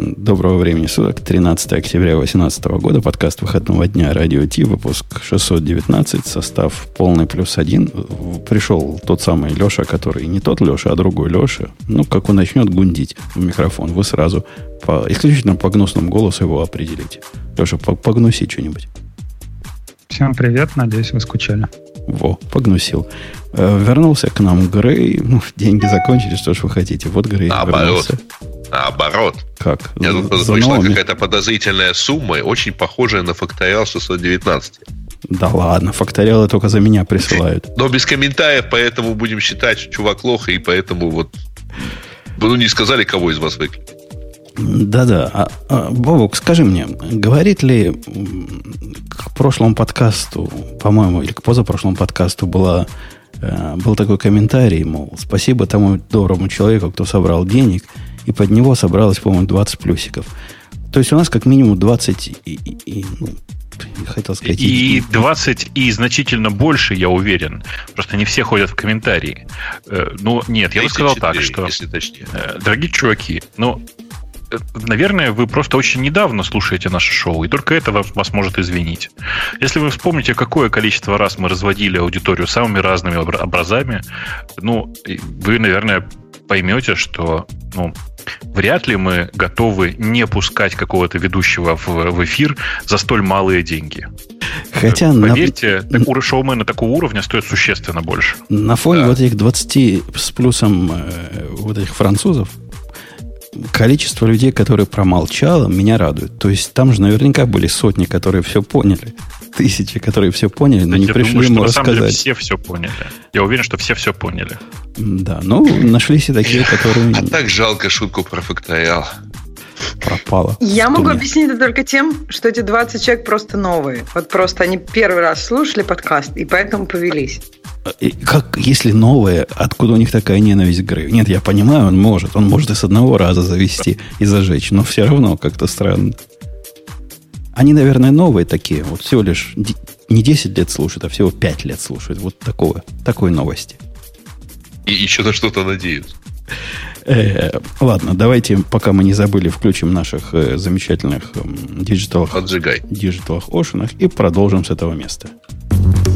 Доброго времени суток, 13 октября 2018 года, подкаст выходного дня Радио Ти, выпуск 619, состав полный плюс один. Пришел тот самый Леша, который не тот Леша, а другой Леша. Ну, как он начнет гундить в микрофон, вы сразу по, исключительно по гнусному голосу его определите. Леша, погнуси что-нибудь. Всем привет, надеюсь, вы скучали. Во, погнусил. Э, вернулся к нам Грей. Ну, деньги закончились, что ж вы хотите. Вот Грей Наоборот. вернулся. Наоборот. Как? Я тут пришла какая-то подозрительная сумма, очень похожая на факториал 619. Да ладно, факториалы только за меня присылают. Но без комментариев, поэтому будем считать, что чувак лох, и поэтому вот... Ну, не сказали, кого из вас выкликать. Да-да. А, а, Бобок, скажи мне, говорит ли к прошлому подкасту, по-моему, или к позапрошлому подкасту была, э, был такой комментарий, мол, спасибо тому доброму человеку, кто собрал денег, и под него собралось, по-моему, 20 плюсиков. То есть у нас как минимум 20 и, и, и ну, хотел сказать. И 20, и значительно больше, я уверен. Просто не все ходят в комментарии. Э, ну, нет, я бы сказал так, что... Если точнее. Э, дорогие чуваки, ну, наверное, вы просто очень недавно слушаете наше шоу, и только это вас, вас может извинить. Если вы вспомните, какое количество раз мы разводили аудиторию самыми разными образами, ну, вы, наверное, поймете, что ну, вряд ли мы готовы не пускать какого-то ведущего в, в эфир за столь малые деньги. Хотя Поверьте, на... так, шоумены такого уровня стоят существенно больше. На фоне да. вот этих 20 с плюсом э, вот этих французов, количество людей, которые промолчало, меня радует. То есть там же наверняка были сотни, которые все поняли. Тысячи, которые все поняли, но не пришли думаю, ему рассказать. На самом деле все все поняли. Я уверен, что все все поняли. Да, ну, нашлись и такие, которые... А так жалко шутку про факториал пропала. Я могу объяснить это только тем, что эти 20 человек просто новые. Вот просто они первый раз слушали подкаст и поэтому повелись. И как, если новые, откуда у них такая ненависть к Грею? Нет, я понимаю, он может. Он может и с одного раза завести и зажечь, но все равно как-то странно. Они, наверное, новые такие. Вот всего лишь не 10 лет слушают, а всего 5 лет слушают. Вот такого, такой новости. И еще на что-то надеются. Э, ладно, давайте, пока мы не забыли, включим наших э, замечательных э, Digital, Digital Ocean и продолжим с этого места.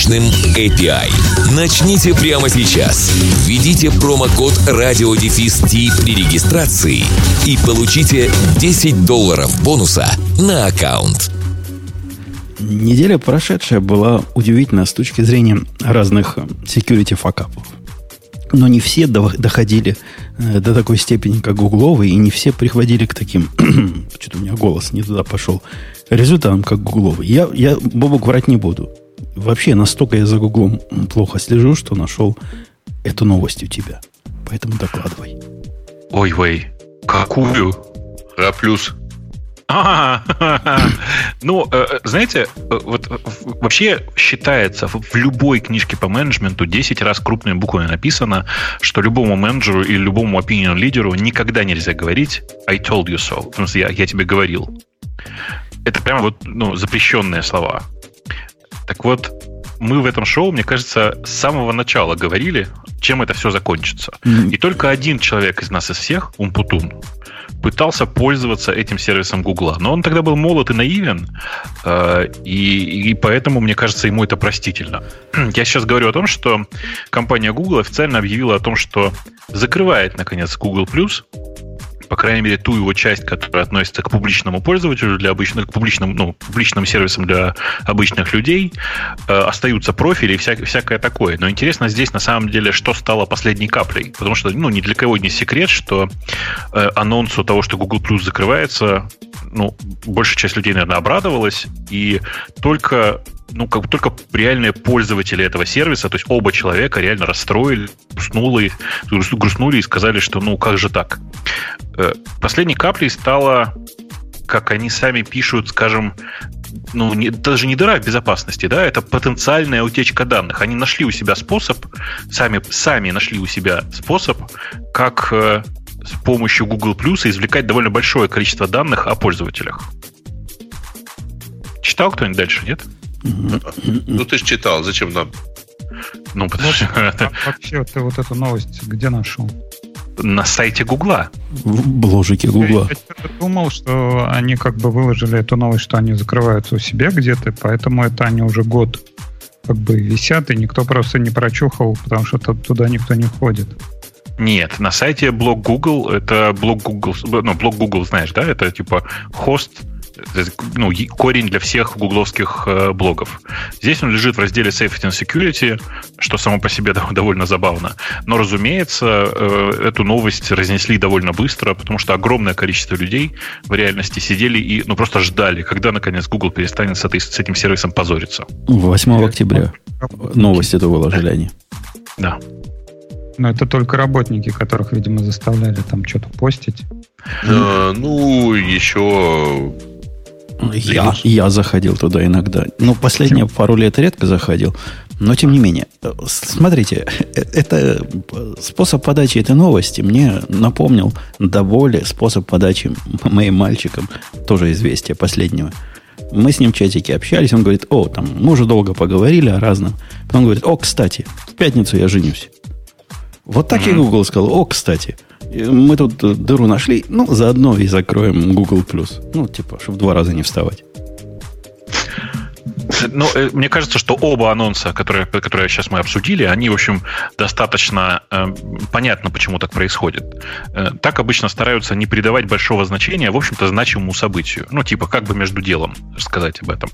мощным API. Начните прямо сейчас. Введите промокод радиодефис при регистрации и получите 10 долларов бонуса на аккаунт. Неделя прошедшая была удивительна с точки зрения разных security факапов. Но не все доходили э, до такой степени, как гугловые, и не все приходили к таким... Что-то у меня голос не туда пошел. Результатам, как гугловый. Я, я Бобок врать не буду. Вообще, настолько я за Гуглом плохо слежу, что нашел эту новость у тебя. Поэтому докладывай. Ой-ой, какую? А плюс. Ну, э, знаете, э, вот вообще считается в любой книжке по менеджменту 10 раз крупными буквами написано, что любому менеджеру или любому opinion лидеру никогда нельзя говорить I told you so. В смысле, я, я тебе говорил. Это прямо вот ну, запрещенные слова. Так вот, мы в этом шоу, мне кажется, с самого начала говорили, чем это все закончится. Mm-hmm. И только один человек из нас из всех, Умпутун, пытался пользоваться этим сервисом Гугла. Но он тогда был молод и наивен, э, и, и поэтому, мне кажется, ему это простительно. Я сейчас говорю о том, что компания Google официально объявила о том, что закрывает, наконец, Google+, по крайней мере, ту его часть, которая относится к публичному пользователю, для обычных, к публичным, ну, публичным сервисам для обычных людей, э, остаются профили и вся, всякое такое. Но интересно здесь, на самом деле, что стало последней каплей. Потому что, ну, ни для кого не секрет, что э, анонсу того, что Google Plus закрывается, ну, большая часть людей, наверное, обрадовалась, и только ну, как только реальные пользователи этого сервиса, то есть оба человека реально расстроили, грустнули, грустнули и сказали, что ну как же так. Э, последней каплей стало как они сами пишут, скажем, ну, не, даже не дыра в безопасности, да, это потенциальная утечка данных. Они нашли у себя способ, сами, сами нашли у себя способ, как э, с помощью Google Plus извлекать довольно большое количество данных о пользователях. Читал кто-нибудь дальше, нет? Ну, ты же читал, зачем нам? Ну, потому что А вообще, ты вот эту новость где нашел? на сайте Гугла. В бложике Гугла. Я, я думал, что они как бы выложили эту новость, что они закрываются у себя где-то, поэтому это они уже год как бы висят, и никто просто не прочухал, потому что туда никто не входит. Нет, на сайте блог Google, это блог Google, ну, блог Google, знаешь, да, это типа хост ну, корень для всех гугловских э, блогов. Здесь он лежит в разделе Safety and Security, что само по себе довольно забавно. Но, разумеется, э, эту новость разнесли довольно быстро, потому что огромное количество людей в реальности сидели и ну, просто ждали, когда, наконец, Google перестанет с, этой, с этим сервисом позориться. 8 октября новость эту выложили они. Да. Но это только работники, которых, видимо, заставляли там что-то постить. Э, ну, еще я, я заходил туда иногда. Ну, последние пару лет редко заходил. Но, тем не менее, смотрите, это способ подачи этой новости мне напомнил до боли способ подачи моим мальчикам, тоже известия последнего. Мы с ним в чатике общались, он говорит, о, там, мы уже долго поговорили о разном. Потом говорит, о, кстати, в пятницу я женюсь. Вот так mm-hmm. и Google сказал, о, кстати, мы тут дыру нашли, ну, заодно и закроем Google+. Ну, типа, чтобы два раза не вставать. Ну, э, мне кажется, что оба анонса, которые, которые сейчас мы обсудили, они, в общем, достаточно э, понятно, почему так происходит. Э, так обычно стараются не придавать большого значения, в общем-то, значимому событию. Ну, типа, как бы между делом сказать об этом.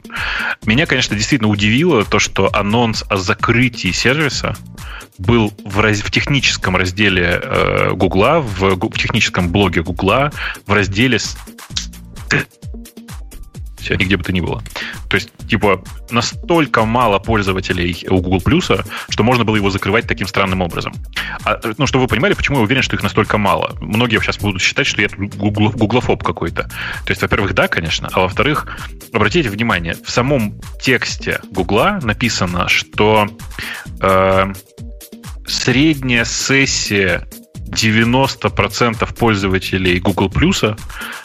Меня, конечно, действительно удивило то, что анонс о закрытии сервиса был в, раз, в техническом разделе э, в, в техническом блоге Гугла, в разделе все, нигде бы то ни было. То есть, типа, настолько мало пользователей у Google Plus, что можно было его закрывать таким странным образом. А, ну, чтобы вы понимали, почему я уверен, что их настолько мало. Многие сейчас будут считать, что я гугл, гуглофоб какой-то. То есть, во-первых, да, конечно, а во-вторых, обратите внимание, в самом тексте Гугла написано, что э, средняя сессия 90% пользователей Google Plus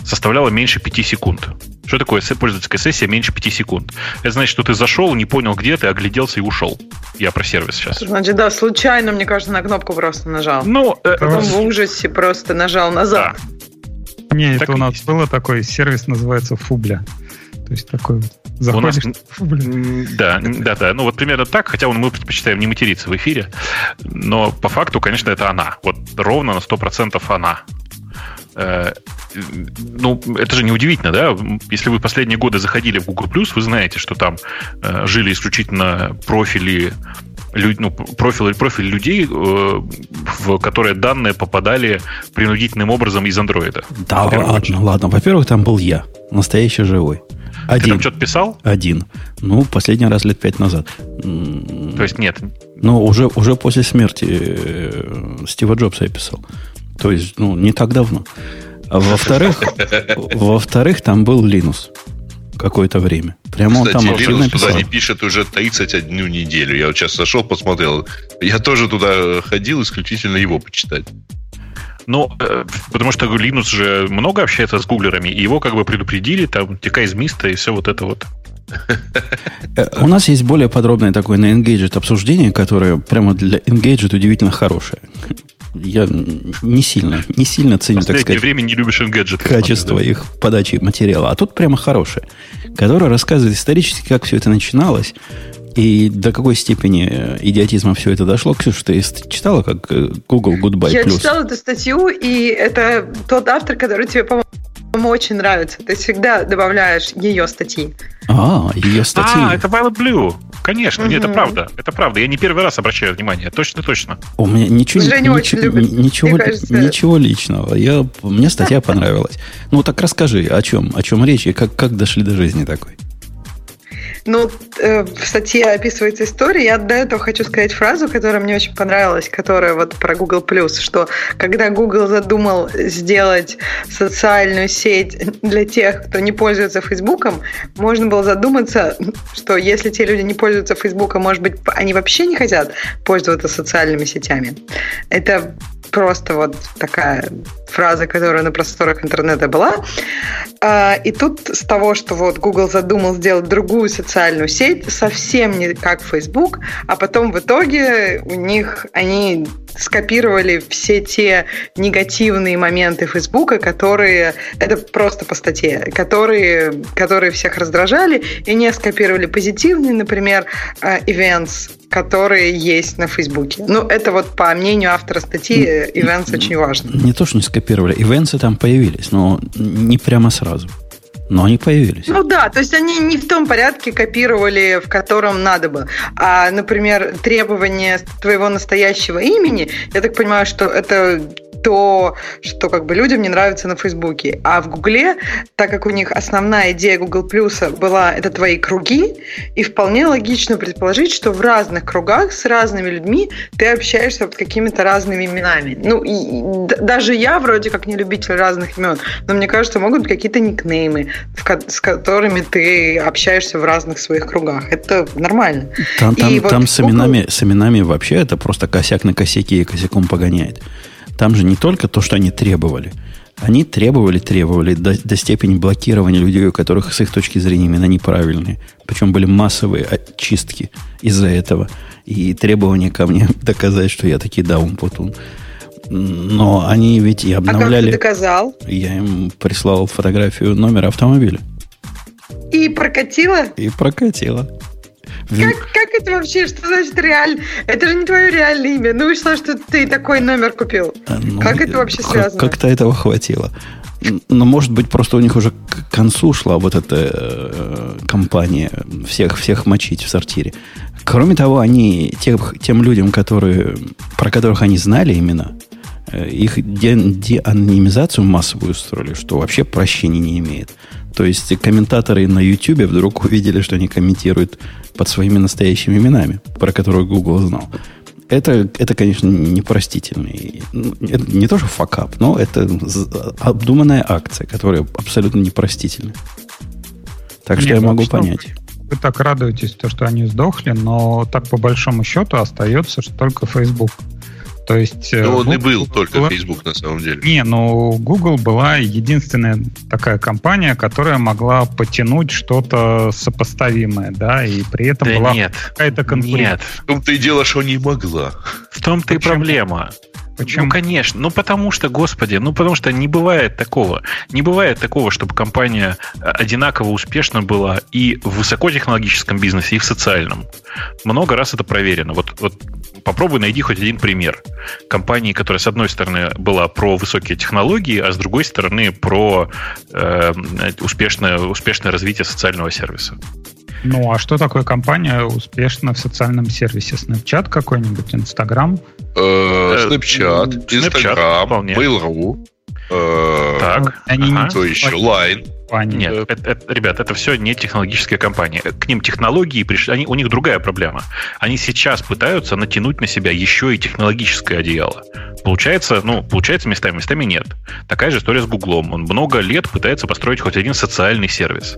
составляла меньше 5 секунд. Что такое пользовательская сессия меньше 5 секунд? Это значит, что ты зашел, не понял, где ты, огляделся и ушел. Я про сервис сейчас. Значит, да, случайно, мне кажется, на кнопку просто нажал. Ну, э, Потом в ужасе просто нажал назад. Да. Не, так это у нас есть. было такой сервис, называется Фубля. То есть такой вот заходишь... У нас, Фубля. Да, да, да. Ну вот примерно так, хотя мы предпочитаем не материться в эфире, но по факту, конечно, это она. Вот ровно на 100% она. Э, ну, это же неудивительно, да? Если вы последние годы заходили в Google вы знаете, что там э, жили исключительно профили ну, профиль, профиль людей, э, в которые данные попадали принудительным образом из андроида. Да, ладно, ладно. Во-первых, там был я, настоящий живой. Один. Ты там что-то писал? Один. Ну, последний раз лет пять назад. То есть нет? Ну, уже, уже после смерти э, Стива Джобса я писал. То есть, ну, не так давно. А во-вторых, во-вторых, там был Линус какое-то время. Прямо Кстати, он там активно Linux туда не пишет уже 31 неделю. Я вот сейчас зашел, посмотрел. Я тоже туда ходил, исключительно его почитать. Ну, э, потому что Linux же много общается с гуглерами, и его как бы предупредили, там, текай из миста и все вот это вот. Э, у нас есть более подробное такое на Engaged обсуждение, которое прямо для Engaged удивительно хорошее я не сильно, не сильно ценю, так сказать, время не любишь Engadget. Качество да? их подачи материала. А тут прямо хорошее, которое рассказывает исторически, как все это начиналось, и до какой степени э, идиотизма все это дошло? Ксюша, ты читала, как э, Google Goodbye Я Plus? читала эту статью, и это тот автор, который тебе, по-моему, очень нравится. Ты всегда добавляешь ее статьи. А, ее статьи. А, это Violet Blue. Конечно, угу. это правда. Это правда. Я не первый раз обращаю внимание. Точно, точно. У меня ничего, Женя ничего, очень любит, ничего, кажется... ничего личного. Я, мне статья понравилась. Ну, так расскажи, о чем, о чем речь и как, как дошли до жизни такой. Ну, э, в статье описывается история. Я до этого хочу сказать фразу, которая мне очень понравилась, которая вот про Google+, что когда Google задумал сделать социальную сеть для тех, кто не пользуется Фейсбуком, можно было задуматься, что если те люди не пользуются Фейсбуком, может быть, они вообще не хотят пользоваться социальными сетями. Это просто вот такая фраза, которая на просторах интернета была. А, и тут с того, что вот Google задумал сделать другую социальную сеть, совсем не как Facebook, а потом в итоге у них они скопировали все те негативные моменты Фейсбука, которые, это просто по статье, которые, которые всех раздражали, и не скопировали позитивные, например, а, events, которые есть на Фейсбуке. Ну, это вот по мнению автора статьи, events очень важно. Не то, что не скопировали, ивенты там появились, но не прямо сразу. Но они появились. Ну да, то есть они не в том порядке копировали, в котором надо было. А, например, требование твоего настоящего имени, я так понимаю, что это то, что как бы людям не нравится на Фейсбуке. А в Гугле, так как у них основная идея Google Плюса была это твои круги, и вполне логично предположить, что в разных кругах с разными людьми ты общаешься под какими-то разными именами. Ну, и, и, даже я вроде как не любитель разных имен, но мне кажется, могут быть какие-то никнеймы, с которыми ты общаешься в разных своих кругах. Это нормально. Там, там, вот там с, именами, с именами вообще это просто косяк на косяке и косяком погоняет. Там же не только то, что они требовали. Они требовали, требовали до, до степени блокирования людей, у которых с их точки зрения имена неправильные. Причем были массовые очистки из-за этого. И требования ко мне доказать, что я таки даун-путун. Но они ведь и обновляли... А как ты доказал? Я им прислал фотографию номера автомобиля. И прокатила? И прокатила. Как, как это вообще? Что значит реально? Это же не твое реальное имя. Ну и что, ты такой номер купил? А, ну, как это вообще связано? Как-то этого хватило. Но, может быть, просто у них уже к концу шла вот эта э, компания всех, всех мочить в сортире. Кроме того, они тем, тем людям, которые, про которых они знали имена, э, их де, деанонимизацию массовую устроили, что вообще прощения не имеет. То есть комментаторы на YouTube вдруг увидели, что они комментируют под своими настоящими именами, про которые Google знал. Это, это конечно, непростительный. Ну, это не то, что факап, но это обдуманная акция, которая абсолютно непростительная. Так что Нет, я могу понять. Вы так радуетесь, то, что они сдохли, но так по большому счету остается что только Facebook. То есть, э, ну, он Google и был только была... Facebook на самом деле. Не, ну Google была единственная такая компания, которая могла потянуть что-то сопоставимое, да, и при этом да была нет, какая-то конкуренция. Нет. В том-то и дело, что не могла. В том-то и проблема. Почему? Ну, конечно. Ну, потому что, господи, ну, потому что не бывает такого. Не бывает такого, чтобы компания э, одинаково успешна была и в высокотехнологическом бизнесе, и в социальном. Много раз это проверено. Вот, вот попробуй найди хоть один пример компании, которая, с одной стороны, была про высокие технологии, а с другой стороны, про э, успешное, успешное развитие социального сервиса. Ну, а что такое компания успешна в социальном сервисе? Snapchat какой-нибудь, Instagram? Э, Snapchat, Instagram, Mail.ru. Э, так, они ага. Кто еще? Line. Нет, это, это, ребят, это все не технологическая компания. К ним технологии пришли, они, у них другая проблема. Они сейчас пытаются натянуть на себя еще и технологическое одеяло. Получается, ну, получается местами, местами нет. Такая же история с Гуглом. Он много лет пытается построить хоть один социальный сервис.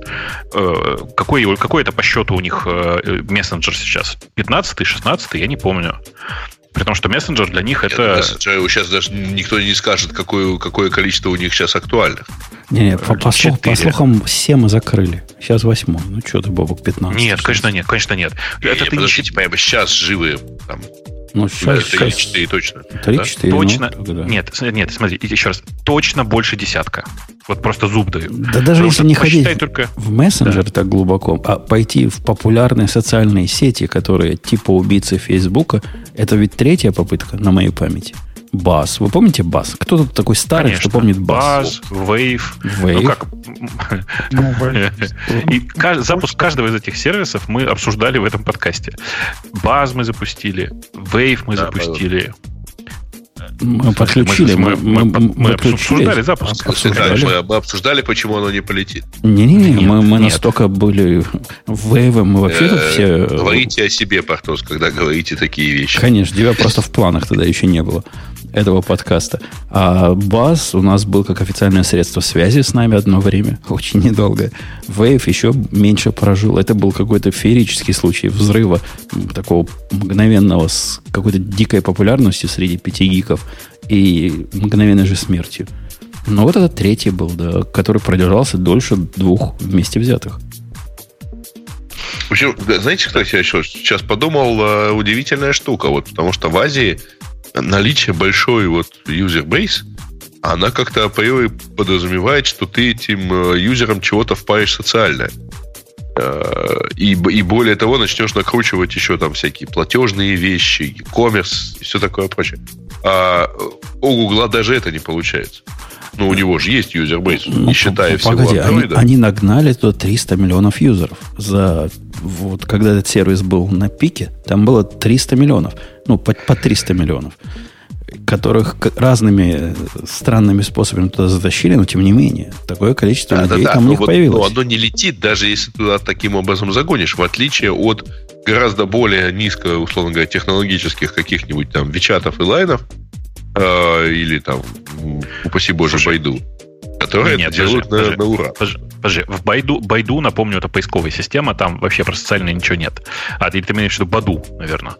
Э, какой, какой это по счету у них э, мессенджер сейчас? 15-й, 16 я не помню. При том, что мессенджер для них Нет, это... Сейчас даже никто не скажет, какое, какое количество у них сейчас актуальных. Не, не по, по, слух, по слухам, 7 закрыли. Сейчас 8. Ну, что ты, Бобок, 15. Нет, конечно нет, конечно нет. Не, это не, ты подождите, не... прямо сейчас живые там, ну, сейчас, 3-4 точно. 3-4, да? Точно. Ну, нет, нет, смотри, еще раз. Точно больше десятка. Вот просто зуб даю. Да даже если не ходить только... в мессенджер да. так глубоко, а пойти в популярные социальные сети, которые типа убийцы Фейсбука, это ведь третья попытка на моей памяти. Бас. Вы помните Бас? Кто тут такой старый, Конечно. что помнит Бас? Бас, Wave. Wave. Ну как? Ну, И запуск каждого из этих сервисов мы обсуждали в этом подкасте. Баз мы запустили, Wave мы запустили. Мы подключили, мы, мы, мы, мы обсуждали запуск. Обсуждали. Мы, мы обсуждали, почему оно не полетит. Не-не-не, мы, мы настолько были в вейве, мы вообще тут все... Говорите о себе, Портос, когда говорите такие вещи. Конечно, тебя просто в планах тогда еще не было этого подкаста. А Бас у нас был как официальное средство связи с нами одно время, очень недолго. Wave еще меньше прожил. Это был какой-то феерический случай взрыва такого мгновенного с какой-то дикой популярностью среди пяти гиков и мгновенной же смертью. Но вот этот третий был, да, который продержался дольше двух вместе взятых. Знаете, что я еще сейчас подумал? Э, удивительная штука. Вот, потому что в Азии наличие большой вот user base, она как-то априори подразумевает, что ты этим э, юзерам чего-то впаришь социальное. Э, и, и более того, начнешь накручивать еще там всякие платежные вещи, e-commerce и все такое прочее. А у Гугла даже это не получается. Ну, у него же есть юзербейс, ну, не считая погоди, всего Погоди, они, они нагнали туда 300 миллионов юзеров. За, вот, когда этот сервис был на пике, там было 300 миллионов. Ну, по, по 300 миллионов которых разными странными способами туда затащили, но тем не менее, такое количество да, людей да, там да. у них вот, появилось. Но оно не летит, даже если туда таким образом загонишь, в отличие от гораздо более низко, условно говоря, технологических каких-нибудь там Вичатов и Лайнов, э, или там, упаси боже, Слушай, Байду, которые нет, это делают подожди, на, на ура. Подожди, подожди, в Байду, Байду, напомню, это поисковая система, там вообще про социальное ничего нет. А ты, ты имеешь в виду Баду, наверное.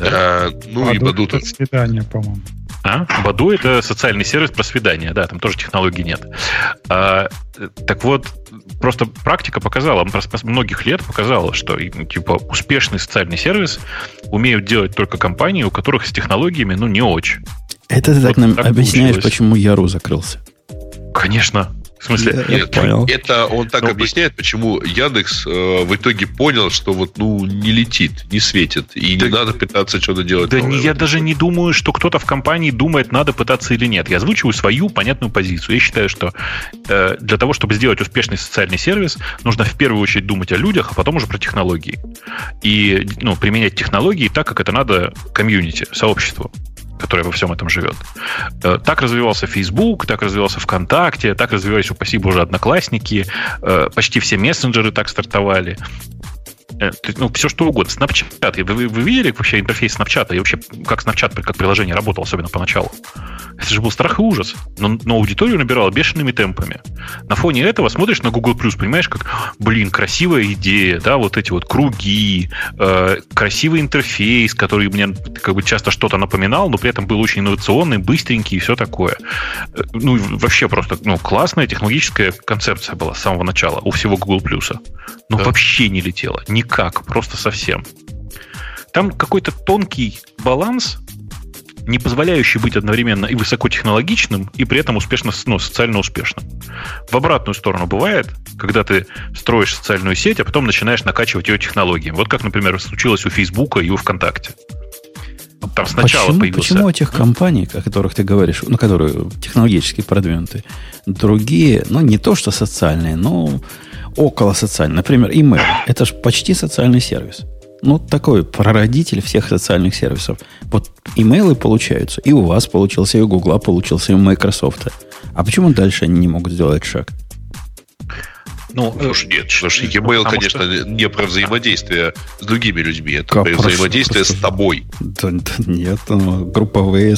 А, ну Баду и Баду это свидание, по-моему. А? Баду это социальный сервис про свидание, да, там тоже технологий нет. А, так вот, просто практика показала, многих лет показала, что типа успешный социальный сервис умеют делать только компании, у которых с технологиями, ну, не очень. Это ты вот так нам так объясняешь, получилось. почему Яру закрылся. Конечно. В смысле, я, я понял. это он так Но... объясняет, почему Яндекс э, в итоге понял, что вот ну не летит, не светит, и да, не надо пытаться что-то делать. Да не, я даже не думаю, что кто-то в компании думает, надо пытаться или нет. Я озвучиваю свою понятную позицию. Я считаю, что э, для того, чтобы сделать успешный социальный сервис, нужно в первую очередь думать о людях, а потом уже про технологии. И ну, применять технологии так, как это надо комьюнити, сообществу которая во всем этом живет. Э, так развивался Facebook, так развивался ВКонтакте, так развивались, упаси боже, Одноклассники, э, почти все мессенджеры так стартовали. Э, ну, все что угодно. Snapchat. Вы, вы видели вообще интерфейс Snapchat? И вообще, как Snapchat как приложение работал, особенно поначалу? Это же был страх и ужас. Но, но аудиторию набирала бешеными темпами. На фоне этого смотришь на Google+, понимаешь, как, блин, красивая идея, да, вот эти вот круги, э, красивый интерфейс, который мне как бы часто что-то напоминал, но при этом был очень инновационный, быстренький и все такое. Э, ну, вообще просто, ну, классная технологическая концепция была с самого начала у всего Google+. Но да. вообще не летела. Никак, просто совсем. Там какой-то тонкий баланс не позволяющий быть одновременно и высокотехнологичным, и при этом успешно, ну, социально успешным. В обратную сторону бывает, когда ты строишь социальную сеть, а потом начинаешь накачивать ее технологиями. Вот как, например, случилось у Фейсбука и у ВКонтакте. Там сначала почему, появился... Почему этих компаний, о которых ты говоришь, ну, которые технологически продвинутые, другие, ну, не то что социальные, но около социальные. Например, email. Это же почти социальный сервис ну, такой прародитель всех социальных сервисов. Вот имейлы получаются. И у вас получился, и у Гугла получился, и у Microsoft. А почему дальше они не могут сделать шаг? Ну, слушай, нет, слушай, e-mail, конечно, что... не про взаимодействие с другими людьми, это как про взаимодействие просто... с тобой. Да, да, нет, ну, групповые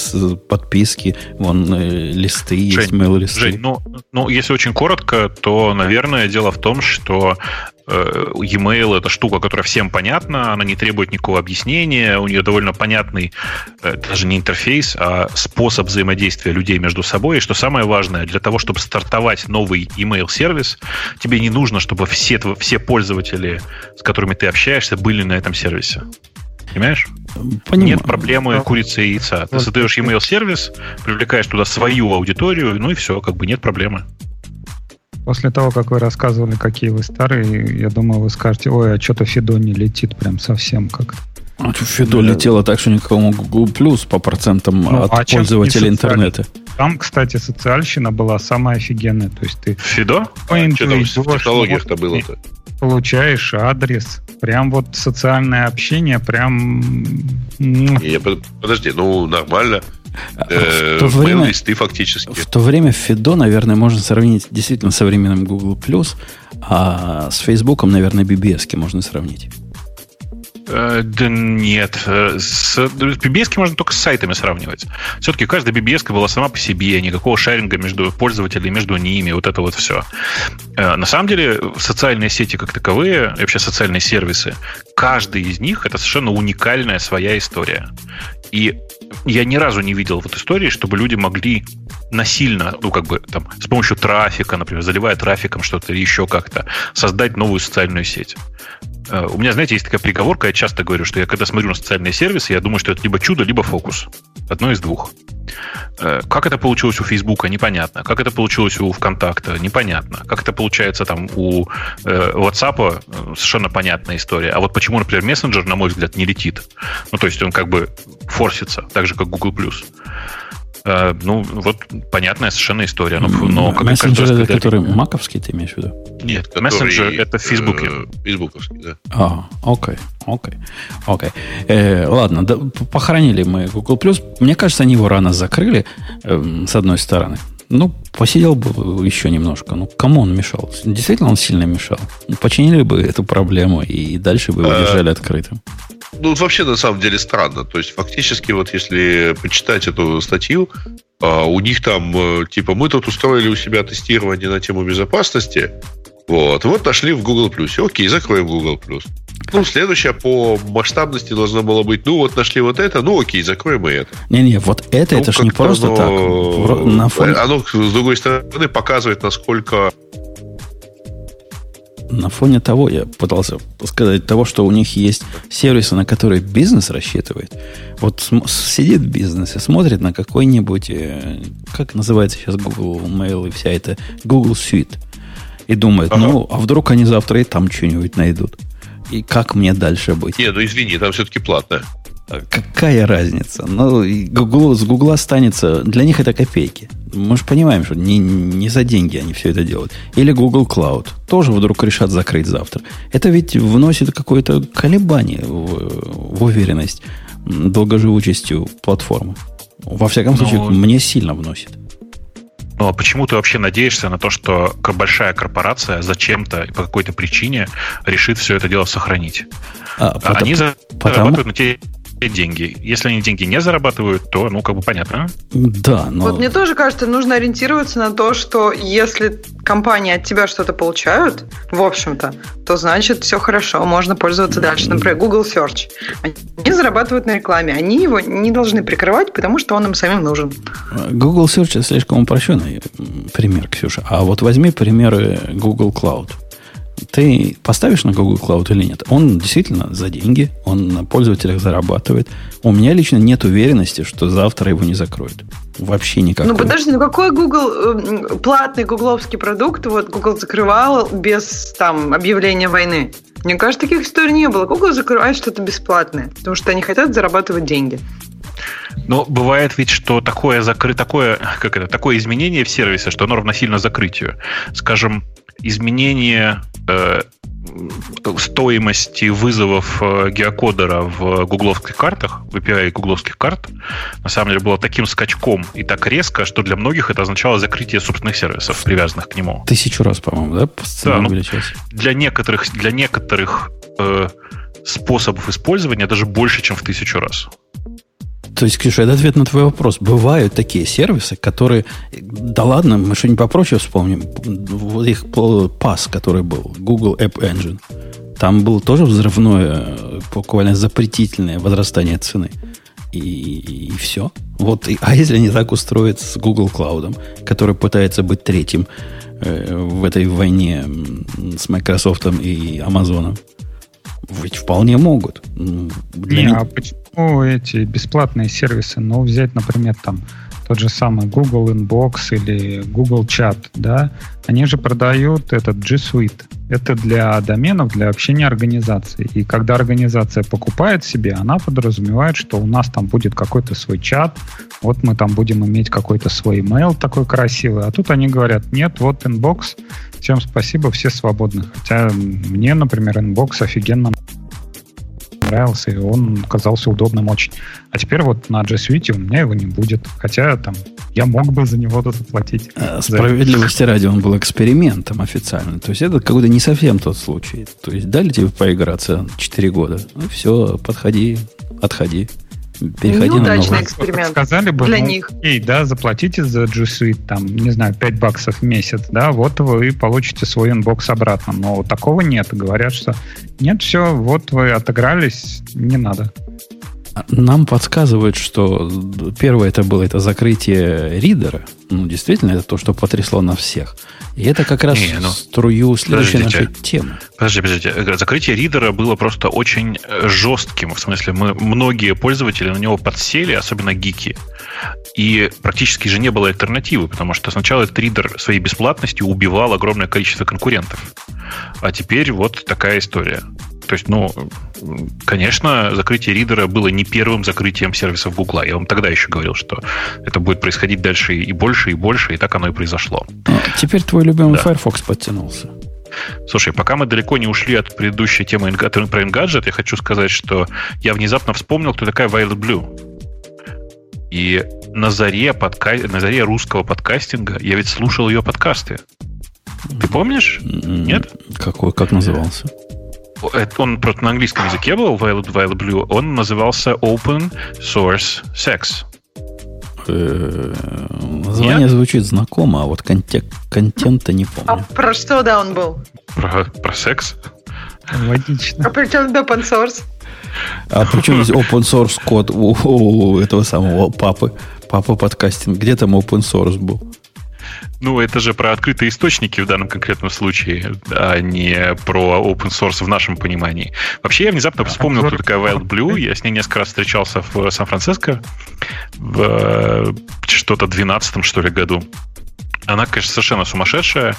подписки, вон э, листы, Жень, есть mail-листы. Жень, ну, ну, если очень коротко, то, наверное, дело в том, что Э, e-mail это штука, которая всем понятна, она не требует никакого объяснения, у нее довольно понятный, э, даже не интерфейс, а способ взаимодействия людей между собой. И что самое важное, для того, чтобы стартовать новый email сервис, тебе не нужно, чтобы все, все пользователи, с которыми ты общаешься, были на этом сервисе. Понимаешь? Понимаю. Нет проблемы курицы и яйца. Ты создаешь email сервис, привлекаешь туда свою аудиторию, ну и все, как бы нет проблемы. После того, как вы рассказывали, какие вы старые, я думаю, вы скажете, ой, а что-то Фидо не летит прям совсем как а Фидо да. летело так, что никакому Google Plus по процентам ну, от а пользователей интернета. Там, кстати, социальщина была самая офигенная. То есть ты... Фидо? А, что там в технологиях-то было-то? Получаешь адрес. Прям вот социальное общение, прям... Не, подожди, ну нормально. Э, в то время, листы фактически. В то время Фидо, наверное, можно сравнить действительно с современным Google+, а с Фейсбуком, наверное, BBS можно сравнить. Э, да нет. Э, с BBS можно только с сайтами сравнивать. Все-таки каждая BBS была сама по себе, никакого шаринга между пользователями, между ними, вот это вот все. На самом деле, социальные сети как таковые, вообще социальные сервисы, каждый из них это совершенно уникальная своя история. И я ни разу не видел вот истории, чтобы люди могли насильно, ну, как бы, там, с помощью трафика, например, заливая трафиком что-то или еще как-то, создать новую социальную сеть. Э, у меня, знаете, есть такая приговорка, я часто говорю, что я когда смотрю на социальные сервисы, я думаю, что это либо чудо, либо фокус. Одно из двух. Э, как это получилось у Фейсбука, непонятно. Как это получилось у ВКонтакта, непонятно. Как это получается там у э, WhatsApp, совершенно понятная история. А вот почему, например, мессенджер, на мой взгляд, не летит? Ну, то есть он как бы форсится, так же, как Google+. Э, ну, вот понятная совершенно история. Но, но как Мессенджер, раз, когда... который маковский, ты имеешь в виду? Нет, который, мессенджер это в Фейсбуке. Э, фейсбуковский, да. А, окей, окей, окей. Э, ладно, да, похоронили мы Google+. Мне кажется, они его рано закрыли, э, с одной стороны. Ну, посидел бы еще немножко. Ну, кому он мешал? Действительно, он сильно мешал. Починили бы эту проблему и дальше бы его э, держали открытым. Ну, вообще, на самом деле, странно. То есть, фактически, вот если почитать эту статью, а, у них там, э, типа, мы тут устроили у себя тестирование на тему безопасности, вот, вот нашли в Google+. Окей, закроем Google+. Ну, следующее по масштабности должно было быть, ну, вот нашли вот это, ну, окей, закроем и это. Не-не, вот это, ну, это же не просто оно, так. На фоне... Оно, с другой стороны, показывает, насколько на фоне того, я пытался сказать, того, что у них есть сервисы, на которые бизнес рассчитывает. Вот сидит бизнес и смотрит на какой-нибудь, э, как называется сейчас Google Mail и вся эта Google Suite. И думает, ага. ну, а вдруг они завтра и там что-нибудь найдут. И как мне дальше быть? Не, ну извини, там все-таки платно. Какая разница? Ну, Google, с Гугла останется... Для них это копейки. Мы же понимаем, что не, не за деньги они все это делают. Или Google Cloud. Тоже вдруг решат закрыть завтра. Это ведь вносит какое-то колебание в, в уверенность долгоживучестью платформы. Во всяком Но... случае, мне сильно вносит. Ну а почему ты вообще надеешься на то, что большая корпорация зачем-то и по какой-то причине решит все это дело сохранить? А, потому, Они зарабатывают потому... на те деньги. Если они деньги не зарабатывают, то, ну, как бы понятно. Да, но... Вот мне тоже кажется, нужно ориентироваться на то, что если компании от тебя что-то получают, в общем-то, то значит все хорошо, можно пользоваться дальше. Например, Google Search. Они зарабатывают на рекламе, они его не должны прикрывать, потому что он им самим нужен. Google Search слишком упрощенный пример, Ксюша. А вот возьми примеры Google Cloud ты поставишь на Google Cloud или нет? Он действительно за деньги, он на пользователях зарабатывает. У меня лично нет уверенности, что завтра его не закроют. Вообще никакой. Ну подожди, ну какой Google э, платный гугловский продукт вот Google закрывал без там объявления войны? Мне кажется, таких историй не было. Google закрывает что-то бесплатное, потому что они хотят зарабатывать деньги. Но бывает ведь, что такое, закры... такое, как это, такое изменение в сервисе, что оно равносильно закрытию. Скажем, изменение э, стоимости вызовов э, геокодера в гугловских картах, в API гугловских карт, на самом деле было таким скачком и так резко, что для многих это означало закрытие собственных сервисов, привязанных к нему. Тысячу раз, по-моему, да? да ну, для некоторых, для некоторых э, способов использования даже больше, чем в тысячу раз. То есть, Ксюша, это ответ на твой вопрос. Бывают такие сервисы, которые... Да ладно, мы что-нибудь попроще вспомним. Вот их пас, который был, Google App Engine. Там было тоже взрывное, буквально запретительное возрастание цены. И, и, и все. Вот, и, а если они так устроят с Google Cloud, который пытается быть третьим э, в этой войне с Microsoft и Amazon? Ведь вполне могут. Для Не, а почему эти бесплатные сервисы? Ну, взять, например, там тот же самый Google Inbox или Google Chat, да, они же продают этот G Suite. Это для доменов, для общения организации. И когда организация покупает себе, она подразумевает, что у нас там будет какой-то свой чат, вот мы там будем иметь какой-то свой email такой красивый. А тут они говорят, нет, вот Inbox, всем спасибо, все свободны. Хотя мне, например, Inbox офигенно понравился, и он казался удобным очень. А теперь вот на G Suite у меня его не будет. Хотя там я мог бы за него тут оплатить. А, справедливости ради, он был экспериментом официально. То есть это какой-то не совсем тот случай. То есть дали тебе поиграться 4 года. Ну все, подходи, отходи. Переходи Неудачный на эксперимент Сказали бы, для ну, них. Окей, да, заплатите за G Suite, там, не знаю, 5 баксов в месяц, да, вот вы получите свой inbox обратно. Но такого нет. Говорят, что нет, все, вот вы отыгрались, не надо. Нам подсказывают, что первое это было это закрытие ридера. Ну, действительно, это то, что потрясло на всех. И это как раз Не, ну, струю следующей нашей темы. Подожди, подождите. Закрытие ридера было просто очень э, жестким. В смысле, мы многие пользователи на него подсели, особенно гики. И практически же не было альтернативы, потому что сначала этот ридер своей бесплатностью убивал огромное количество конкурентов. А теперь вот такая история. То есть, ну, конечно, закрытие ридера было не первым закрытием сервисов Гугла. Я вам тогда еще говорил, что это будет происходить дальше и больше, и больше, и так оно и произошло. Теперь твой любимый да. Firefox подтянулся. Слушай, пока мы далеко не ушли от предыдущей темы про Engadget, я хочу сказать, что я внезапно вспомнил, кто такая Violet Blue. И на заре, подка... на заре русского подкастинга я ведь слушал ее подкасты. Ты помнишь? Нет? Какой, как назывался? Он просто на английском языке был, Blue, он назывался Open Source Sex. Э, название Нет? звучит знакомо, а вот контек, контента не помню. А про что, да, он был? Про, про секс? Логично. А при чем open source? А при чем здесь open source код у, у этого самого папы? Папа подкастинг. Где там open source был? Ну, это же про открытые источники в данном конкретном случае, а не про open source в нашем понимании. Вообще, я внезапно вспомнил, кто такая Wild Blue. Я с ней несколько раз встречался в Сан-Франциско в э, что-то 12 что ли, году. Она, конечно, совершенно сумасшедшая.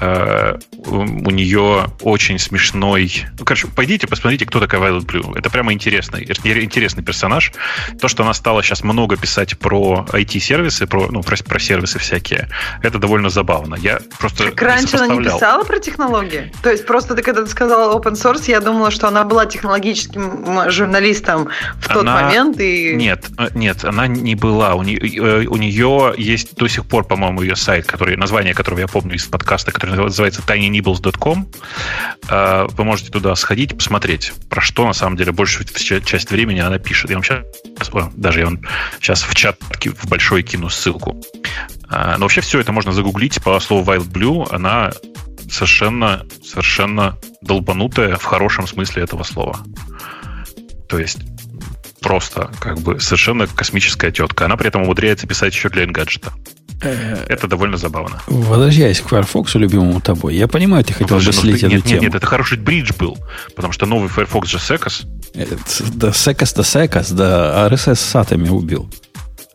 Э, у нее очень смешной... Ну, короче, пойдите, посмотрите, кто такая Violet Blue. Это прямо интересный, интересный персонаж. То, что она стала сейчас много писать про IT-сервисы, про, ну, про, про сервисы всякие, это довольно забавно. Я просто Так раньше она не писала про технологии? То есть просто ты когда ты сказала open source, я думала, что она была технологическим журналистом в тот она... момент. И... Нет, э, нет, она не была. У нее, э, у нее есть до сих пор, по-моему, ее сайт, который, название которого я помню из подкаста, который называется tinynibbles.com. Э, вы можете туда сходить, посмотреть, про что на самом деле большую часть времени она пишет. Я вам сейчас, о, даже я вам сейчас в чат в большой кину ссылку. Э, но вообще все это можно загуглить по слову Wild Blue. Она совершенно, совершенно долбанутая в хорошем смысле этого слова. То есть просто как бы совершенно космическая тетка. Она при этом умудряется писать еще для Engadget. Э, это довольно забавно. Возвращаясь к Firefox, любимому тобой, я понимаю, ты хотел бы слить эту нет, тему. Нет, нет, это хороший бридж был, потому что новый Firefox же Секас. Да Секас-то Секас, да RSS сатами убил.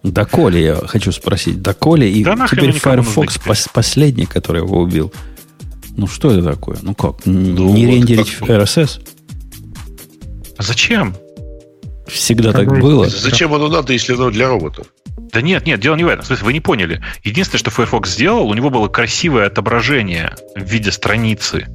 Да Коли, я хочу спросить, да Коли, и да теперь Firefox пос- последний, который его убил. Ну что это такое? Ну как? Ну, не вот рендерить как... RSS? А зачем? Всегда как так было. Зачем оно надо, если оно для роботов? Да нет, нет, дело не в этом. В смысле, вы не поняли. Единственное, что Firefox сделал, у него было красивое отображение в виде страницы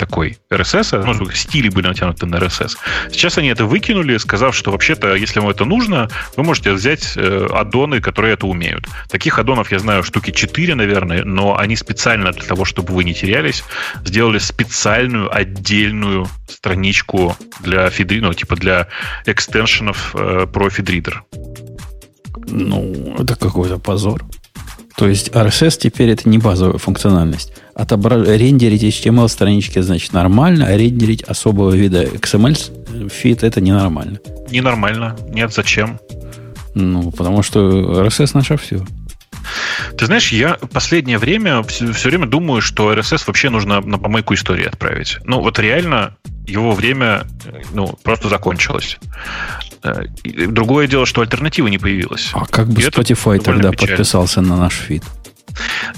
такой RSS, ну, стили были натянуты на RSS. Сейчас они это выкинули, сказав, что вообще-то, если вам это нужно, вы можете взять э, аддоны, которые это умеют. Таких аддонов я знаю штуки 4, наверное, но они специально для того, чтобы вы не терялись, сделали специальную отдельную страничку для фидри, ну, типа для экстеншенов э, про фидридер. Ну, это какой-то позор. То есть RSS теперь это не базовая функциональность. Отобра... Рендерить HTML странички значит нормально, а рендерить особого вида XML фит это ненормально. Ненормально. Нет, зачем? Ну, потому что RSS наше все. Ты знаешь, я последнее время все, все время думаю, что RSS вообще нужно на помойку истории отправить. Ну, вот реально его время ну, просто закончилось. Э, другое дело, что альтернативы не появилось. А как бы И Spotify тогда печально. подписался на наш фид?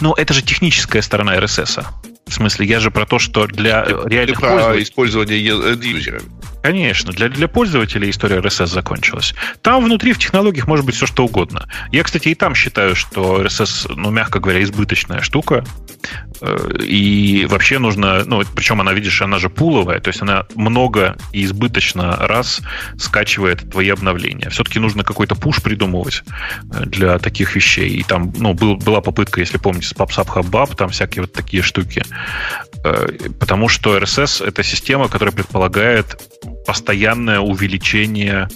Ну, это же техническая сторона RSS. В смысле, я же про то, что для Ты реальных про пользователей... использование юзерами. Конечно, для, для пользователей история RSS закончилась. Там внутри в технологиях может быть все что угодно. Я, кстати, и там считаю, что RSS, ну, мягко говоря, избыточная штука. И вообще нужно, ну, причем она, видишь, она же пуловая, то есть она много и избыточно раз скачивает твои обновления. Все-таки нужно какой-то пуш придумывать для таких вещей. И там, ну, был, была попытка, если помните, с PubSub HubBub, там всякие вот такие штуки. Потому что RSS — это система, которая предполагает постоянное увеличение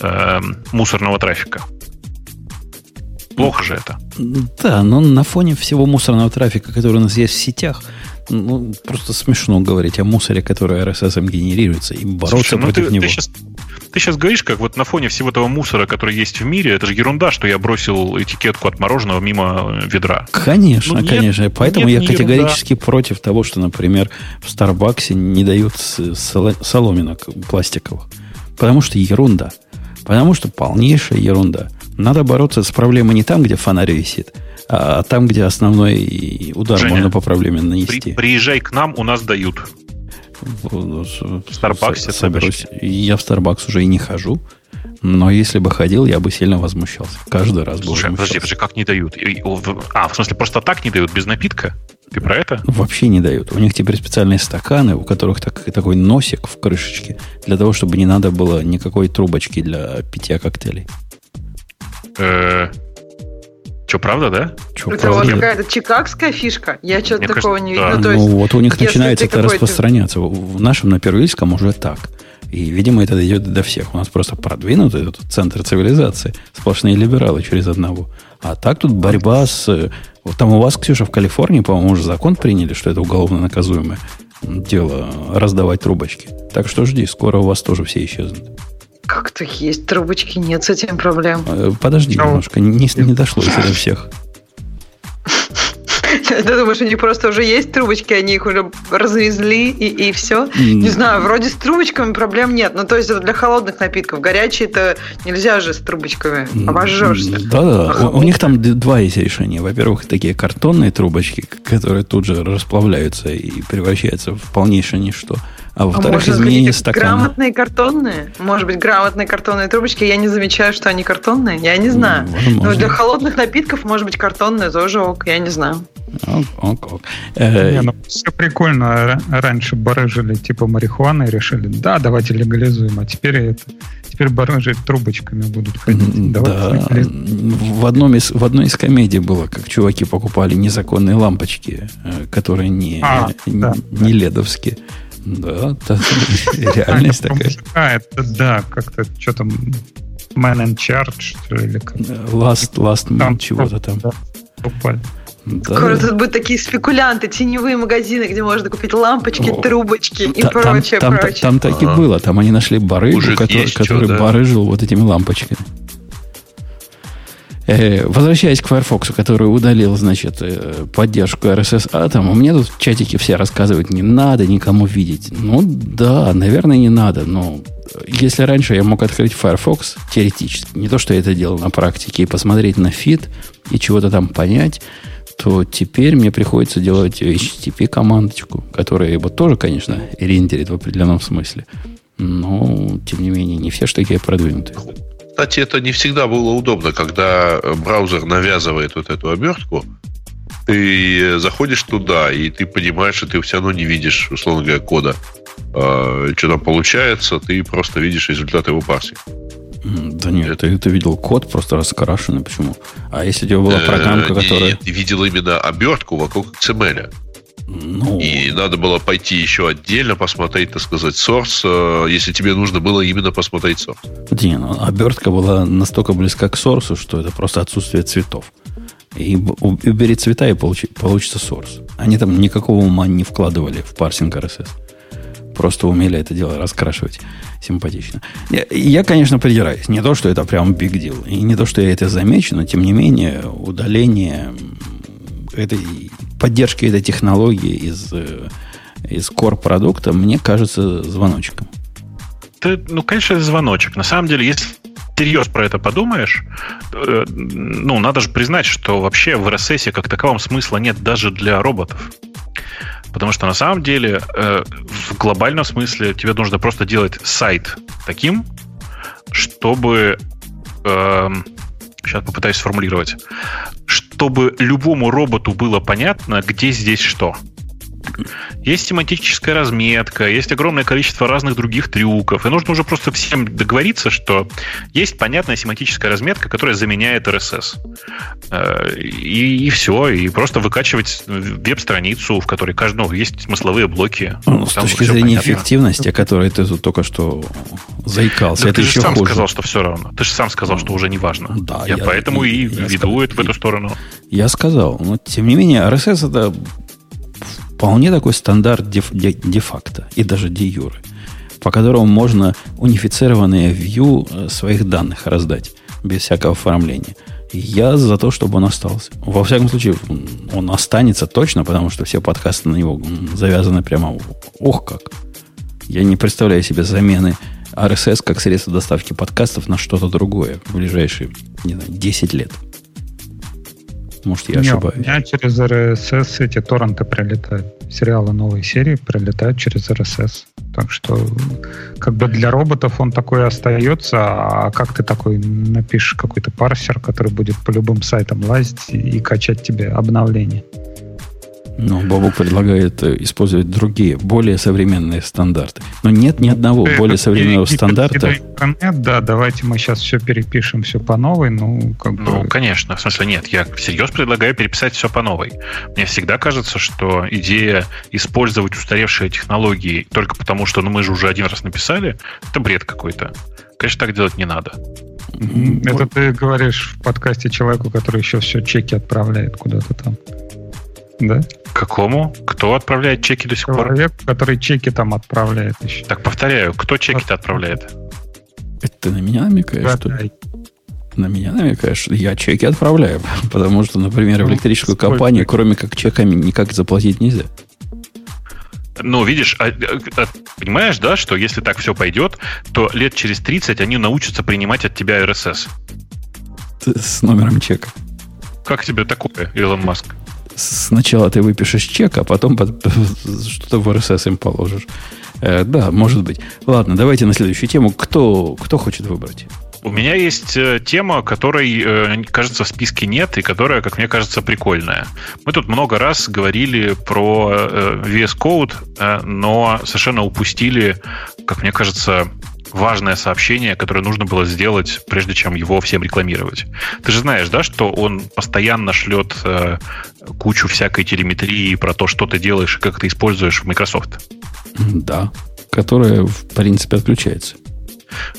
э, мусорного трафика. Плохо же это. Да, но на фоне всего мусорного трафика, который у нас есть в сетях, ну, просто смешно говорить о мусоре, который RSS генерируется, и бороться Слушай, ну против ты, него. Ты сейчас, ты сейчас говоришь, как вот на фоне всего того мусора, который есть в мире, это же ерунда, что я бросил этикетку от мороженого мимо э, ведра. Конечно, ну, конечно. Нет, Поэтому нет, я категорически ерунда. против того, что, например, в Старбаксе не дают соломинок пластиковых. Потому что ерунда. Потому что полнейшая ерунда. Надо бороться с проблемой не там, где фонарь висит, а там, где основной удар Женя, можно по проблеме нанести. При, приезжай к нам, у нас дают. В, в Старбаксе соберусь. Я в Старбакс уже и не хожу. Но если бы ходил, я бы сильно возмущался. Каждый раз бы Слушай, подожди, подожди, как не дают? А, в смысле, просто так не дают, без напитка? Ты про это? Вообще не дают. У них теперь специальные стаканы, у которых так, такой носик в крышечке, для того, чтобы не надо было никакой трубочки для питья коктейлей. Э, что, правда, да? Че, это правда? вот какая-то чикагская фишка. Я что-то такого кажется, не видел. Да. Ну, ну, вот у них начинается это распространяться. В нашем на первильском уже так. И, видимо, это идет до всех. У нас просто продвинутый этот центр цивилизации. Сплошные либералы через одного. А так тут борьба с... Вот там у вас, Ксюша, в Калифорнии, по-моему, уже закон приняли, что это уголовно наказуемое дело раздавать трубочки. Так что жди, скоро у вас тоже все исчезнут. Как-то есть трубочки, нет с этим проблем. Э, подожди Но... немножко, не, не дошло еще до всех. Ты думаешь, у них просто уже есть трубочки, они их уже развезли и, и все? Не знаю, вроде с трубочками проблем нет. Ну, то есть это для холодных напитков. Горячие-то нельзя же с трубочками. Обожжешься. Да-да. У, у них там два есть решения. Во-первых, такие картонные трубочки, которые тут же расплавляются и превращаются в полнейшее ничто. А во-вторых, а изменение стакана. Грамотные картонные? Может быть, грамотные картонные трубочки. Я не замечаю, что они картонные. Я не знаю. Возможно. Но для холодных напитков, может быть, картонные тоже ок. Я не знаю. Ок, ок, ок. Э, не, ну, все прикольно. Раньше барыжили типа марихуаны и решили, да, давайте легализуем. А теперь это теперь барыжить трубочками будут ходить. Да. В, одном из, в одной из комедий было, как чуваки покупали незаконные лампочки, э, которые не, а, не, да, не ледовские. Да, реальность такая. А, это да, как-то что там Man in Charge, или как Last, last man, чего-то там. Покупали. Да. Скоро тут будут такие спекулянты, теневые магазины, где можно купить лампочки, О, трубочки и там, прочее, там, прочее. Там, там так и было. Там они нашли барыгу, который, который да? барыжил вот этими лампочками. Э, возвращаясь к Firefox, который удалил, значит, э, поддержку RSS Atom, меня тут в чатике все рассказывают, не надо никому видеть. Ну да, наверное, не надо, но если раньше я мог открыть Firefox, теоретически, не то, что я это делал на практике, и посмотреть на фид, и чего-то там понять, то теперь мне приходится делать HTTP командочку, которая его тоже, конечно, рендерит в определенном смысле. Но, тем не менее, не все штуки продвинуты. Кстати, это не всегда было удобно, когда браузер навязывает вот эту обертку, ты заходишь туда, и ты понимаешь, что ты все равно не видишь, условно говоря, кода. Э, что там получается, ты просто видишь результат его парсинга. Да нет, ты, ты видел код просто раскрашенный. Почему? А если у тебя была программка, которая... Нет, ты видел именно обертку вокруг XML. Ну... И надо было пойти еще отдельно посмотреть, так сказать, source, э, если тебе нужно было именно посмотреть source. Не, ну, обертка была настолько близка к source, что это просто отсутствие цветов. И убери цвета, и получи, получится source. Они там никакого ума не вкладывали в парсинг RSS. Просто умели это дело раскрашивать симпатично. Я, я, конечно, придираюсь. Не то, что это прям big deal. И не то, что я это замечу, но тем не менее удаление этой поддержки этой технологии из, э, из core продукта мне кажется звоночком. Ты, ну, конечно, звоночек. На самом деле, если серьезно про это подумаешь, э, ну, надо же признать, что вообще в RSS как таковом смысла нет даже для роботов. Потому что на самом деле э, в глобальном смысле тебе нужно просто делать сайт таким, чтобы э, сейчас попытаюсь сформулировать, чтобы любому роботу было понятно, где здесь что. Есть семантическая разметка, есть огромное количество разных других трюков. И нужно уже просто всем договориться, что есть понятная семантическая разметка, которая заменяет RSS. Э, и, и все. И просто выкачивать веб-страницу, в которой каждому ну, есть смысловые блоки. Ну, с точки зрения понятно. эффективности, о которой ты тут только что заикался, да это ты еще же сам хуже. сказал, что все равно. Ты же сам сказал, что уже не важно. Да, я, я поэтому я, и я веду сказал, это в эту сторону. Я сказал. Но, тем не менее, RSS это вполне такой стандарт де-факто и даже де-юры, по которому можно унифицированные view э, своих данных раздать без всякого оформления. Я за то, чтобы он остался. Во всяком случае, он останется точно, потому что все подкасты на него завязаны прямо ох как. Я не представляю себе замены RSS как средство доставки подкастов на что-то другое в ближайшие, не знаю, 10 лет. Может, я Не, ошибаюсь. У меня через RSS эти торренты прилетают. Сериалы новой серии прилетают через RSS. Так что как бы для роботов он такой остается, а как ты такой напишешь какой-то парсер, который будет по любым сайтам лазить и качать тебе обновления? Ну, Бобук предлагает э, использовать другие, более современные стандарты. Но нет ни одного Это более современного стандарта. Нет, да, давайте мы сейчас все перепишем, все по новой. Ну, как ну бы... конечно. В смысле, нет, я всерьез предлагаю переписать все по новой. Мне всегда кажется, что идея использовать устаревшие технологии только потому, что ну, мы же уже один раз написали, это бред какой-то. Конечно, так делать не надо. Это ты говоришь в подкасте человеку, который еще все чеки отправляет куда-то там. Да? Какому? Кто отправляет чеки до сих Человек, пор? Человек, который чеки там отправляет еще. Так, повторяю, кто чеки-то отправляет? Это ты на меня намекаешь, что ли? На меня намекаешь, я чеки отправляю. Потому что, например, в ну, электрическую Сколько? компанию, кроме как чеками, никак заплатить нельзя. Ну, видишь, а, а, понимаешь, да, что если так все пойдет, то лет через 30 они научатся принимать от тебя RSS. С номером чека. Как тебе такое, Илон Маск? Сначала ты выпишешь чек, а потом что-то в RSS им положишь. Э, да, может быть. Ладно, давайте на следующую тему. Кто, кто хочет выбрать? У меня есть э, тема, которой, э, кажется, в списке нет, и которая, как мне кажется, прикольная. Мы тут много раз говорили про VS Code, но совершенно упустили, как мне кажется, важное сообщение, которое нужно было сделать, прежде чем его всем рекламировать. Ты же знаешь, да, что он постоянно шлет э, кучу всякой телеметрии про то, что ты делаешь и как ты используешь в Microsoft. Да, которая, в принципе, отключается.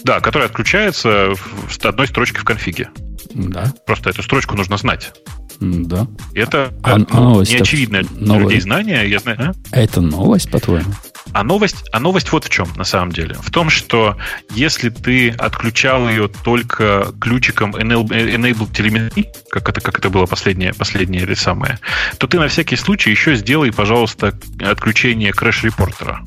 Да, которая отключается с одной строчки в конфиге. Да. Просто эту строчку нужно знать. Да. Это а, ну, а новость неочевидное для людей знание. Я знаю, а? Это новость, по-твоему? А новость, а новость вот в чем, на самом деле. В том, что если ты отключал ее только ключиком Enable, enable Telemetry, как это, как это было последнее, последнее или самое, то ты на всякий случай еще сделай, пожалуйста, отключение крэш-репортера.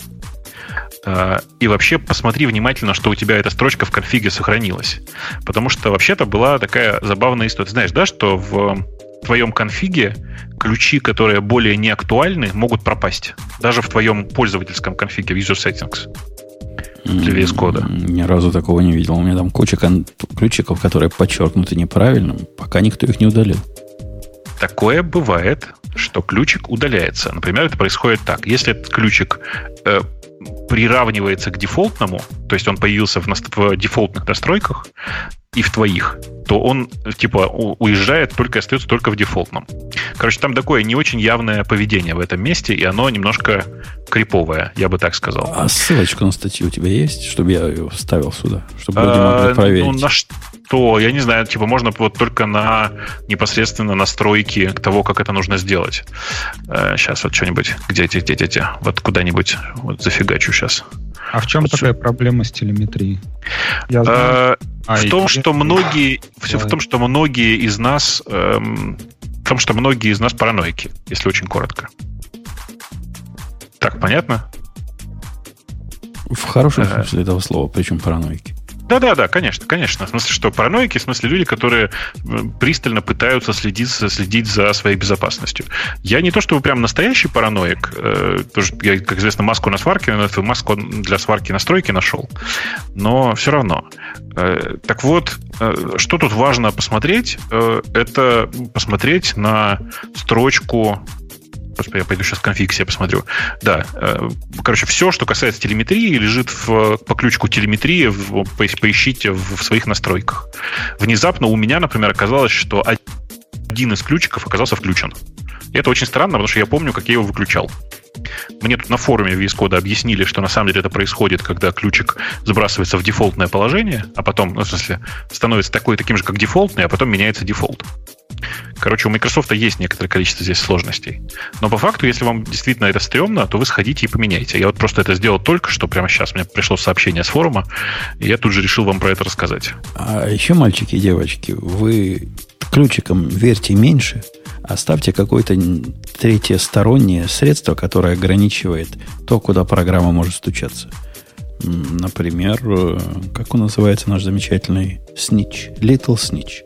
А, и вообще посмотри внимательно, что у тебя эта строчка в конфиге сохранилась. Потому что вообще-то была такая забавная история. Знаешь, да, что в твоем конфиге ключи, которые более не актуальны, могут пропасть. Даже в твоем пользовательском конфиге в User Settings для VS кода. Ни разу такого не видел. У меня там куча кон- ключиков, которые подчеркнуты неправильно, пока никто их не удалил. Такое бывает, что ключик удаляется. Например, это происходит так. Если этот ключик э, приравнивается к дефолтному, то есть он появился в, в дефолтных настройках и в твоих, то он типа уезжает только остается только в дефолтном. Короче, там такое не очень явное поведение в этом месте, и оно немножко криповое, я бы так сказал. А ссылочка на статью у тебя есть, чтобы я ее вставил сюда, чтобы люди могли а, проверить? Ну, на что? Я не знаю, типа можно вот только на непосредственно настройки того, как это нужно сделать. Сейчас э, вот что-нибудь, где эти, где эти, вот куда-нибудь вот зафигачу сейчас. А в чем вот такая проблема с телеметрией? Я знаю. А, в том, что многие, все в том, что многие из нас, эм, в том, что многие из нас параноики, если очень коротко. Так, понятно? В хорошем э. смысле этого слова, причем параноики. Да-да-да, конечно, конечно. В смысле, что параноики, в смысле люди, которые э, пристально пытаются следить, следить за своей безопасностью. Я не то, чтобы прям настоящий параноик, э, тоже, я, как известно, маску на сварке, маску для сварки настройки нашел, но все равно. Э, так вот, э, что тут важно посмотреть, э, это посмотреть на строчку Господи, я пойду сейчас конфиг себе посмотрю. Да, э, короче, все, что касается телеметрии, лежит в, по ключку телеметрии, в, поищите в, в своих настройках. Внезапно у меня, например, оказалось, что один из ключиков оказался включен. И это очень странно, потому что я помню, как я его выключал. Мне тут на форуме VS Code объяснили, что на самом деле это происходит, когда ключик сбрасывается в дефолтное положение, а потом, ну, в смысле, становится такой таким же, как дефолтный, а потом меняется дефолт. Короче, у Microsoft есть некоторое количество здесь сложностей. Но по факту, если вам действительно это стрёмно, то вы сходите и поменяйте. Я вот просто это сделал только что, прямо сейчас. Мне пришло сообщение с форума, и я тут же решил вам про это рассказать. А еще, мальчики и девочки, вы ключиком верьте меньше, оставьте какое-то третье стороннее средство, которое ограничивает то, куда программа может стучаться. Например, э, как он называется, наш замечательный снич? Little Snitch.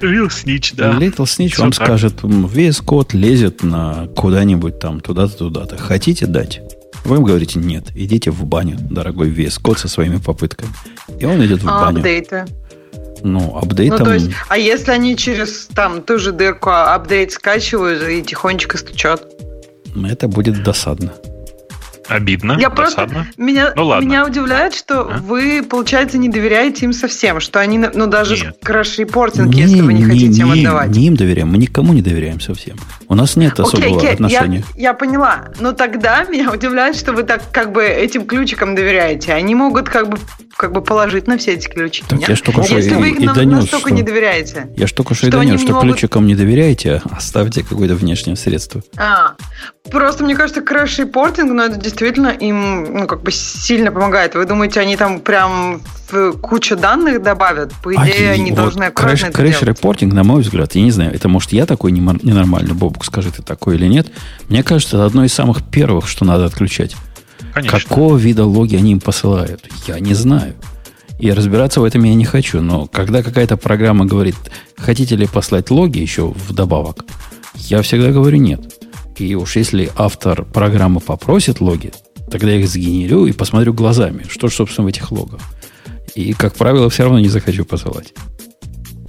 Little Snitch, да. Little Snitch вам так. скажет, весь код лезет на куда-нибудь там, туда-то, туда-то. Хотите дать? Вы ему говорите, нет, идите в баню, дорогой вес код со своими попытками. И он идет в а баню. Апдейты? Ну, апдейтом... Ну, то есть, а если они через там ту же дырку апдейт скачивают и тихонечко стучат? Это будет досадно. Обидно, Я просто меня, ну, ладно. меня удивляет, что а? вы, получается, не доверяете им совсем, что они, ну даже краш-репортинг, если вы не, не хотите не, им отдавать. Не им доверяем, мы никому не доверяем совсем. У нас нет особого окей, отношения. Я, я поняла, но тогда меня удивляет, что вы так как бы этим ключикам доверяете. Они могут как бы как бы положить на все эти ключики. Так нет? я ж только что Если и, вы их и на, донес, настолько что, не доверяете. Я ж только что, что и донес, что могут... ключикам не доверяете, а оставьте какое-то внешнее средство. А, просто мне кажется, crash reporting, но ну, это действительно им ну, как бы сильно помогает. Вы думаете, они там прям кучу данных добавят? По идее, а, они вот должны аккуратно crash, Crash reporting, на мой взгляд, я не знаю, это может я такой ненормальный, Бобук, скажи ты такой или нет. Мне кажется, это одно из самых первых, что надо отключать. Конечно. Какого вида логи они им посылают? Я не знаю. И разбираться в этом я не хочу. Но когда какая-то программа говорит, хотите ли послать логи еще вдобавок, я всегда говорю нет. И уж если автор программы попросит логи, тогда я их сгенерю и посмотрю глазами, что, собственно, в этих логах. И, как правило, все равно не захочу посылать.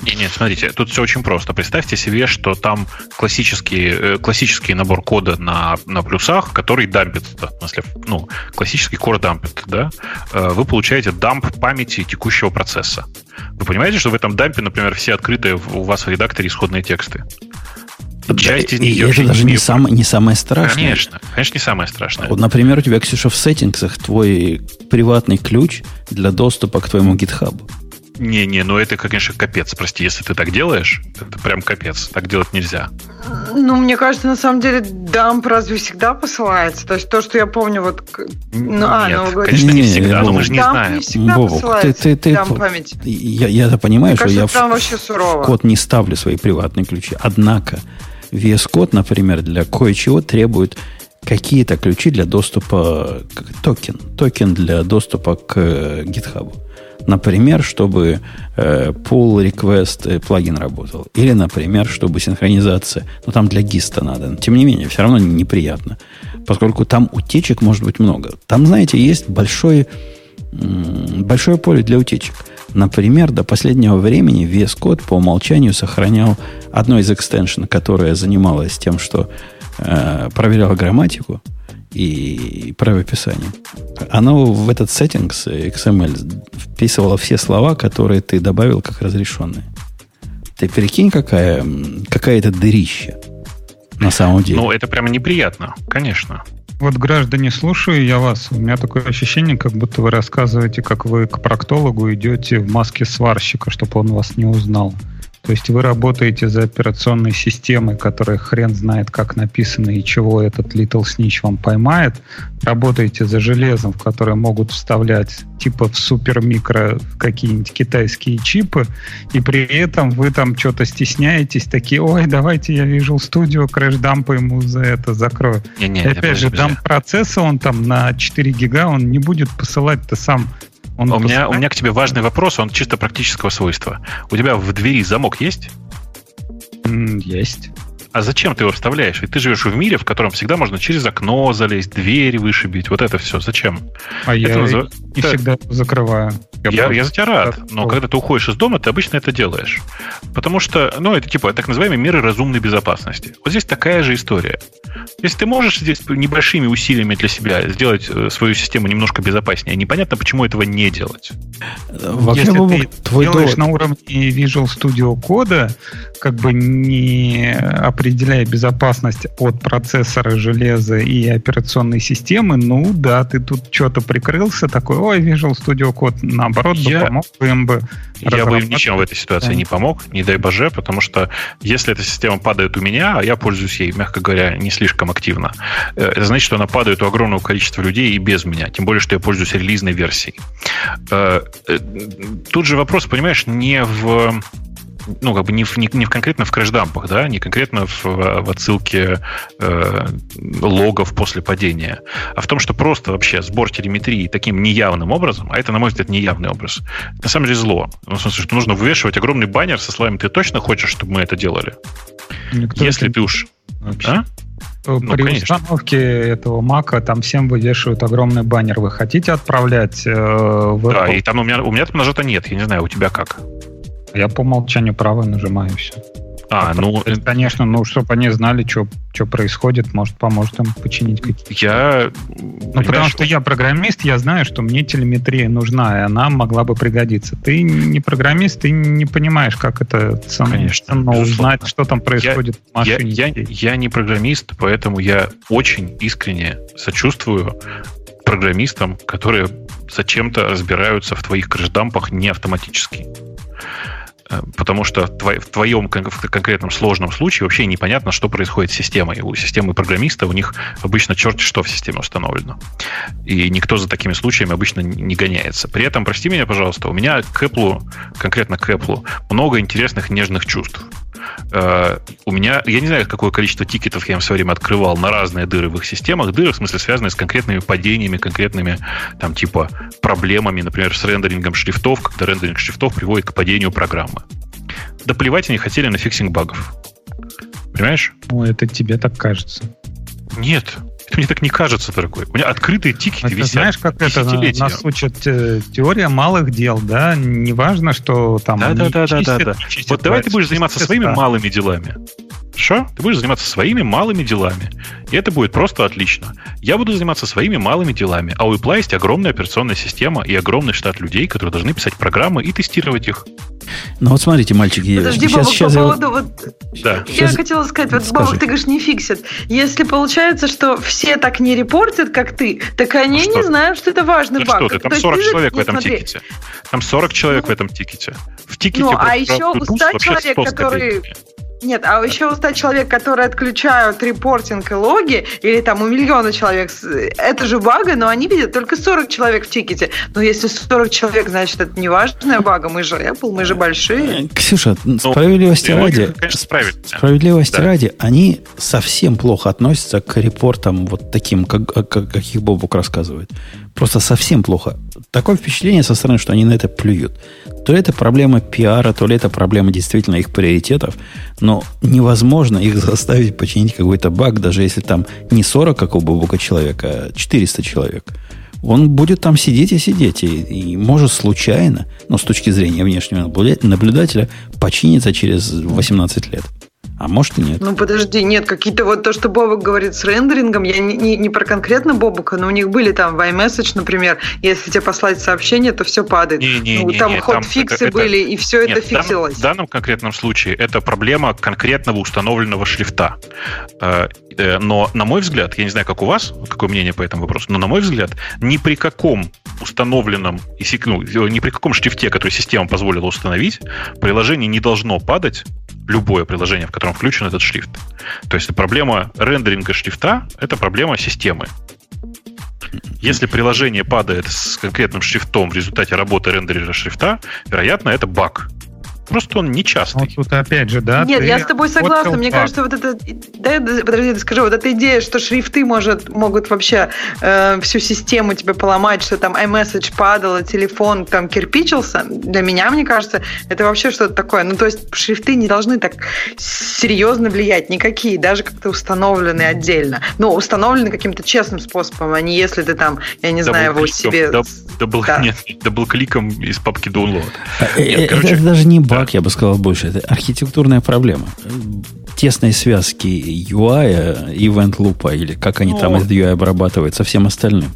Не, нет, смотрите, тут все очень просто. Представьте себе, что там классический, э, классический набор кода на, на плюсах, который дампит, в смысле, ну, классический core дампит, да, э, вы получаете дамп памяти текущего процесса. Вы понимаете, что в этом дампе, например, все открытые у вас в редакторе исходные тексты? Часть из них это даже не, сам, не самое страшное. Конечно, конечно, не самое страшное. Вот, например, у тебя, Ксюша, в сеттингсах твой приватный ключ для доступа к твоему GitHub. Не-не, ну это, конечно, капец, прости, если ты так делаешь, это прям капец, так делать нельзя. Ну, мне кажется, на самом деле, дамп разве всегда посылается? То есть то, что я помню, вот... Ну, а, Нет, ну, вы конечно, не, не всегда, но мы же не знаем. не всегда посылается ты, ты, дамп памяти. Я, я-то понимаю, мне что кажется, я в, вообще сурово. в код не ставлю свои приватные ключи. Однако, VS Code, например, для кое-чего требует какие-то ключи для доступа к токен. Токен для доступа к э, GitHub. Например, чтобы э, pull request э, плагин работал. Или, например, чтобы синхронизация. Ну, там для gist а надо. Но, тем не менее, все равно неприятно. Поскольку там утечек может быть много. Там, знаете, есть большое, большое поле для утечек. Например, до последнего времени VS Code по умолчанию сохранял одно из экстеншн, которое занималось тем, что э, проверяло грамматику и правописание. Оно в этот settings XML вписывало все слова, которые ты добавил как разрешенные. Ты прикинь, какая, какая это дырища на самом деле. Ну, это прямо неприятно, конечно. Вот, граждане, слушаю я вас. У меня такое ощущение, как будто вы рассказываете, как вы к проктологу идете в маске сварщика, чтобы он вас не узнал. То есть вы работаете за операционной системой, которая хрен знает, как написано и чего этот Little Snitch вам поймает. Работаете за железом, в которое могут вставлять типа в супер-микро какие-нибудь китайские чипы, и при этом вы там что-то стесняетесь, такие, ой, давайте я вижу студию, крэш-дампа ему за это закрою. Не, не, и опять же, дамп процесса он там на 4 гига, он не будет посылать-то сам Он у, меня, у меня к тебе важный вопрос, он чисто практического свойства. У тебя в двери замок есть? Есть. А зачем ты его вставляешь? Ведь ты живешь в мире, в котором всегда можно через окно залезть, дверь вышибить. Вот это все. Зачем? А это я назов... не это... всегда закрываю. Я, я, я за тебя рад, но когда ты уходишь из дома, ты обычно это делаешь. Потому что, ну, это типа так называемые меры разумной безопасности. Вот здесь такая же история. Если ты можешь здесь небольшими усилиями для себя сделать э, свою систему немножко безопаснее, непонятно, почему этого не делать. Вообще, Если ты твой делаешь довод... на уровне Visual Studio кода, как бы не определяя безопасность от процессора, железа и операционной системы, ну да, ты тут что-то прикрылся, такой, ой, Visual Studio Code, наоборот, я, бы помог бы им бы Я бы им ничем в этой ситуации да. не помог, не дай боже, потому что если эта система падает у меня, а я пользуюсь ей, мягко говоря, не слишком активно, э, это значит, что она падает у огромного количества людей и без меня, тем более, что я пользуюсь релизной версией. Э, э, тут же вопрос, понимаешь, не в ну, как бы не, в, не, не конкретно в крэшдампах, да, не конкретно в, в отсылке э, логов после падения, а в том, что просто вообще сбор телеметрии таким неявным образом, а это, на мой взгляд, неявный образ, на самом деле зло. Ну, в смысле, что нужно вывешивать огромный баннер со словами «Ты точно хочешь, чтобы мы это делали?» Никто Если ты уж... Вообще. А? Э, ну, При конечно. установке этого мака там всем вывешивают огромный баннер. Вы хотите отправлять э, в Да, и там у меня, у меня там нажато нет. Я не знаю, у тебя как? Я по умолчанию правой нажимаю все. А, ну... Есть, э, конечно, ну, чтобы они знали, что, происходит, может, поможет им починить какие-то... Я... Ну, потому что я программист, я знаю, что мне телеметрия нужна, и она могла бы пригодиться. Ты не программист, ты не понимаешь, как это ценно, Конечно, ценно узнать, что там происходит я, в машине. Я, я, я не программист, поэтому я очень искренне сочувствую программистам, которые зачем-то разбираются в твоих крышдампах не автоматически. Э, потому что в твоем конкретном сложном случае вообще непонятно, что происходит с системой. У системы программиста у них обычно черт что в системе установлено. И никто за такими случаями обычно не гоняется. При этом, прости меня, пожалуйста, у меня к Apple, конкретно к Apple, много интересных нежных чувств. Э, у меня, я не знаю, какое количество тикетов я им в свое время открывал на разные дыры в их системах. Дыры, в смысле, связанные с конкретными падениями, конкретными, там, типа, проблемами, например, с рендерингом шрифтов, когда рендеринг шрифтов приводит к падению программы. Да плевать они хотели на фиксинг багов. Понимаешь? Ну, это тебе так кажется. Нет, мне так не кажется, дорогой. У меня открытые тикеты это, висят. Знаешь, как это нас учат э, теория малых дел, да? Неважно, что там. Да, да, да, да, да, да. Вот давай ты будешь заниматься своими малыми делами. Хорошо? Ты будешь заниматься своими малыми делами. И это будет просто отлично. Я буду заниматься своими малыми делами. А у Apple есть огромная операционная система и огромный штат людей, которые должны писать программы и тестировать их. Ну вот смотрите, мальчики, Подожди, сейчас, Бобок, сейчас по поводу я... вот... Да. Я сейчас... хотела сказать, вот, Скажи. Бобок, ты говоришь, не фиксит. Если получается, что все так не репортят, как ты, так они а не знают, что это важный да баг. Что ты, там 40 ты, человек в этом смотри. тикете. Там 40 человек ну, в этом тикете. В тикете ну, а еще у 100 человек, которые... Нет, а еще у 100 человек, которые отключают reporting и логи, или там у миллиона человек, это же бага, но они видят только 40 человек в тикете. Но если 40 человек, значит, это не важная бага, мы же Apple, мы же большие. Э, Ксюша, ну, справедливости ради, справедливости да. ради, они совсем плохо относятся к репортам вот таким, как, как, каких Бобук рассказывает. Просто совсем плохо. Такое впечатление со стороны, что они на это плюют. То это проблема пиара, то ли это проблема действительно их приоритетов, но невозможно их заставить починить какой-то баг, даже если там не 40, как у Бобука человека, а 400 человек. Он будет там сидеть и сидеть, и, и может случайно, но с точки зрения внешнего наблюдателя, починиться через 18 лет. А может и нет. Ну подожди, нет, какие-то вот то, что Бобок говорит с рендерингом, я не, не, не про конкретно Бобука, но у них были там в iMessage, например, если тебе послать сообщение, то все падает. Не, не, ну, не, там ход-фиксы были, это, и все нет, это фиксилось. В данном, в данном конкретном случае это проблема конкретного установленного шрифта. Э, э, но, на мой взгляд, я не знаю, как у вас, какое мнение по этому вопросу, но, на мой взгляд, ни при каком установленном, ну, ни при каком шрифте, который система позволила установить, приложение не должно падать любое приложение, в котором включен этот шрифт. То есть проблема рендеринга шрифта – это проблема системы. Если приложение падает с конкретным шрифтом в результате работы рендерера шрифта, вероятно, это баг. Просто он нечастый. Вот тут опять же, да. Нет, я с тобой согласна. Мне кажется, вот это... Да, подожди, скажи, вот эта идея, что шрифты может, могут вообще э, всю систему тебе поломать, что там iMessage падало, телефон там кирпичился, для меня, мне кажется, это вообще что-то такое. Ну, то есть шрифты не должны так серьезно влиять никакие, даже как-то установлены отдельно. Ну, установлены каким-то честным способом, а не если ты там, я не знаю, его себе... Double, да. Нет, double click ом из папки download. А, нет, это, короче, это даже не баг, я бы сказал больше. Это архитектурная проблема. Тесные связки UI, event loop, или как они ну, там этот UI обрабатывают, со всем остальным.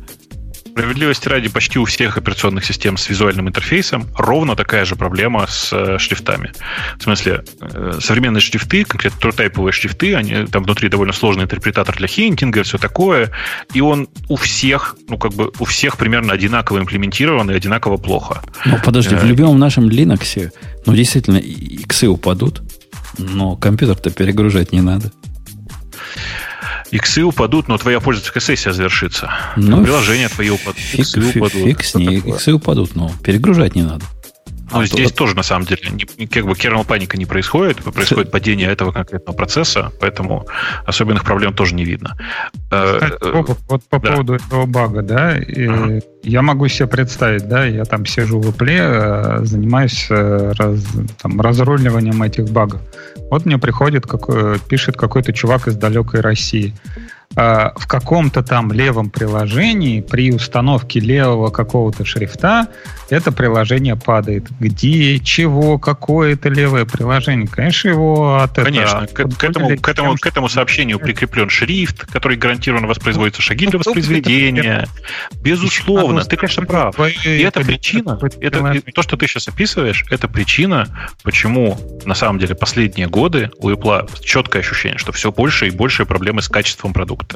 Справедливости ради, почти у всех операционных систем с визуальным интерфейсом ровно такая же проблема с э, шрифтами. В смысле, э, современные шрифты, конкретно трутайповые шрифты, они там внутри довольно сложный интерпретатор для хинтинга, все такое, и он у всех, ну как бы у всех примерно одинаково имплементирован и одинаково плохо. Ну подожди, в э, любом нашем Linux, ну действительно, иксы упадут, но компьютер-то перегружать не надо. Иксы упадут, но твоя пользовательская сессия завершится. Ну, приложение твое упадут. Фиг, иксы фиг, упадут. Фиг с ней. Иксы упадут, но перегружать не надо. Ну, а здесь то... тоже, на самом деле, не, как бы kernel паника не происходит, происходит падение этого конкретного процесса, поэтому особенных проблем тоже не видно. Э, Кстати, э, вот по да. поводу этого бага, да, uh-huh. я могу себе представить, да, я там сижу в Apple, э, занимаюсь раз, там, разруливанием этих багов. Вот мне приходит, какой, пишет какой-то чувак из далекой России. А, в каком-то там левом приложении при установке левого какого-то шрифта это приложение падает. Где, чего, какое это левое приложение? Конечно, его от Конечно, этого... К, к, этому, к, этому, к этому сообщению прикреплен шрифт, который гарантированно воспроизводится шаги для воспроизведения. Безусловно, ты, конечно, прав. И это причина, это, то, что ты сейчас описываешь, это причина, почему на самом деле последние годы у Apple четкое ощущение, что все больше и больше проблемы с качеством продукта.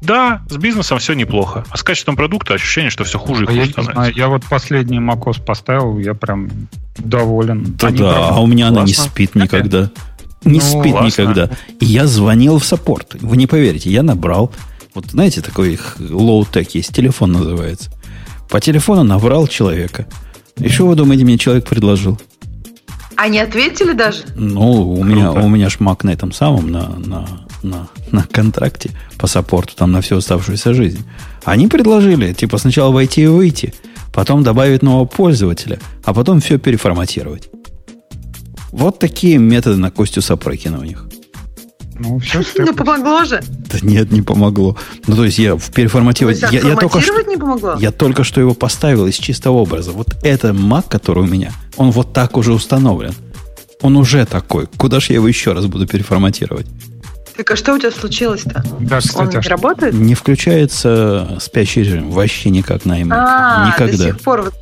Да, с бизнесом все неплохо, а с качеством продукта ощущение, что все хуже и а хуже я становится. Знаю, я вот последний macOS поставил, я прям доволен. Да, да а у меня классно. она не спит никогда. Не ну, спит классно. никогда. И я звонил в support. Вы не поверите, я набрал. Вот знаете, такой low-tech есть, телефон называется. По телефону набрал человека. И что вы думаете, мне человек предложил? Они ответили даже? Ну, у меня, у меня шмак на этом самом, на, на, на, на контракте по саппорту, там на всю оставшуюся жизнь. Они предложили, типа, сначала войти и выйти, потом добавить нового пользователя, а потом все переформатировать. Вот такие методы на Костю Сапрыкина у них. Ну, все Ну, помогло же. Да нет, не помогло. Ну, то есть я в переформатировать... Я, я, только что, не помогло? Я только что его поставил из чистого образа. Вот это Mac, который у меня, он вот так уже установлен. Он уже такой. Куда же я его еще раз буду переформатировать? Так а что у тебя случилось-то? Да, кстати, Он не а работает? Не включается спящий режим вообще никак на iMac. А, Никогда. до сих пор.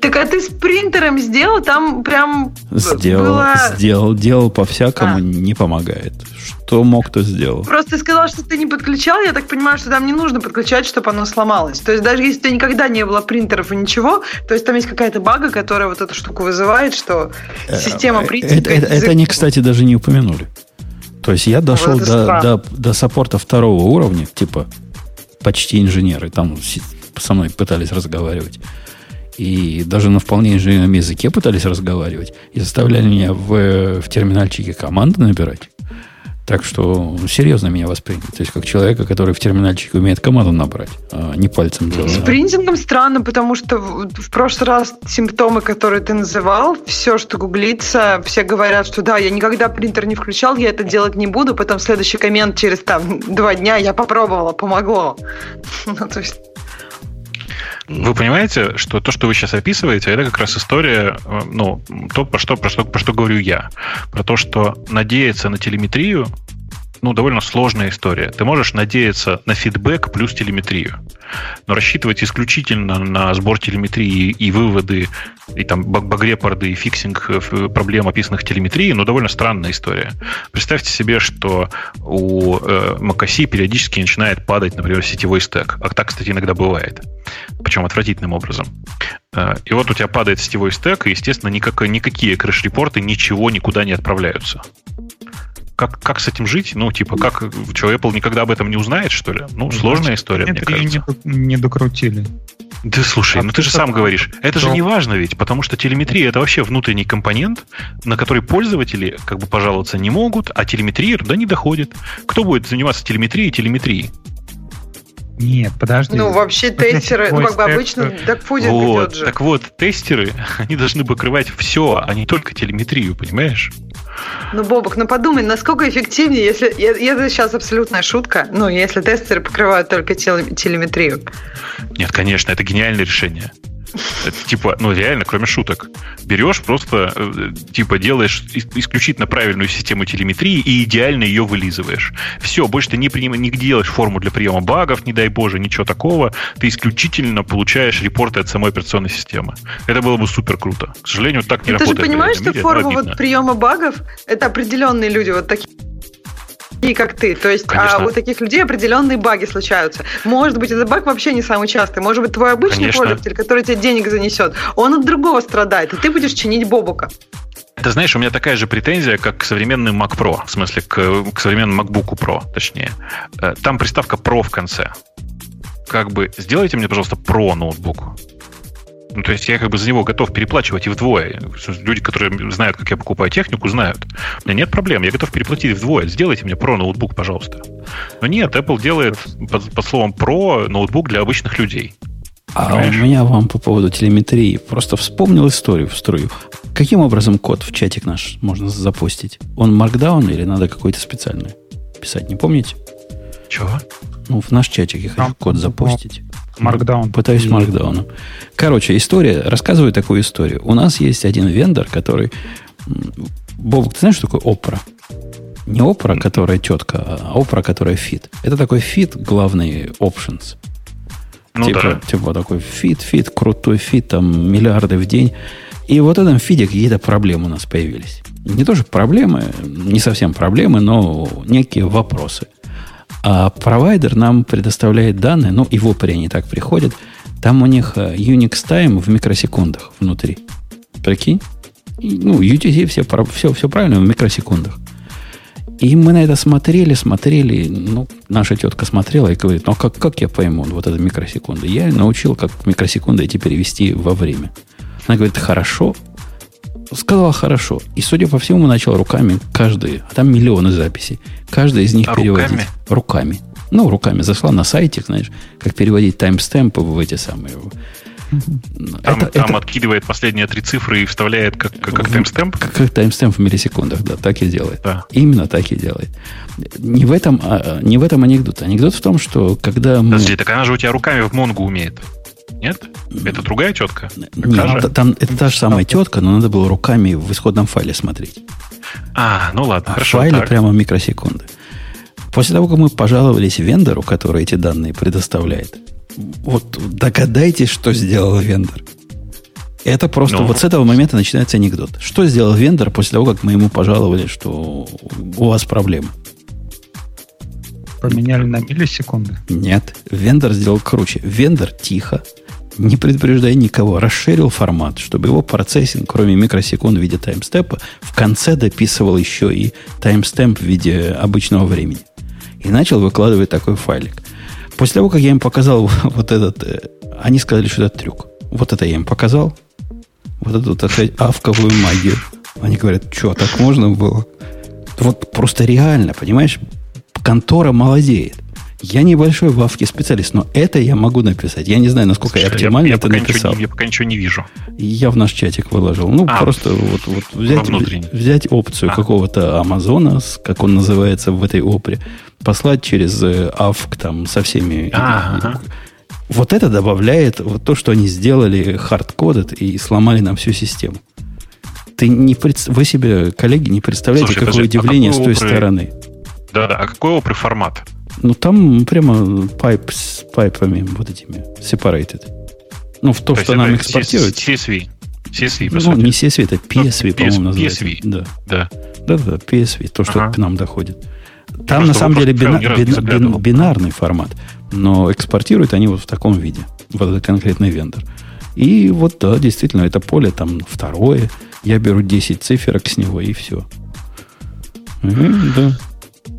Так а ты с принтером сделал? Там прям Сделал, было... сделал, делал по-всякому, а. не помогает. Что мог, то сделал. Просто ты сказал, что ты не подключал, я так понимаю, что там не нужно подключать, чтобы оно сломалось. То есть даже если у тебя никогда не было принтеров и ничего, то есть там есть какая-то бага, которая вот эту штуку вызывает, что э, система принтера... Это, это, это они, кстати, даже не упомянули. То есть я дошел до, до, до саппорта второго уровня, типа почти инженеры, там со мной пытались разговаривать. И даже на вполне инженерном языке пытались разговаривать. И заставляли меня в, в терминальчике команды набирать. Так что серьезно меня восприняли. То есть, как человека, который в терминальчике умеет команду набрать, а не пальцем делать. С принтингом странно, потому что в прошлый раз симптомы, которые ты называл, все, что гуглится, все говорят, что да, я никогда принтер не включал, я это делать не буду. Потом следующий коммент через там два дня я попробовала, помогло. Ну, то есть вы понимаете, что то, что вы сейчас описываете, это как раз история, э, ну, то, про что, про что, про что говорю я. Про то, что надеяться на телеметрию ну, довольно сложная история. Ты можешь надеяться на фидбэк плюс телеметрию. Но рассчитывать исключительно на сбор телеметрии и выводы, и там bug report ы, и фиксинг э, проблем, описанных в телеметрии, ну, довольно странная история. Представьте себе, что у э, macOS периодически начинает падать, например, сетевой стек. А так, кстати, иногда бывает. Причем отвратительным образом. Э, и вот у тебя падает сетевой стек, и, естественно, никак, никакие крэш-репорты ничего никуда не отправляются как, как с этим жить? Ну, типа, как что, Apple никогда об этом не узнает, что ли? Ну, сложная история, мне кажется. Не, не докрутили. Да слушай, а ну ты же сам говоришь, это же не важно ведь, потому что телеметрия это вообще внутренний компонент, на который пользователи как бы пожаловаться не могут, а телеметрия туда не доходит. Кто будет заниматься телеметрией и телеметрией? Нет, подожди. Ну, вообще тестеры, ну, как бы обычно докфудинг вот, идет же. Так вот, тестеры, они должны покрывать все, а не только телеметрию, понимаешь? Ну, Бобок, ну подумай, насколько эффективнее, если... Это сейчас абсолютная шутка, ну, если тестеры покрывают только телеметрию. Нет, конечно, это гениальное решение. Типа, ну реально, кроме шуток. Берешь просто, э, типа, делаешь исключительно правильную систему телеметрии и идеально ее вылизываешь. Все, больше ты не, приним, не делаешь форму для приема багов, не дай боже, ничего такого. Ты исключительно получаешь репорты от самой операционной системы. Это было бы супер круто. К сожалению, так не ты работает. Ты же понимаешь, что форма вот приема багов это определенные люди, вот такие такие, как ты. То есть Конечно. а у таких людей определенные баги случаются. Может быть, этот баг вообще не самый частый. Может быть, твой обычный Конечно. пользователь, который тебе денег занесет, он от другого страдает, и ты будешь чинить бобука. Это, знаешь, у меня такая же претензия, как к современным Mac Pro, в смысле, к, к современному MacBook Pro, точнее. Э, там приставка Pro в конце. Как бы, сделайте мне, пожалуйста, Pro ноутбук. Ну, то есть я как бы за него готов переплачивать и вдвое. Люди, которые знают, как я покупаю технику, знают. У меня нет проблем, я готов переплатить вдвое. Сделайте мне Pro ноутбук, пожалуйста. Но нет, Apple делает, по, по словам Pro, ноутбук для обычных людей. А Понимаешь? у меня вам по поводу телеметрии. Просто вспомнил историю в струю. Каким образом код в чатик наш можно запустить? Он markdown или надо какой-то специальный писать? Не помните? Чего? Ну, в наш чатик я хочу код запустить. Markdown. Пытаюсь markdown ом. Короче, история, рассказываю такую историю. У нас есть один вендор, который... Боб, ты знаешь, что такое OPRA? Не опра, которая тетка, а OPRA, которая feed. Это такой feed, главный options. Ну, типа, да. типа такой feed, feed, крутой feed, там миллиарды в день. И вот в этом фиде какие-то проблемы у нас появились. Не тоже проблемы, не совсем проблемы, но некие вопросы. А провайдер нам предоставляет данные, ну, и в Opera они так приходят. Там у них э, Unix Time в микросекундах внутри. Прикинь? Ну, UTC все, все, все правильно в микросекундах. И мы на это смотрели, смотрели. Ну, наша тетка смотрела и говорит, ну, а как, как я пойму вот это микросекунды? Я научил, как микросекунды эти перевести во время. Она говорит, хорошо, сказала хорошо. И, судя по всему, начал руками каждый, а там миллионы записей, каждый из них а переводить. Руками? Руками. Ну, руками зашла на сайтик, знаешь, как переводить таймстемпы в эти самые. Там, это, там это... откидывает последние три цифры и вставляет как, как, как таймстемп? Как, как таймстемп в миллисекундах, да, так и делает. Да. Именно так и делает. Не в этом, а, не в этом анекдот. Анекдот в том, что когда мы... Подожди, так она же у тебя руками в Монгу умеет. Нет? Это другая тетка? Нет, там, это та же самая тетка, но надо было руками в исходном файле смотреть. А, ну ладно, а хорошо. В файле так. прямо микросекунды. После того, как мы пожаловались вендору, который эти данные предоставляет, вот догадайтесь, что сделал вендор. Это просто ну. вот с этого момента начинается анекдот. Что сделал вендор после того, как мы ему пожаловали, что у вас проблемы? Поменяли на миллисекунды? Нет. Вендор сделал круче. Вендор тихо, не предупреждая никого, расширил формат, чтобы его процессинг, кроме микросекунд в виде таймстепа, в конце дописывал еще и таймстемп в виде обычного времени. И начал выкладывать такой файлик. После того, как я им показал вот этот... Э, они сказали, что это трюк. Вот это я им показал. Вот эту вот эту авковую магию. Они говорят, что, так можно было? Вот просто реально, понимаешь? Контора молодеет. Я небольшой в Авке специалист, но это я могу написать. Я не знаю, насколько Слушай, я оптимально я, я это написал. Не, я пока ничего не вижу. Я в наш чатик выложил. Ну, а, просто вот, вот взять, взять опцию а. какого-то Амазона, как он называется в этой опре, послать через э, Авк там со всеми... А, ага. Вот это добавляет вот то, что они сделали хардкодят и сломали нам всю систему. Ты не пред... Вы себе, коллеги, не представляете, Слушай, какое подожди, а удивление а с той опры... стороны. Да-да, а какой опры формат? Ну, там прямо pipe с pipe ами вот этими, separated. Ну, в то, то что нам экспортируют. CSV. CSV, по Ну, не CSV, это PSV, ну, по-моему, называется. PSV. Да. Да. Да-да, PSV, то, что ага. к нам доходит. Там, на самом деле, бина, бина, бин, бинарный формат, но экспортируют они вот в таком виде, вот этот конкретный вендор. И вот, да, действительно, это поле там второе. Я беру 10 циферок с него, и все. Угу, да.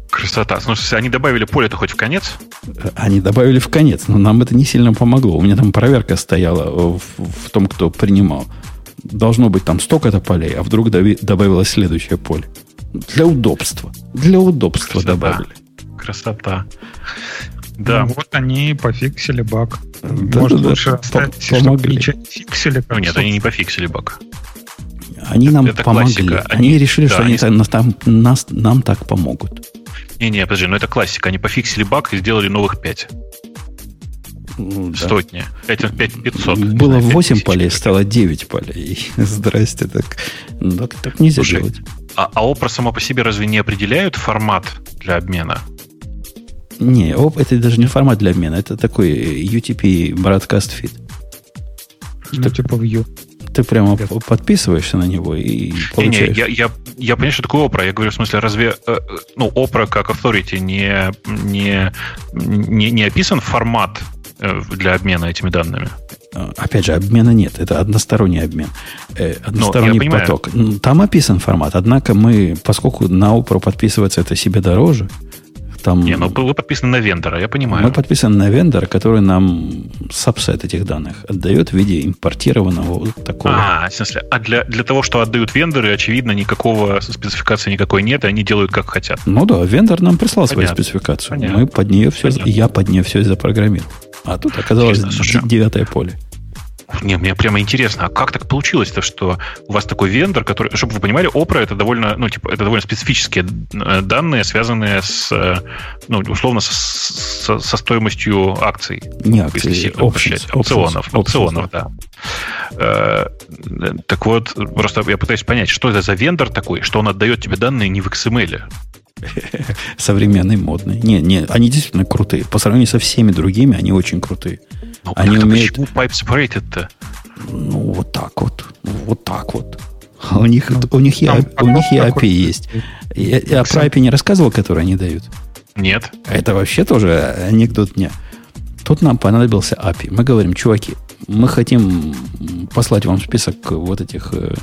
Красота. Ну, они добавили поле-то хоть в конец? Они добавили в конец, но нам это не сильно помогло. У меня там проверка стояла в, в том, кто принимал. Должно быть там столько-то полей, а вдруг добавилось следующее поле. Для удобства. Для удобства Красота. добавили. Красота. Да. Ну, вот они пофиксили баг. Да, Может, да, лучше да. оставить, помогли. чтобы фиксили. Ну, нет, они не пофиксили баг. Они нам это помогли. Классика. Они, они решили, да, что они, они... Там, нас, нам так помогут. Не-не, подожди, ну это классика. Они пофиксили баг и сделали новых 5. Ну, да. Сотни. 5, 5 500. Было 8 полей, стало 9 полей. Здрасте, так, так, так нельзя Слушай, делать. А, а Opera само по себе разве не определяют формат для обмена? Не, это даже не формат для обмена, это такой UTP Broadcast Feed. Ну, типа View. Ты прямо Нет. подписываешься на него и получаешь. Не, не, я, я, я понимаю, что такое Opera. Я говорю, в смысле, разве э, ну, Opera как authority не, не, не, не описан формат э, для обмена этими данными? А, опять же, обмена нет. Это односторонний обмен. Э, односторонний поток. Там описан формат. Однако мы, поскольку на Opera подписываться это себе дороже, там... Не, ну вы подписаны на вендора, я понимаю. Мы подписаны на вендора, который нам сабсет этих данных отдает в виде импортированного вот такого. А, в смысле, а для, для того, что отдают вендоры, очевидно, никакого спецификации никакой нет, и они делают как хотят. Ну да, вендор нам прислал Понятно. свою спецификацию. Понятно. Мы под нее все, Понятно. я под нее все запрограммировал. А тут оказалось девятое поле. Не, мне прямо интересно, а как так получилось-то, что у вас такой вендор, который, чтобы вы понимали, Opera это довольно, ну, типа, это довольно специфические э, данные, связанные с, э, ну, условно, со, со, со стоимостью акций. Не акций, опционов, options, опционов, да. Э, так вот, просто я пытаюсь понять, что это за вендор такой, что он отдает тебе данные не в XML. Современный, модный. Не, не, они действительно крутые. По сравнению со всеми другими, они очень крутые. Ну, Они умеют... Почему pipe separated-то? Ну, вот так вот. Вот так вот. А у них, ну, у них, там, и, у них и API есть. Я, я про API не рассказывал, который они дают? Нет. Это вообще тоже анекдот дня. Тут нам понадобился API. Мы говорим, чуваки, мы хотим послать вам список вот этих... Э,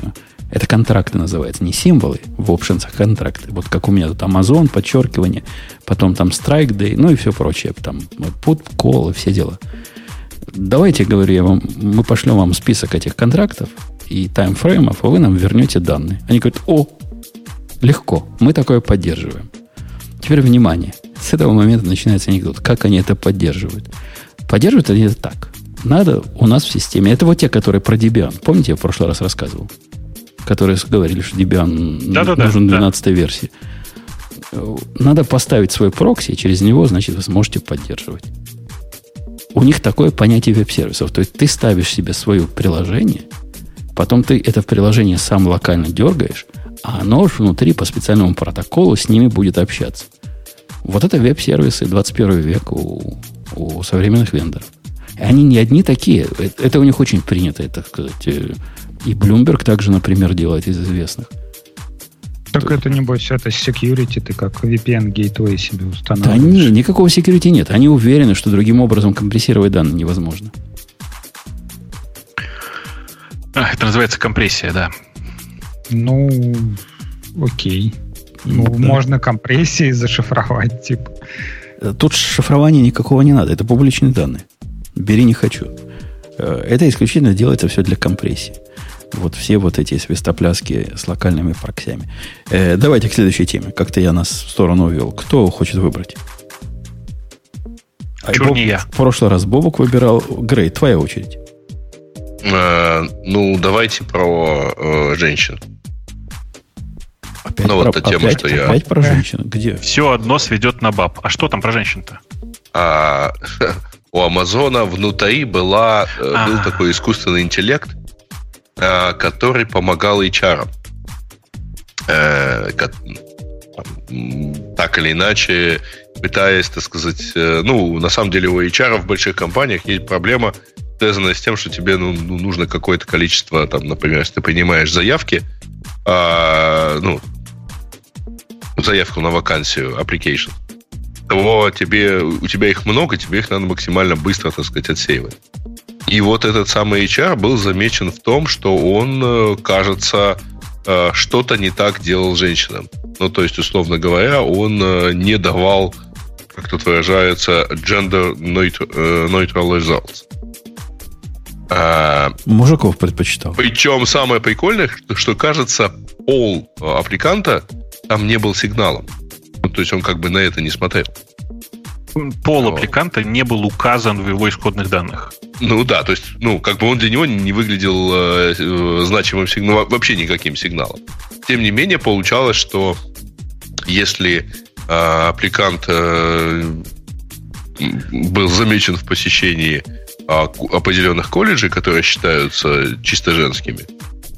это контракты называется, не символы в опшенсах, контракты. Вот как у меня тут Amazon, подчеркивание, потом там strike day, ну и все прочее. Там put, call и все дела давайте, говорю я вам, мы пошлем вам список этих контрактов и таймфреймов, а вы нам вернете данные. Они говорят, о, легко, мы такое поддерживаем. Теперь внимание. С этого момента начинается анекдот. Как они это поддерживают? Поддерживают они это так. Надо у нас в системе. Это вот те, которые про Debian. Помните, я в прошлый раз рассказывал? Которые говорили, что Debian да, нужен 12 да. версии. Надо поставить свой прокси, и через него, значит, вы сможете поддерживать у них такое понятие веб-сервисов. То есть ты ставишь себе свое приложение, потом ты это приложение сам локально дергаешь, а оно уж внутри по специальному протоколу с ними будет общаться. Вот это веб-сервисы 21 век у, у современных вендоров. И они не одни такие. Это, это у них очень принято, это сказать. Э, и Bloomberg также, например, делает из известных. Так это, небось, это security, ты как VPN gateway себе устанавливаешь. Да не, никакого security нет. Они уверены, что другим образом компрессировать данные невозможно. А, это называется компрессия, да. Ну, окей. Ну, да. можно компрессией зашифровать, типа. Тут шифрования никакого не надо. Это публичные данные. Бери не хочу. Э, это исключительно делается все для компрессии. Вот все вот эти свистопляски с локальными проксями. Э, давайте к следующей теме. Как-то я нас в сторону увел. Кто хочет выбрать? А Чур не я. В прошлый раз Бобок выбирал. Грей, твоя очередь. Э, ну, давайте про э, женщин. Опять ну, про, вот та тема, опять, что я... Опять про женщин. Где? Все одно сведет на баб. А что там про женщин-то? А, у Амазона внутри была, а. был такой искусственный интеллект, Э, который помогал HR. Э, так или иначе, пытаясь, так сказать, э, ну, на самом деле у HR в больших компаниях есть проблема, связанная с тем, что тебе ну, ну, нужно какое-то количество, там, например, если ты принимаешь заявки, а, ну, заявку на вакансию, application, то тебе, у тебя их много, тебе их надо максимально быстро, так сказать, отсеивать. И вот этот самый HR был замечен в том, что он, э, кажется, э, что-то не так делал женщинам. Ну, то есть, условно говоря, он э, не давал, как тут выражается, gender neutral results. А, Мужиков предпочитал. Причем самое прикольное, что, кажется, пол аппликанта там не был сигналом. Ну, то есть он как бы на это не смотрел. Пол аппликанта не был указан в его исходных данных. Ну да, то есть, ну, как бы он для него не выглядел э, э значимым сигналом, вообще никаким сигналом. Тем не менее, получалось, что если э, аппликант э, был замечен в посещении а, определенных колледжей, которые считаются чисто женскими,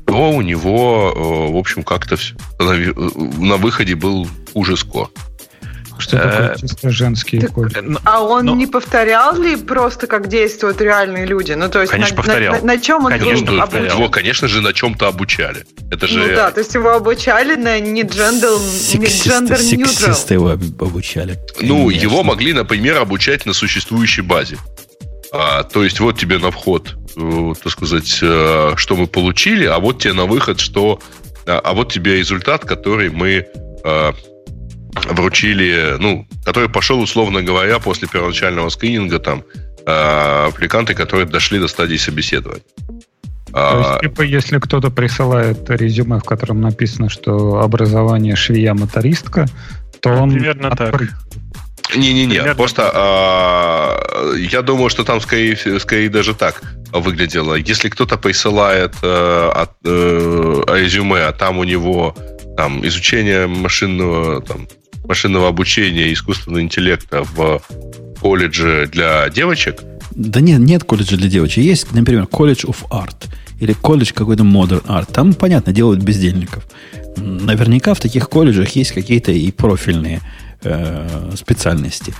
то у него, э, в общем, как-то на выходе был хуже скор. Что такое э, чисто женские так, ну, А он. Ну. не повторял ли просто, как действуют реальные люди? Ну, то есть конечно, на, повторял. На, на, на чем он конечно, был обучен? Его, конечно же, на чем-то обучали. Это же... Ну да, то есть его обучали на не джендер, не джендер Сексисты его обучали. Ну, конечно. его могли, например, обучать на существующей базе. А, то есть вот тебе на вход, э, так сказать, э, что мы получили, а вот тебе на выход, что, а, а вот тебе результат, который мы вручили, ну, который пошел, условно говоря, после первоначального скрининга, там, аппликанты, которые дошли до стадии собеседования. То есть, типа, если кто-то присылает резюме, в котором написано, что образование швея-мотористка, то он... Примерно так. Не-не-не, просто а, я думаю, что там скорее, скорее даже так выглядело. Если кто-то присылает а, а, резюме, а там у него там, изучение машинного, там, машинного обучения, искусственного интеллекта в колледже для девочек. Да нет, нет колледжа для девочек. Есть, например, колледж of art или колледж какой-то modern art. Там, понятно, делают бездельников. Наверняка в таких колледжах есть какие-то и профильные э, специальности.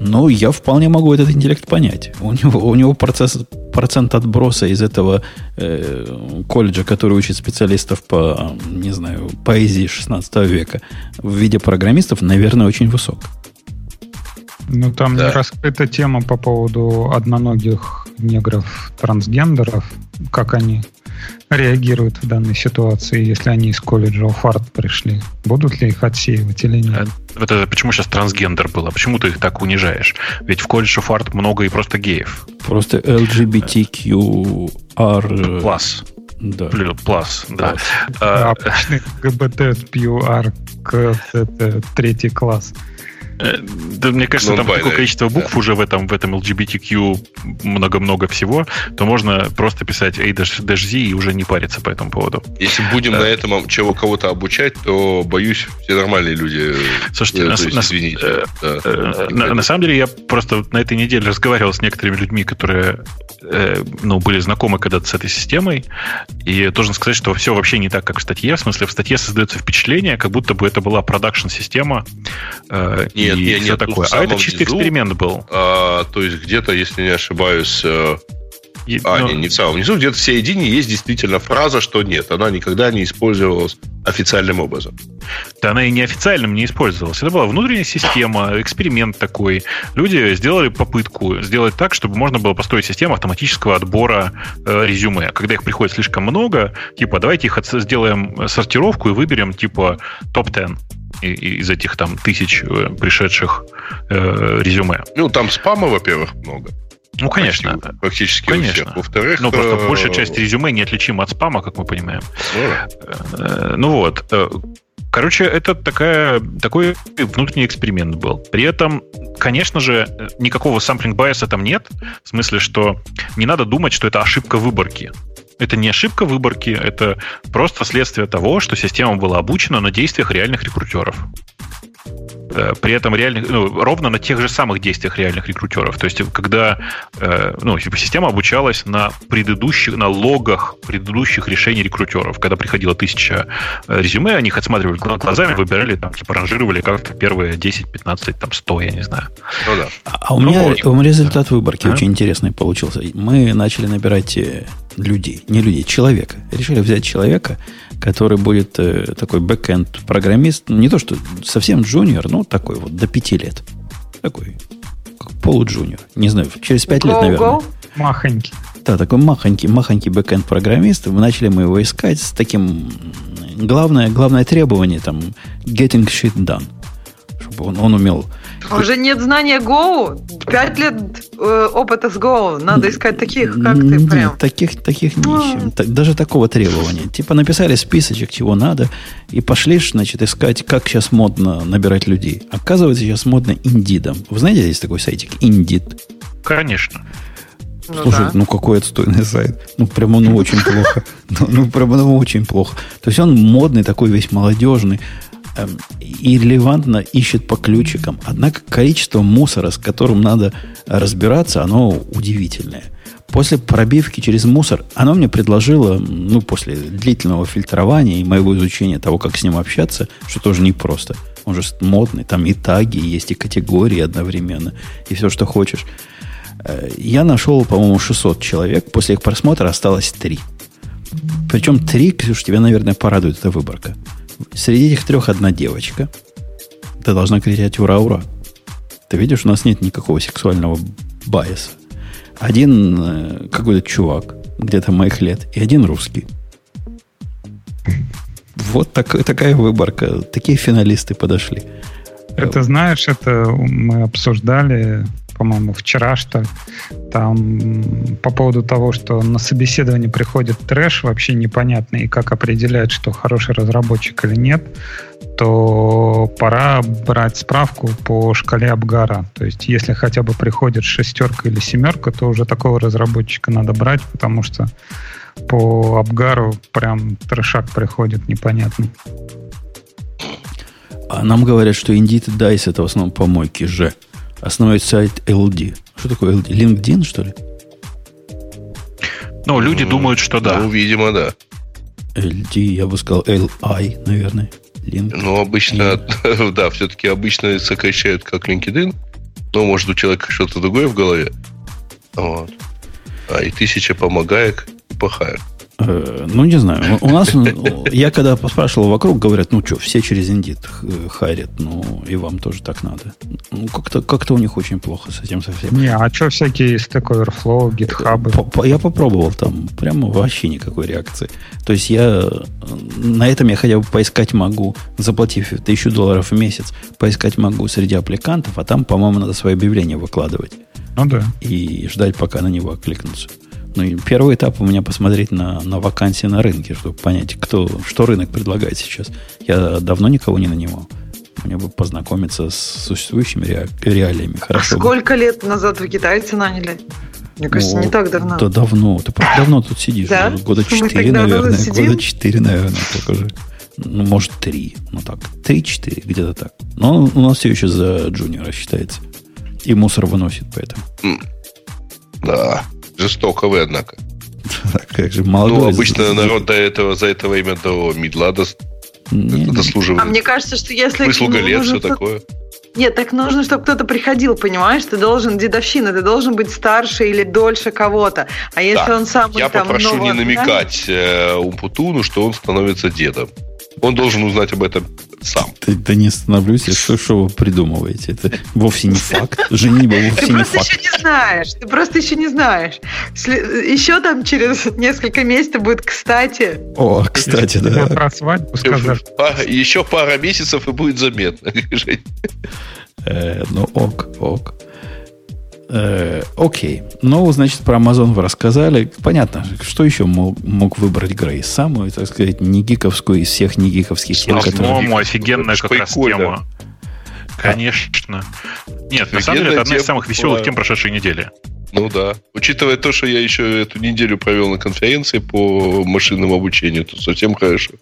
Но я вполне могу этот интеллект понять. У него, у него процесс, процент отброса из этого э, колледжа, который учит специалистов по, не знаю, поэзии 16 века в виде программистов, наверное, очень высок. Ну, там да. не раскрыта тема по поводу одноногих негров-трансгендеров, как они реагируют в данной ситуации, если они из колледжа Фарт пришли? Будут ли их отсеивать или нет? Это почему сейчас трансгендер было? Почему ты их так унижаешь? Ведь в колледже Фарт много и просто геев. Просто LGBTQR... Плюс. Да. Плюс, да. А, обычный ГБТ, PR, третий класс. Э, да, мне кажется, ну, там такое количество букв да. уже в этом, в этом LGBTQ много-много всего, то можно просто писать A-Z и уже не париться по этому поводу. Если будем да. на этом чего кого-то обучать, то, боюсь, все нормальные люди. Слушайте, на, есть, на, извините. Э, да. э, на, на самом деле я просто на этой неделе разговаривал с некоторыми людьми, которые э, ну, были знакомы когда-то с этой системой, и должен сказать, что все вообще не так, как в статье. В смысле, в статье создается впечатление, как будто бы это была продакшн-система, э, нет, и нет, все нет, такое. А это чисто внизу, эксперимент был. А, то есть где-то, если не ошибаюсь, э, и, а, но... не, не в самом низу, где-то в середине есть действительно фраза, что нет, она никогда не использовалась официальным образом. Да она и неофициальным не использовалась. Это была внутренняя система, эксперимент такой. Люди сделали попытку сделать так, чтобы можно было построить систему автоматического отбора э, резюме. Когда их приходит слишком много, типа, давайте их сделаем сортировку и выберем, типа, топ-10 из этих там тысяч э, пришедших э, резюме. Ну, там спама, во-первых, много. Ну, конечно. Практически, практически конечно. Во-вторых... Ну, просто э, большая часть резюме неотличима от спама, как мы понимаем. Ну, э, ну вот. Короче, это такая, такой внутренний эксперимент был. При этом, конечно же, никакого самплинг байса там нет. В смысле, что не надо думать, что это ошибка выборки. Это не ошибка выборки, это просто следствие того, что система была обучена на действиях реальных рекрутеров. Э, при этом реальных, ну, ровно на тех же самых действиях реальных рекрутеров. То есть, когда э, ну, типа, система обучалась на предыдущих, на логах предыдущих решений рекрутеров. Когда приходило тысяча э, резюме, они их отсматривали глазами, выбирали, там, типа, ранжировали как-то первые 10, 15, там, 100, я не знаю. Ну, да. А у ну, меня вот. результат выборки а? очень интересный получился. Мы начали набирать людей, не людей, человека. Решили взять человека, который будет э, такой бэкенд программист, не то что совсем джуниор, но такой вот до пяти лет. Такой, как полуджуниор. Не знаю, через пять лет, наверное. Махонький. Да, такой махонький, махонький бэкэнд программист. Начали мы его искать с таким... Главное, главное требование там getting shit done. Чтобы он, он умел уже нет знания Go. Пять лет э, опыта с Go. Надо искать таких, как ты Нет, прям. таких, таких не ищем. Так, даже такого требования. Типа написали списочек, чего надо, и пошли, значит, искать, как сейчас модно набирать людей. Оказывается, сейчас модно индидом. Вы знаете, есть такой сайтик Индид? Конечно. Ну Слушай, да. ну какой отстойный сайт. Ну, прямо ну очень плохо. Ну, ну, прямо ну очень плохо. То есть он модный, такой весь молодежный, и релевантно ищет по ключикам. Однако количество мусора, с которым надо разбираться, оно удивительное. После пробивки через мусор, оно мне предложило, ну, после длительного фильтрования и моего изучения того, как с ним общаться, что тоже непросто. Он же модный, там и таги есть, и категории одновременно, и все, что хочешь. Э, Я нашел, по-моему, 600 человек. После их просмотра осталось 3. Причем 3, Ксюш, тебя, наверное, порадует эта выборка. Среди этих трех одна девочка. Ты должна кричать «Ура, ура!». Ты видишь, у нас нет никакого сексуального байса. Один э, какой-то чувак, где-то моих лет, и один русский. Вот так, такая выборка. Такие финалисты подошли. Это знаешь, это мы обсуждали, по-моему, вчера, что там по поводу того, что на собеседование приходит трэш вообще непонятный, и как определять, что хороший разработчик или нет, то пора брать справку по шкале Абгара. То есть, если хотя бы приходит шестерка или семерка, то уже такого разработчика надо брать, потому что по Абгару прям трешак приходит непонятный. А нам говорят, что Indeed и Dice это в основном помойки же. Основной сайт LD. Что такое LD? LinkedIn, что ли? Ну, люди думают, что да. Ну, видимо, да. LD, я бы сказал LI, наверное. Link. Ну, обычно, да, все-таки обычно сокращают как LinkedIn. Но, может, у человека что-то другое в голове. Вот. А и тысяча помогает и пахает. Э, ну, не знаю. У нас, ну, я когда поспрашивал вокруг, говорят, ну что, все через Indeed х- харят, ну, и вам тоже так надо. Ну, как-то как у них очень плохо с этим совсем. Не, а что всякие Stack Overflow, GitHub? Я попробовал там, прямо вообще никакой реакции. То есть я э, на этом я хотя бы поискать могу, заплатив тысячу долларов в месяц, поискать могу среди аппликантов, а там, по-моему, надо свое объявление выкладывать Ну да. и ждать, пока на него откликнутся. Ну, и первый этап у меня посмотреть на, на вакансии на рынке, чтобы понять, кто, что рынок предлагает сейчас. Я давно никого не нанимал. Мне бы познакомиться с существующими ре- реалиями. А Хорошо бы. сколько лет назад вы китайцы наняли? Мне кажется, Ну, не так давно. Да давно. Ты просто давно тут сидишь. Да? Года четыре, так наверное. Года четыре, наверное, только уже. Ну, может, три. Ну так. Три-четыре, где-то так. Но он у нас все еще за джуниора считается. И мусор выносит поэтому. Да. Жестоко вы, однако. Как же молодой. ну, обычно народ до этого, за это время до мидла дослуживает. А мне кажется, что если... Выслуга лет, все такое. Нет, так нужно, чтобы кто-то приходил, понимаешь? Ты должен, дедовщина, ты должен быть старше или дольше кого-то. А если Да. он сам Я там попрошу нового не намекать э, Умпутуну, что он становится дедом. Он должен узнать об этом сам. Да, да не становлюсь, я что, что вы придумываете? Это вовсе не факт. Жениба Ты вовсе не просто факт. еще не знаешь. Ты просто еще не знаешь. Еще там через несколько месяцев будет кстати. О, кстати, да. про свадьбу сказать. Еще пара месяцев и будет заметно. Э, ну, ок, ок. Э, окей. Ну, значит, про Amazon вы рассказали. Понятно, что еще мог, мог выбрать Грей? Самую, так сказать, не гиковскую из всех не гиковских тем, которые... По-моему, офигенная как раз тема. Конечно. Нет, на самом деле, это одна из самых веселых тем прошедшей недели. Ну да. Учитывая то, что я еще эту неделю провел на конференции по машинному обучению, то совсем хорошо.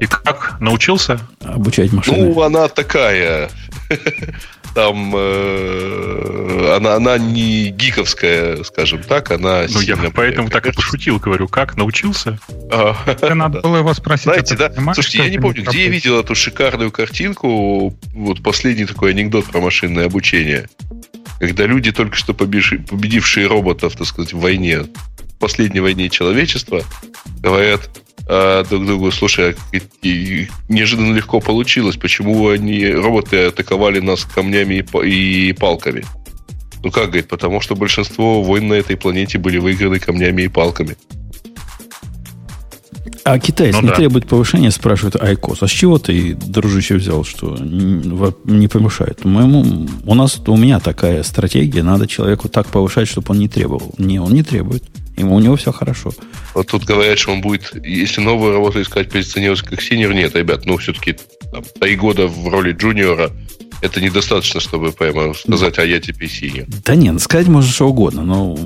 И как? Научился? Обучать машины. Ну, она такая. Там э, она, она не гиковская, скажем так, она Ну, я сильно поэтому так и пошутил, говорю, как? Научился? А, надо было его спросить. Знаете, а ты да? Слушайте, я не помню, где я видел эту шикарную картинку, вот последний такой анекдот про машинное обучение, когда люди, только что победившие роботов, так сказать, в войне, в последней войне человечества, говорят а, друг другу, слушай, а и- неожиданно легко получилось, почему они, роботы атаковали нас камнями и и палками? Ну как, говорит, потому что большинство войн на этой планете были выиграны камнями и палками. А китайцы ну, не да. требует повышения, спрашивают Айкос. А с чего ты, дружище, взял, что не повышает? Моему, у нас, у меня такая стратегия, надо человеку так повышать, чтобы он не требовал. Не, он не требует. Ему, у него все хорошо. Вот тут говорят, что он будет, если новую работу искать, позиционироваться как senior, нет, ребят, ну, все-таки три года в роли джуниора это недостаточно, чтобы прямо сказать, а я теперь senior. Да нет, сказать можно что угодно, но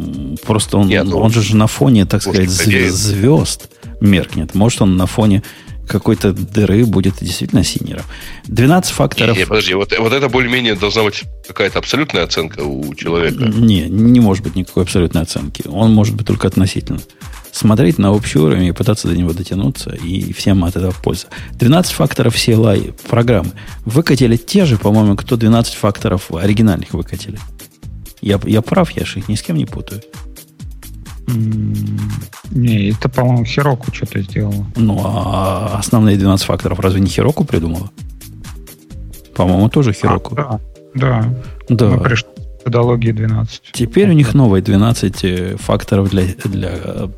просто он, нет, ну, он же на фоне, так сказать, звезд, звезд меркнет. Может, он на фоне какой-то дыры будет действительно senior ом. 12 факторов... Не, подожди, вот, вот это более-менее должна быть какая-то абсолютная оценка у человека. Не, не может быть никакой абсолютной оценки. Он может быть только относительно. Смотреть на общий уровень и пытаться до него дотянуться, и всем от этого польза. 12 факторов CLI программы. Выкатили те же, по-моему, кто 12 факторов оригинальных выкатили. Я, я прав, я же их ни с кем не путаю. Не, это, по-моему, Хироку что-то сделала. Ну, а основные 12 факторов разве не Хироку придумала? По-моему, тоже Хироку. А, да, да. Да. Мы пришли к методологии 12. Теперь у них новые 12 э, факторов для, для э,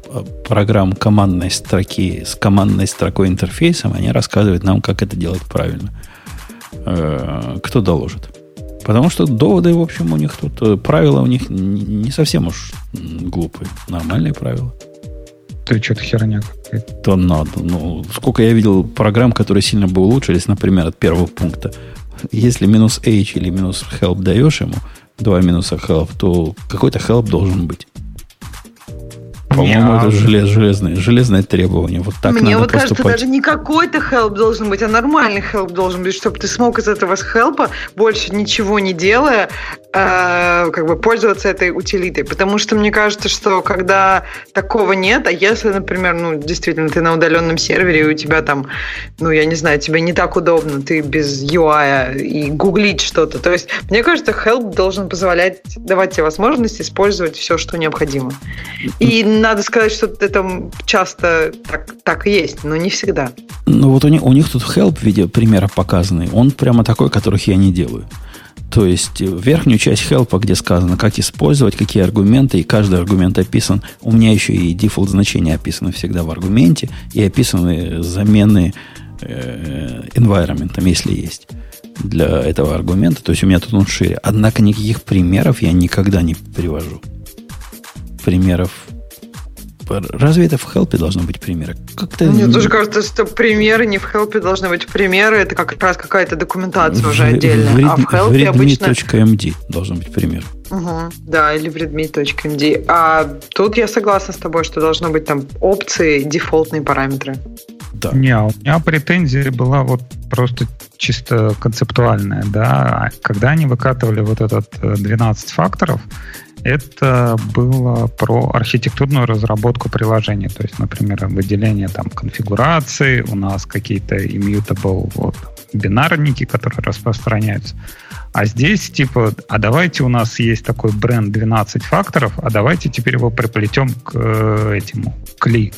программ командной строки с командной строкой интерфейсом. Они рассказывают нам, как это делать правильно. Э, кто доложит? Потому что доводы, в общем, у них тут, правила у них не совсем уж глупые. Нормальные правила. Ты что-то херня То надо. Ну, сколько я видел программ, которые сильно бы улучшились, например, от первого пункта. Если минус H или минус help даешь ему, два минуса help, то какой-то help должен быть. По-моему, это желез, железное, железное требование. Вот так Мне надо вот поступать. кажется, даже не какой-то help должен быть, а нормальный help должен быть, чтобы ты смог из этого help больше ничего не делая, э, как бы пользоваться этой утилитой. Потому что мне кажется, что когда такого нет, а если, например, ну, действительно, ты на удаленном сервере, и у тебя там, ну, я не знаю, тебе не так удобно, ты без UI и гуглить что-то. То есть, мне кажется, help должен позволять давать тебе возможность использовать все, что необходимо. И надо сказать, что это часто так, так и есть, но не всегда. Ну вот у них, у них тут help в виде примера показанный. Он прямо такой, которых я не делаю. То есть верхнюю часть help, где сказано, как использовать, какие аргументы, и каждый аргумент описан. У меня еще и дефолт значения описаны всегда в аргументе, и описаны замены э, environment, если есть для этого аргумента. То есть у меня тут он шире. Однако никаких примеров я никогда не привожу. Примеров Разве это в хелпе должно быть примеры? Как-то... Мне тоже кажется, что примеры не в хелпе должны быть примеры. Это как раз какая-то документация в, уже отдельная. В, а в хелпе обычно... .md должен быть пример. Угу, да, или в redmi.md. А тут я согласна с тобой, что должно быть там опции, дефолтные параметры. Да. Не, а у меня претензия была вот просто чисто концептуальная, да. Когда они выкатывали вот этот 12 э, факторов, это было про архитектурную разработку приложения. То есть, например, выделение там конфигурации, у нас какие-то immutable вот, бинарники, которые распространяются. А здесь типа, а давайте у нас есть такой бренд 12 факторов, а давайте теперь его приплетем к э, этому, к ли.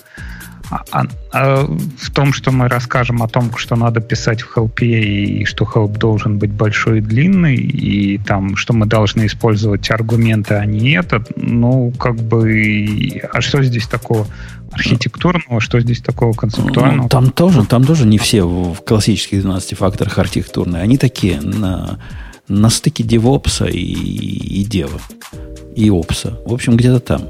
А, а, в том, что мы расскажем о том, что надо писать в хелпе, и что хелп должен быть большой и длинный, и там, что мы должны использовать аргументы, а не этот, ну, как бы, а что здесь такого архитектурного, что здесь такого концептуального? Ну, там тоже, там тоже не все в классических 12 факторах архитектурные, они такие на, на стыке девопса и, и дева, и опса. В общем, где-то там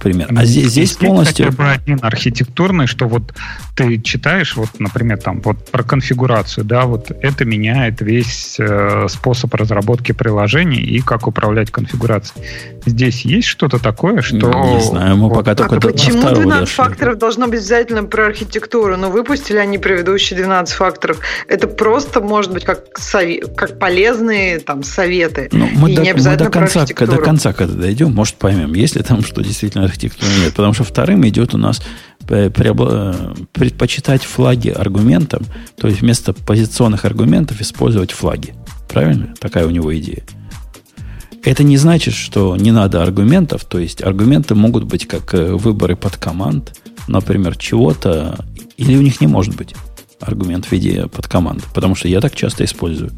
пример. А здесь, здесь полностью... Хотя бы один архитектурный, что вот ты читаешь, вот, например, там, вот про конфигурацию, да, вот это меняет весь э, способ разработки приложений и как управлять конфигурацией. Здесь есть что-то такое, что... Не знаю, мы вот. пока только а до Почему 12 дошли. факторов должно быть обязательно про архитектуру? Ну, выпустили они предыдущие 12 факторов. Это просто может быть как, совет, как полезные там советы. Ну, мы и до, не обязательно мы до конца, до конца, когда дойдем, может, поймем, есть ли там что действительно архитектура нет. Потому что вторым идет у нас предпочитать флаги аргументам, то есть вместо позиционных аргументов использовать флаги. Правильно? Такая у него идея. Это не значит, что не надо аргументов, то есть аргументы могут быть как э, выборы под команд, например, чего-то, или у них не может быть аргумент в виде под команды, потому что я так часто использую.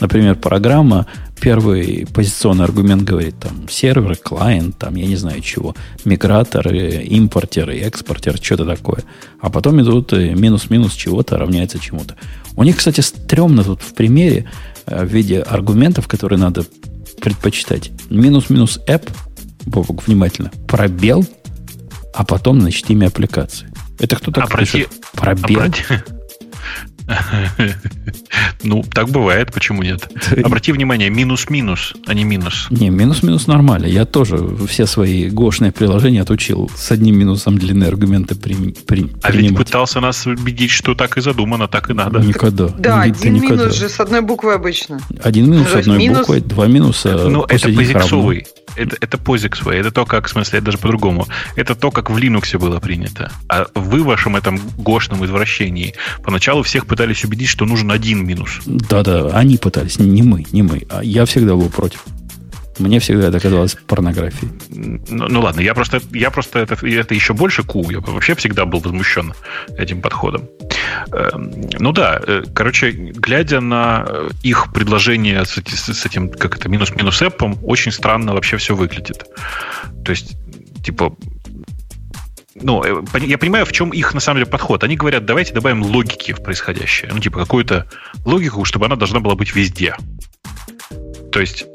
Например, программа первый позиционный аргумент говорит там сервер, клиент, там я не знаю чего, мигратор, импортер, экспортер, что-то такое. А потом идут минус-минус чего-то равняется чему-то. У них, кстати, стрёмно тут в примере в виде аргументов, которые надо предпочитать. Минус-минус app, Бобок, внимательно, пробел, а потом, значит, имя аппликации. Это кто так Обрати... пишет? Пробел? Обрати... Ну, так бывает, почему нет? Обрати внимание, минус-минус, а не минус. Не, минус-минус нормально. Я тоже все свои гошные приложения отучил с одним минусом длины аргументы при, при, А ведь пытался нас убедить, что так и задумано, так и надо. Никогда. Да, один никогда. минус же с одной буквой обычно. Один минус с одной минус... буквой, два минуса Ну, это позиксовый. Это, это POSIX way. Это то, как, в смысле, это даже по-другому. Это то, как в Linux было принято. А вы в вашем этом гошном извращении поначалу всех пытались убедить, что нужен один минус. Да-да, они пытались, не мы, не мы. А я всегда был против. Мне всегда это казалось порнографией. Ну, ну ладно, я просто, я просто это, это еще больше ку. Я вообще всегда был возмущен этим подходом. Эм, ну да, э, короче, глядя на э, их предложение с, с этим, как это, минус-минус эпом, очень странно вообще все выглядит. То есть, типа, ну, э, я понимаю, в чем их на самом деле подход. Они говорят, давайте добавим логики в происходящее. Ну, типа, какую-то логику, чтобы она должна была быть везде. То есть,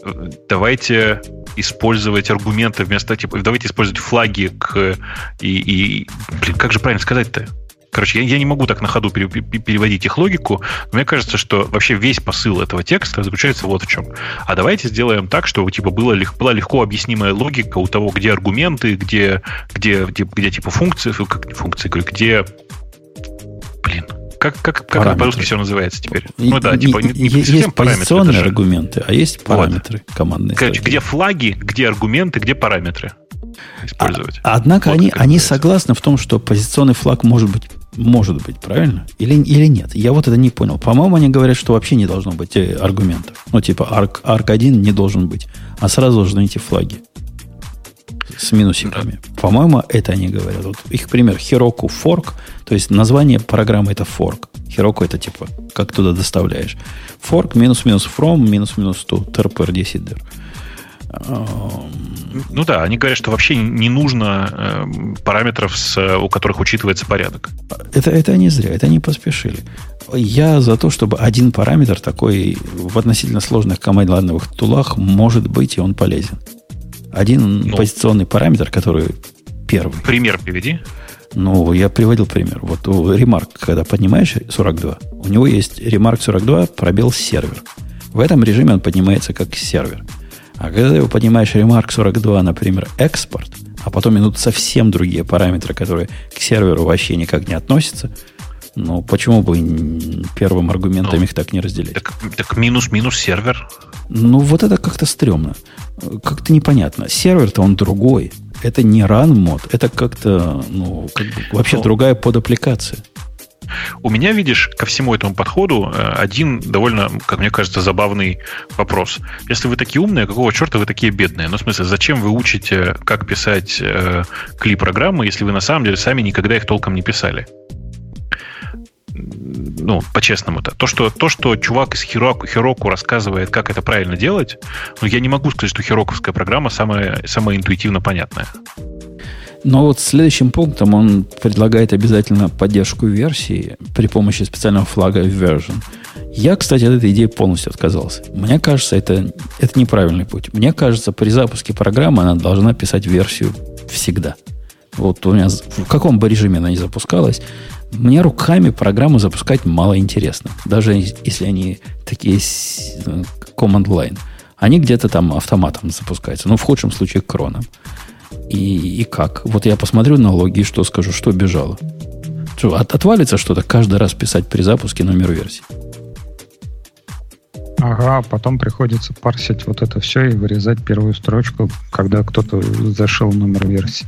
давайте использовать аргументы вместо, типа, давайте использовать флаги к... И, и блин, как же правильно сказать-то? Короче, я, я не могу так на ходу пере, переводить их логику, но мне кажется, что вообще весь посыл этого текста заключается вот в чем. А давайте сделаем так, чтобы типа было, была легко объяснимая логика у того, где аргументы, где, где, где, где типа функции, как функции, где блин, как, как, как это по-русски все называется теперь? Ну да, типа не, не есть позиционные даже. аргументы, а есть параметры вот. командные. Короче, где флаги, где аргументы, где параметры использовать. А, однако вот они, они согласны в том, что позиционный флаг может быть может быть, правильно? Или, или нет? Я вот это не понял. По-моему, они говорят, что вообще не должно быть э, аргументов. Ну, типа, арк, арк 1 не должен быть. А сразу должны идти флаги. С минусиками. Да. По-моему, это они говорят. Вот их пример. Heroku fork. То есть название программы это fork. Heroku это типа, как туда доставляешь. Fork минус-минус from минус-минус to. trpr 10 ну да, они говорят, что вообще не нужно э, параметров, с, у которых учитывается порядок. Это, это не зря, это они поспешили. Я за то, чтобы один параметр такой в относительно сложных командных тулах может быть, и он полезен. Один ну, позиционный параметр, который первый. Пример приведи. Ну, я приводил пример. Вот у ремарк, когда поднимаешь 42, у него есть ремарк 42, пробел сервер. В этом режиме он поднимается как сервер. А когда ты его поднимаешь ремарк 42, например, экспорт, а потом идут совсем другие параметры, которые к серверу вообще никак не относятся, ну, почему бы первым аргументом ну, их так не разделить? Так, так минус-минус сервер. Ну, вот это как-то стрёмно. Как-то непонятно. Сервер-то он другой. Это не run мод, это как-то, ну, как бы вообще ну, другая подаппликация. У меня, видишь, ко всему этому подходу э, один довольно, как мне кажется, забавный вопрос. Если вы такие умные, какого черта вы такие бедные? Ну, в смысле, зачем вы учите, как писать э, кли-программы, если вы на самом деле сами никогда их толком не писали? Ну, по-честному-то, то, что, то, что чувак из Хироку, Хироку рассказывает, как это правильно делать, ну, я не могу сказать, что хироковская программа самая, самая интуитивно понятная. Но вот следующим пунктом он предлагает обязательно поддержку версии при помощи специального флага version. Я, кстати, от этой идеи полностью отказался. Мне кажется, это, это неправильный путь. Мне кажется, при запуске программы она должна писать версию всегда. Вот у меня в каком бы режиме она ни запускалась, мне руками программу запускать мало интересно. Даже если они такие э, command line. Они где-то там автоматом запускаются. Ну, в худшем случае, кроном. И, и как? Вот я посмотрю на логи что скажу, что бежало. Что, от, отвалится что-то каждый раз писать при запуске номер версии? Ага, потом приходится парсить вот это все и вырезать первую строчку, когда кто-то зашел номер версии.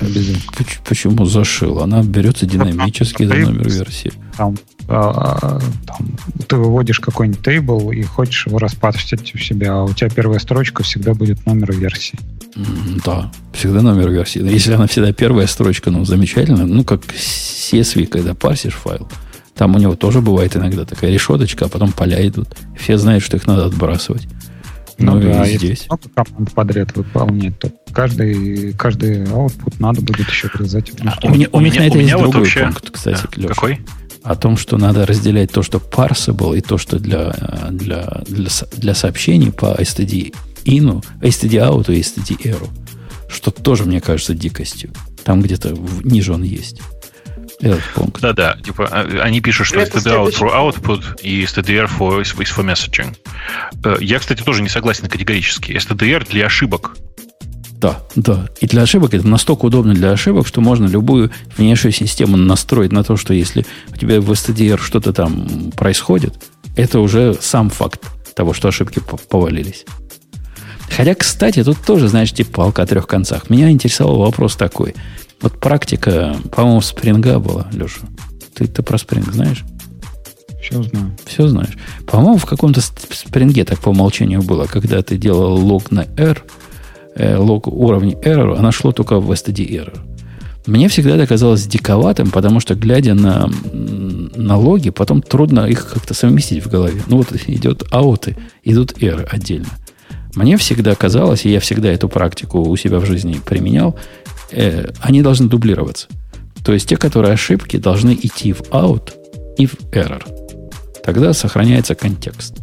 Обязательно. Почему зашил? Она берется динамически за номер версии. Там, а, там, ты выводишь какой-нибудь тейбл и хочешь его распарсить у себя, а у тебя первая строчка всегда будет номер версии. Да, всегда номер версии. Если она всегда первая строчка, ну, замечательно. Ну, как CSV, когда парсишь файл. Там у него тоже бывает иногда такая решеточка, а потом поля идут. Все знают, что их надо отбрасывать. Ну, ну да, и здесь. много команд подряд выполнять, то каждый, каждый output надо будет еще вырезать. А, у, меня, у меня, это есть вот другой вообще... пункт, кстати, да. Леша. Какой? О том, что надо разделять то, что parsable, и то, что для, для, для, для сообщений по std in, std out и std error. Что тоже, мне кажется, дикостью. Там где-то ниже он есть этот пункт. Да-да, типа а, они пишут, что Это std out for output и stdr for, is for messaging. Э, я, кстати, тоже не согласен категорически. stdr для ошибок. Да, да. И для ошибок это настолько удобно для ошибок, что можно любую внешнюю систему настроить на то, что если у тебя в STDR что-то там происходит, это уже сам факт того, что ошибки повалились. Хотя, кстати, тут тоже, знаешь, типа палка о трех концах. Меня интересовал вопрос такой. Вот практика, по-моему, спринга была, Леша. Ты, ты про спринг знаешь? Все знаю. Все знаешь. По-моему, в каком-то спринге так по умолчанию было, когда ты делал лог на R, э, лог уровня error, она шло только в std error. Мне всегда это казалось диковатым, потому что, глядя на, на логи, потом трудно их как-то совместить в голове. Ну вот идет ауты, идут error отдельно. Мне всегда казалось, и я всегда эту практику у себя в жизни применял, э, они должны дублироваться. То есть те, которые ошибки, должны идти в out и в error. Тогда сохраняется контекст.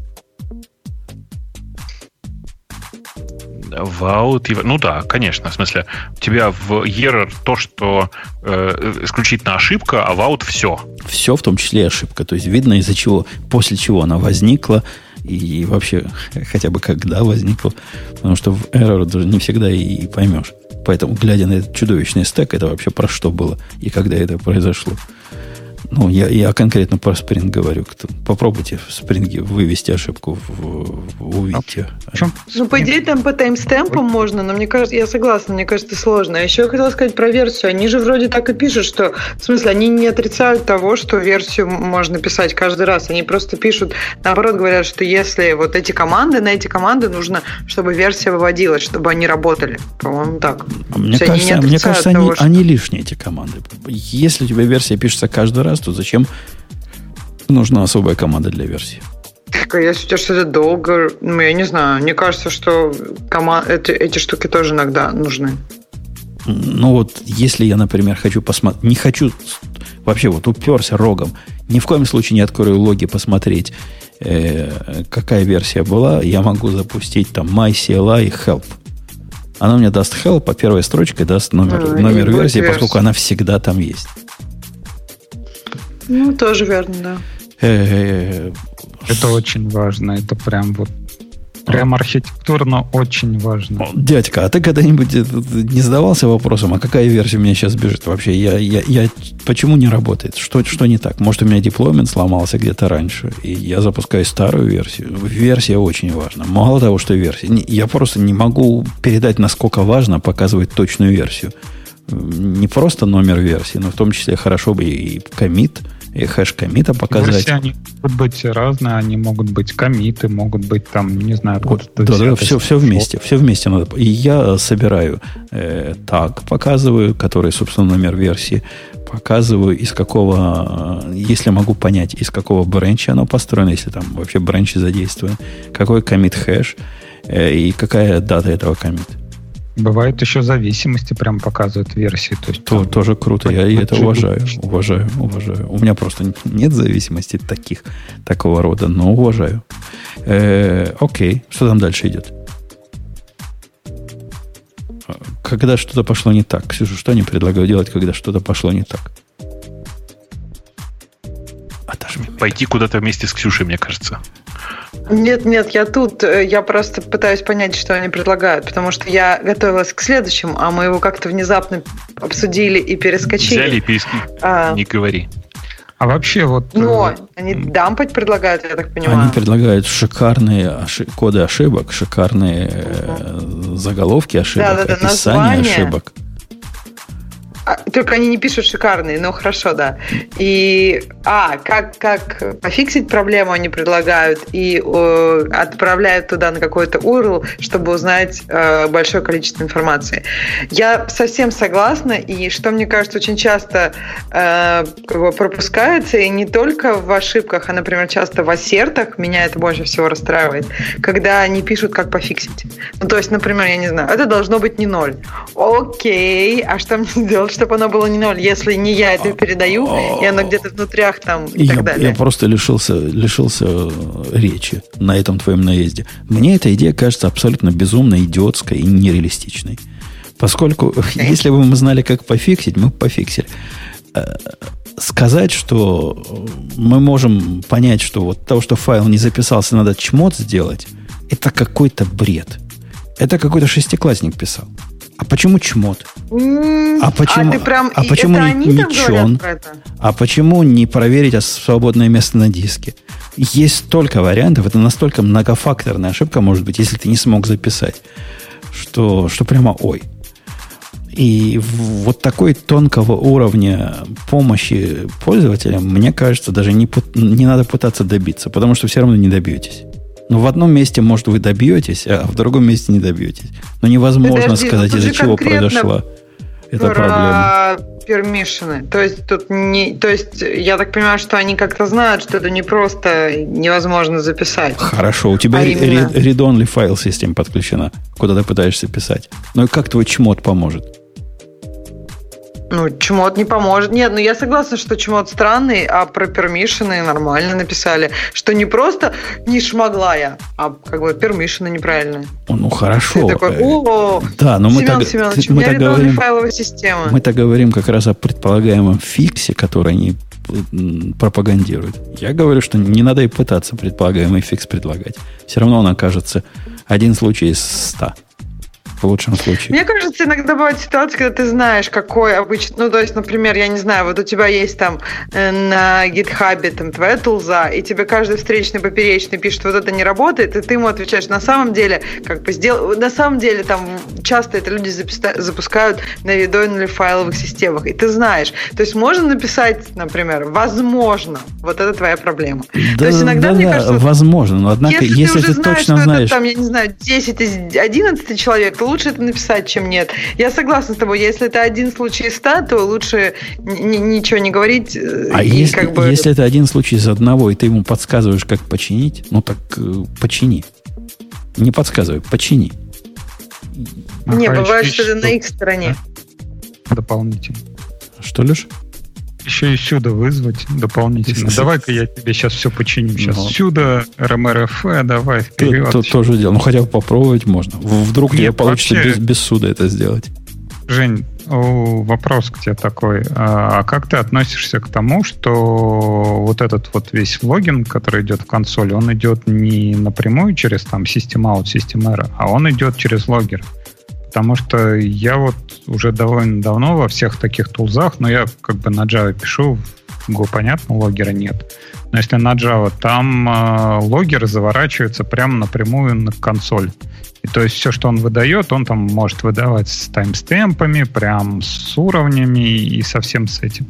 В out, ну да, конечно. В смысле, у тебя в error то, что э, исключительно ошибка, а в out все. Все, в том числе и ошибка. То есть видно, из-за чего, после чего она возникла, и вообще хотя бы когда возникла. Потому что в error даже не всегда и поймешь. Поэтому, глядя на этот чудовищный стек, это вообще про что было и когда это произошло. Ну, я, я конкретно про Spring говорю. Попробуйте в Spring вывести ошибку, в, в, увидите. А ну, по идее, там по таймстемпам можно, но мне кажется, я согласна, мне кажется, сложно. А еще я хотела сказать про версию. Они же вроде так и пишут, что, в смысле, они не отрицают того, что версию можно писать каждый раз. Они просто пишут, наоборот, говорят, что если вот эти команды, на эти команды нужно, чтобы версия выводилась, чтобы они работали. По-моему, так. А мне кажется, мне кажется того, они, что... они лишние, эти команды. Если у тебя версия пишется каждый раз, то зачем нужна особая команда для версии? Если у тебя что-то долго, ну, я не знаю, мне кажется, что кома... эти, эти штуки тоже иногда нужны. Ну вот, если я, например, хочу посмотреть, не хочу, вообще вот уперся рогом, ни в коем случае не открою логи посмотреть, э, какая версия была, я могу запустить там MyCLI help. Она мне даст help, а первой строчкой даст номер, а, номер версии, поскольку она всегда там есть. Ну, тоже верно, да. Это очень важно. Это прям вот Прям архитектурно очень важно. Дядька, а ты когда-нибудь не задавался вопросом, а какая версия у меня сейчас бежит вообще? Я, я, я, почему не работает? Что, что не так? Может, у меня дипломент сломался где-то раньше, и я запускаю старую версию. Версия очень важна. Мало того, что версия. Я просто не могу передать, насколько важно показывать точную версию. Не просто номер версии, но в том числе хорошо бы и комит, и хэш комита показать. Версии они могут быть разные, они могут быть комиты, могут быть там, не знаю, вот, да, да, все, все вместе, все вместе надо. И я собираю э, так, показываю, который, собственно, номер версии, показываю, из какого, э, если могу понять, из какого бренча оно построено, если там вообще бренчи задействованы, какой комит хэш э, и какая дата этого комита. Бывают еще зависимости, прям показывают версии. То есть, То, там, тоже круто, я и это уважаю, уважаю, уважаю. У меня просто нет зависимости таких, такого рода, но уважаю. Э, окей, что там дальше идет? Когда что-то пошло не так. Ксюша, что они предлагают делать, когда что-то пошло не так? Пойти куда-то вместе с Ксюшей, мне кажется. Нет, нет, я тут. Э, я просто пытаюсь понять, что они предлагают, потому что я готовилась к следующему, а мы его как-то внезапно обсудили и перескочили. Взяли и перескочили. А, Не говори. А вообще вот... Но э, они дампать предлагают, я так понимаю. Они предлагают шикарные ошиб... коды ошибок, шикарные э, заголовки ошибок, да, да, да, описания название. ошибок. А, только они не пишут шикарные, но хорошо, да. И, а, как, как пофиксить проблему они предлагают и э, отправляют туда на какой-то URL, чтобы узнать э, большое количество информации. Я совсем согласна, и что мне кажется очень часто э, пропускается, и не только в ошибках, а, например, часто в ассертах, меня это больше всего расстраивает, когда они пишут, как пофиксить. Ну, то есть, например, я не знаю, это должно быть не ноль. Окей, а что мне сделать, чтобы оно было не ноль, если не я это передаю, и оно где-то внутрях там и я, так далее? Я просто лишился, лишился э, речи на этом твоем наезде. Мне эта идея кажется абсолютно безумной, идиотской и нереалистичной. Поскольку, если бы мы знали, как пофиксить, мы бы пофиксили. Э, сказать, что мы можем понять, что вот того, что файл не записался, надо чмот сделать, это какой-то бред. Это какой-то шестиклассник писал. А почему чмот? А почему, а, прям, а почему не, не чон? А почему не проверить свободное место на диске? Есть столько вариантов, это настолько многофакторная ошибка может быть, если ты не смог записать, что, что прямо ой. И вот такой тонкого уровня помощи пользователям, мне кажется, даже не, не надо пытаться добиться, потому что все равно не добьетесь. Но в одном месте, может, вы добьетесь, а в другом месте не добьетесь. Но невозможно Подожди, сказать, из-за чего произошла эта проблема. Пермишины. То есть тут не. То есть, я так понимаю, что они как-то знают, что это не просто невозможно записать. Хорошо, у тебя а именно... read-only файл система подключена, куда ты пытаешься писать. Ну и как твой чмот поможет? Ну, чмот не поможет. Нет, ну я согласна, что чмот странный, а про пермишины нормально написали. Что не просто не шмогла я, а как бы пермишины неправильные. Ну, хорошо. Ты такой, о, да, но мы Семен так, Семенович, мы так говорим, файловая система. Мы так говорим как раз о предполагаемом фиксе, который они пропагандируют. Я говорю, что не надо и пытаться предполагаемый фикс предлагать. Все равно он окажется один случай из ста в лучшем случае. Мне кажется, иногда бывают ситуации, когда ты знаешь, какой обычно... Ну, то есть, например, я не знаю, вот у тебя есть там э, на гитхабе там твоя тулза, и тебе каждый встречный поперечный пишет, вот это не работает, и ты ему отвечаешь, на самом деле, как бы сделал... На самом деле, там часто это люди запускают на видойных файловых системах, и ты знаешь. То есть, можно написать, например, возможно, вот это твоя проблема. Да, то есть, иногда, да, мне да, кажется... возможно, но однако, если, если ты, ты знаешь, точно знаешь... Это, там, я не знаю, 10 из 11 человек, то лучше это написать, чем нет. Я согласна с тобой. Если это один случай из ста, то лучше ничего не говорить. Э, а если, как бы... если это один случай из одного, и ты ему подсказываешь, как починить, ну так э, почини. Не подсказывай, почини. Не, а бывает, что это на их стороне. Дополнительно. Что, Леш? Еще и сюда вызвать дополнительно. Давай-ка я тебе сейчас все починю. Сейчас ну, сюда, РМРФ, давай вперед. То, то, тоже дело. Ну, хотя бы попробовать можно. Вдруг не получится вообще... без, без суда это сделать. Жень, вопрос к тебе такой. А, а как ты относишься к тому, что вот этот вот весь логин, который идет в консоли, он идет не напрямую через там System Out, System Error, а он идет через логер? Потому что я вот уже довольно давно во всех таких тулзах, но я как бы на Java пишу, в Go понятно, логера нет. Но если на Java, там э, логер заворачивается прямо напрямую на консоль. И то есть все, что он выдает, он там может выдавать с таймстемпами, прям с уровнями и совсем с этим.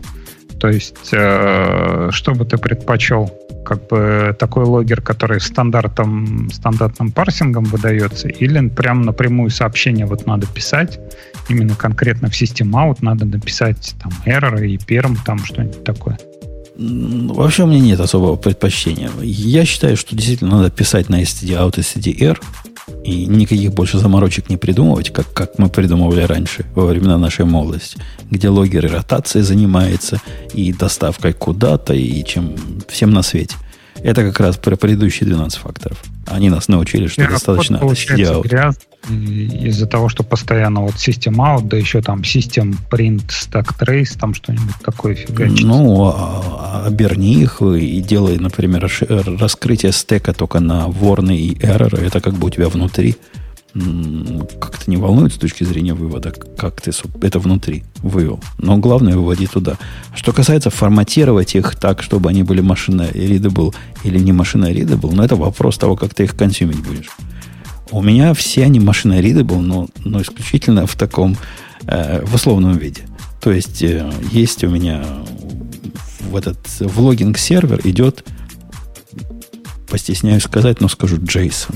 То есть, э, что бы ты предпочел? Как бы такой логер, который стандартом, стандартным парсингом выдается, или прям напрямую сообщение вот надо писать, именно конкретно в System Out надо написать там error и перм, там что-нибудь такое? Вообще у меня нет особого предпочтения. Я считаю, что действительно надо писать на std out и stdr, и никаких больше заморочек не придумывать, как, как мы придумывали раньше, во времена нашей молодости, где логеры ротацией занимается, и доставкой куда-то, и чем всем на свете. Это как раз про предыдущие 12 факторов. Они нас научили, что Я достаточно SDA из-за того, что постоянно вот System Out, да еще там System Print Stack Trace, там что-нибудь такое фигачится. Ну, а, а, оберни их и делай, например, раскрытие стека только на ворны и error. Это как бы у тебя внутри как-то не волнует с точки зрения вывода, как ты это внутри вывел. Но главное выводи туда. Что касается форматировать их так, чтобы они были машина readable или не машина readable, но это вопрос того, как ты их консюмить будешь. У меня все они машина readable, но, но исключительно в таком, э, в условном виде. То есть, э, есть у меня в этот в логинг сервер идет, постесняюсь сказать, но скажу JSON.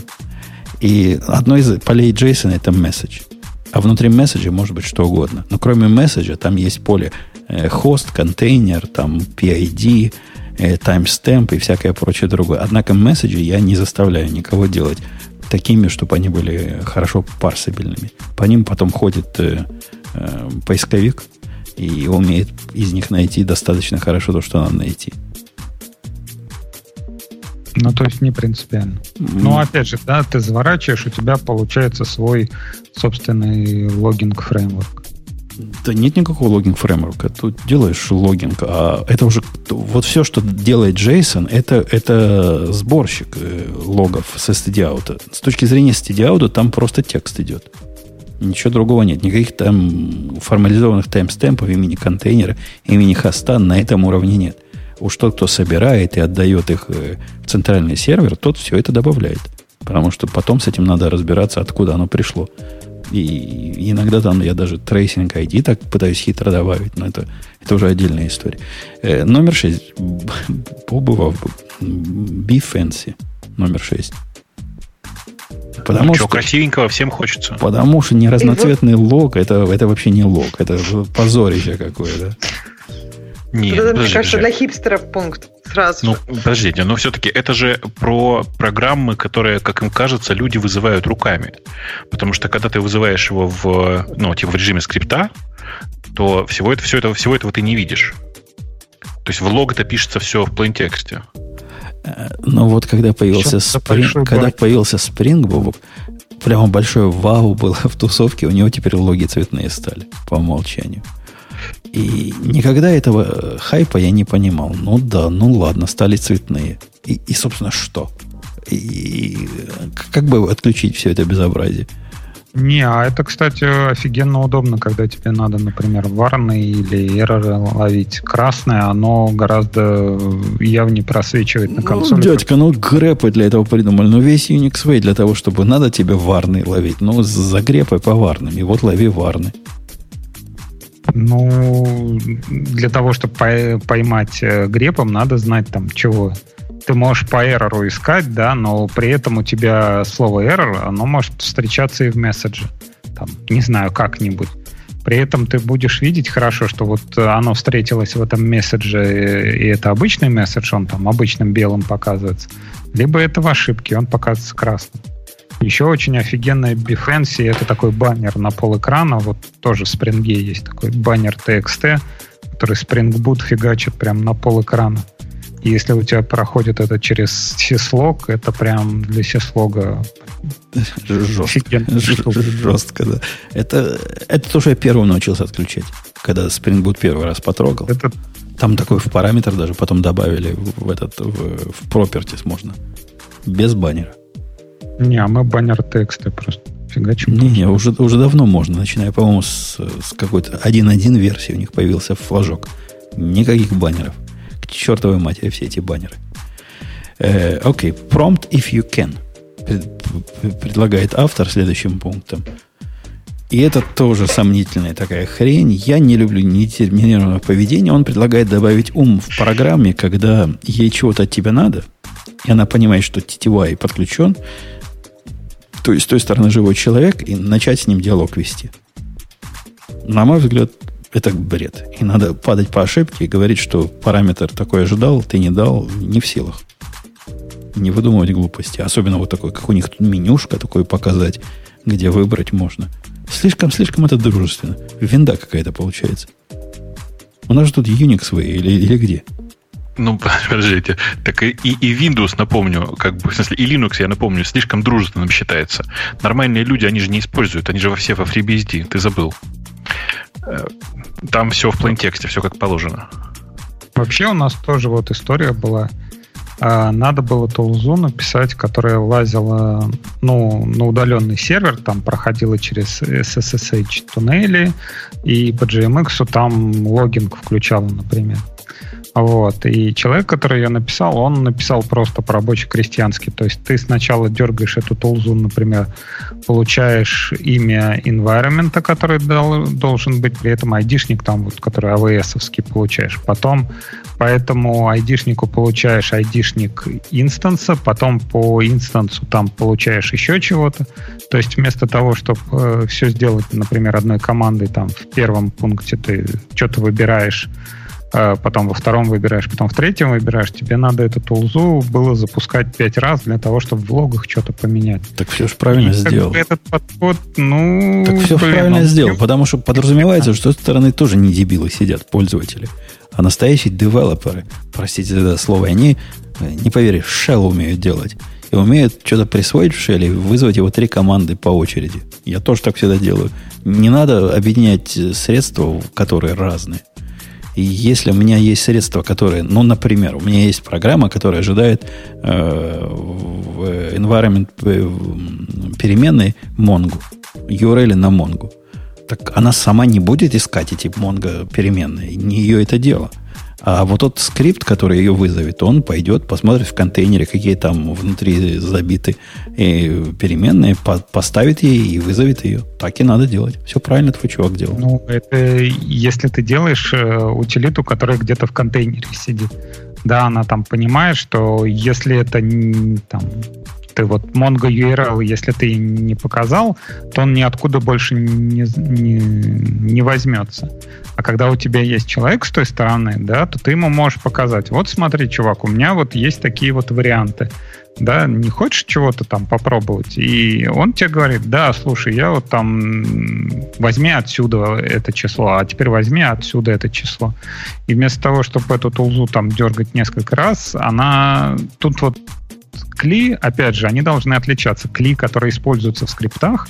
И одно из полей JSON это message. А внутри месседжа может быть что угодно. Но кроме месседжа там есть поле э, хост, контейнер, там PID, э, timestamp и всякое прочее другое. Однако месседжи я не заставляю никого делать такими, чтобы они были хорошо парсабельными. По ним потом ходит э, э, поисковик и умеет из них найти достаточно хорошо то, что надо найти. Ну, то есть не принципиально. Mm. Ну, опять же, да, ты заворачиваешь, у тебя получается свой собственный логинг фреймворк. Да нет никакого логинг фреймворка. Тут делаешь логинг, а это уже вот все, что делает JSON, это, это сборщик э, логов с stdout. С точки зрения stdout там просто текст идет. Ничего другого нет. Никаких там формализованных timestamp ов имени контейнера, имени хоста на этом уровне нет. Уж тот, кто собирает и отдает их э, в центральный сервер, тот все это добавляет. Потому что потом с этим надо разбираться, откуда оно пришло. И иногда там я даже tracing ID так пытаюсь хитро добавить, но это, это уже отдельная история. Э, номер 6. Побывав. Be fancy. Номер 6. Потому ну, что, что красивенького всем хочется. Потому что не разноцветный лог, это, это вообще не лог, это позорище какое-то. Нет, это, мне кажется, для хипстеров пункт сразу. Ну, подождите, но все-таки это же про программы, которые, как им кажется, люди вызывают руками. Потому что когда ты вызываешь его в, ну, типа в режиме скрипта, то всего, это, все это, всего этого ты не видишь. То есть в лог это пишется все в плейн-тексте. Э, ну вот когда появился Spring, когда появился Spring, прямо большое вау было в тусовке, у него теперь логи цветные стали по умолчанию. И никогда этого э, хайпа я не понимал. Ну да, ну ладно, стали цветные. И, и собственно, что? И как бы отключить все это безобразие? Не, а это, кстати, офигенно удобно, когда тебе надо, например, варны или эрроры ловить. Красное, оно гораздо явнее просвечивает на консоли. Ну, дядька, ну грепы для этого придумали. Ну, весь Unix Way для того, чтобы надо тебе варны ловить. Ну, за грепой по варным. И вот лови варны. Ну, для того, чтобы поймать э, грепом, надо знать там чего. Ты можешь по эррору искать, да, но при этом у тебя слово error, оно может встречаться и в месседже. Там, не знаю, как-нибудь. При этом ты будешь видеть хорошо, что вот оно встретилось в этом месседже, и это обычный месседж, он там обычным белым показывается. Либо это в ошибке, он показывается красным. Еще очень офигенная Behance, это такой баннер на пол экрана, вот тоже в Spring есть такой баннер TXT, который Spring Boot фигачит прям на пол экрана. И если у тебя проходит это через syslog, это прям для syslog жестко, жестко, да. Это, это то, что я первым научился отключать, когда Spring Boot первый раз потрогал. Это... Там такой в параметр даже потом добавили в этот в, в properties можно. Без баннера. Не, а мы баннер тексты просто фигачим. Не, не, уже, уже давно можно, начиная, по-моему, с, с какой-то 1.1 версии у них появился флажок. Никаких баннеров. К чертовой матери все эти баннеры. Э, окей, okay. prompt if you can. Предлагает автор следующим пунктом. И это тоже сомнительная такая хрень. Я не люблю нетерминированное поведение. Он предлагает добавить ум в программе, когда ей чего-то от тебя надо, и она понимает, что TTY подключен, то с той стороны живой человек, и начать с ним диалог вести. На мой взгляд, это бред. И надо падать по ошибке и говорить, что параметр такой ожидал, ты не дал, не в силах. Не выдумывать глупости. Особенно вот такой, как у них тут менюшка такой показать, где выбрать можно. Слишком-слишком это дружественно. Винда какая-то получается. У нас же тут Unix вы или, или где? Ну, подождите. Так и, и Windows, напомню, как бы, в смысле, и Linux, я напомню, слишком дружественным считается. Нормальные люди, они же не используют, они же во все во FreeBSD, ты забыл. Э, там все в плейнтексте, все как положено. Вообще у нас тоже вот история была. А, надо было тулзу написать, которая лазила ну, на удаленный сервер, там проходила через SSH туннели, и по GMX там логинг включала, например. Вот. И человек, который ее написал, он написал просто по-рабоче-крестьянски. То есть ты сначала дергаешь эту тулзу, например, получаешь имя environment, который должен быть, при этом айдишник там, вот, который AWS-овский получаешь. Потом по этому айдишнику получаешь айдишник инстанса, потом по инстансу там получаешь еще чего-то. То есть вместо того, чтобы э, все сделать, например, одной командой, там в первом пункте ты что-то выбираешь, потом во втором выбираешь, потом в третьем выбираешь, тебе надо эту тулзу было запускать пять раз для того, чтобы в логах что-то поменять. Так все же правильно и сделал. Этот подход, ну... Так все блин, правильно сделал, не... потому что подразумевается, что с той стороны тоже не дебилы сидят, пользователи. А настоящие девелоперы, простите за слово, они, э, не поверишь, shell умеют делать. И умеют что-то присвоить в шеле, вызвать его три команды по очереди. Я тоже так всегда делаю. Не надо объединять средства, которые разные. И если у меня есть средства, которые, ну, например, у меня есть программа, которая ожидает э, в environment э, переменной Mongo, URL на Mongo, так она сама не будет искать эти Mongo переменные. Не ее это дело. А вот тот скрипт, который ее вызовет, он пойдет, посмотрит в контейнере, какие там внутри забиты и переменные, по поставит ей и вызовет ее. Так и надо делать. Все правильно твой чувак делал. Ну, это если ты делаешь э, утилиту, которая где-то в контейнере сидит. Да, она там понимает, что если это там ты вот Mongo URL, если ты не показал, то он ниоткуда больше не, не, не возьмется. А когда у тебя есть человек с той стороны, да, то ты ему можешь показать, вот смотри, чувак, у меня вот есть такие вот варианты да, не хочешь чего-то там попробовать? И он тебе говорит, да, слушай, я вот там возьми отсюда это число, а теперь возьми отсюда это число. И вместо того, чтобы эту тулзу там дергать несколько раз, она тут вот кли, опять же, они должны отличаться. Кли, которые используются в скриптах,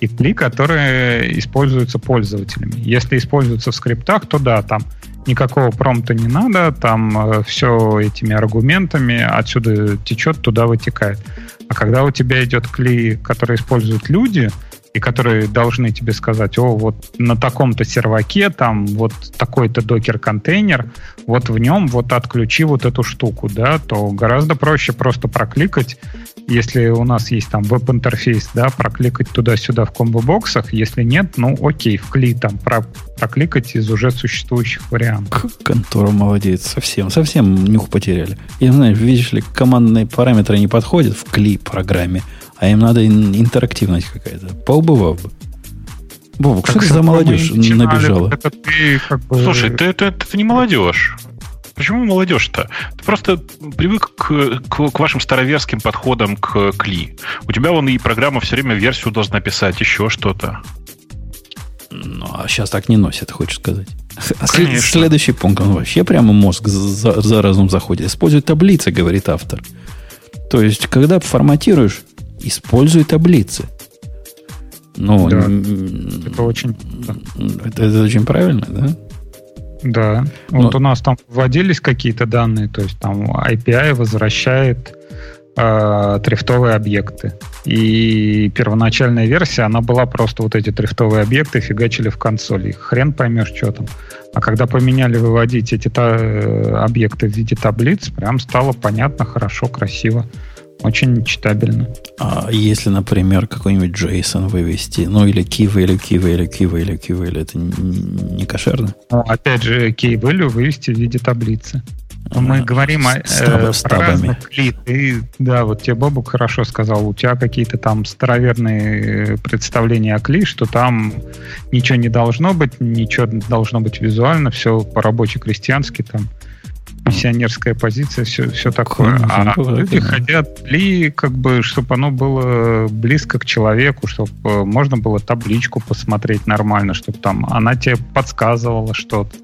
и кли, которые используются пользователями. Если используются в скриптах, то да, там никакого промпта не надо, там э, все этими аргументами отсюда течет, туда вытекает. А когда у тебя идет кли, который используют люди, и которые должны тебе сказать, о, вот на таком-то серваке там вот такой-то докер-контейнер, вот в нем вот отключи вот эту штуку, да, то гораздо проще просто прокликать, если у нас есть там веб-интерфейс, да, прокликать туда-сюда в комбо-боксах, если нет, ну окей, в кли там про прокликать из уже существующих вариантов. Контора молодец, совсем, совсем нюх потеряли. Я знаю, видишь ли, командные параметры не подходят в кли программе, а им надо интерактивность какая-то. Поубывал бы. Бобок, что это за молодежь набежала? Это ты, как бы... Слушай, ты, ты, ты, ты не молодежь. Почему молодежь-то? Ты просто привык к, к, к вашим староверским подходам к кли. У тебя вон и программа все время версию должна писать, еще что-то. Ну, а сейчас так не носят, хочешь сказать. А Конечно. Следующий пункт, он вообще прямо мозг за, за разум заходит. Используй таблицы, говорит автор. То есть, когда форматируешь, Используй таблицы. Ну, да, это очень... Это, это очень правильно, да? Да. Но... Вот у нас там вводились какие-то данные, то есть там API возвращает э, трифтовые объекты. И первоначальная версия, она была просто вот эти трифтовые объекты фигачили в консоли. Хрен поймешь, что там. А когда поменяли выводить эти та, э, объекты в виде таблиц, прям стало понятно, хорошо, красиво. Очень читабельно. А если, например, какой-нибудь JSON вывести, ну или key value, key value, key value, key value, это не, кошерно? Ну, опять же, key value вывести в виде таблицы. А, Мы говорим о, э, про разных. И, да, вот тебе Бобук хорошо сказал, у тебя какие-то там староверные представления о кли, что там ничего не должно быть, ничего должно быть визуально, все по-рабоче-крестьянски там миссионерская позиция, все, все такое. А люди хотят ли, как бы, чтобы оно было близко к человеку, чтобы э, можно было табличку посмотреть нормально, чтобы там она тебе подсказывала что-то.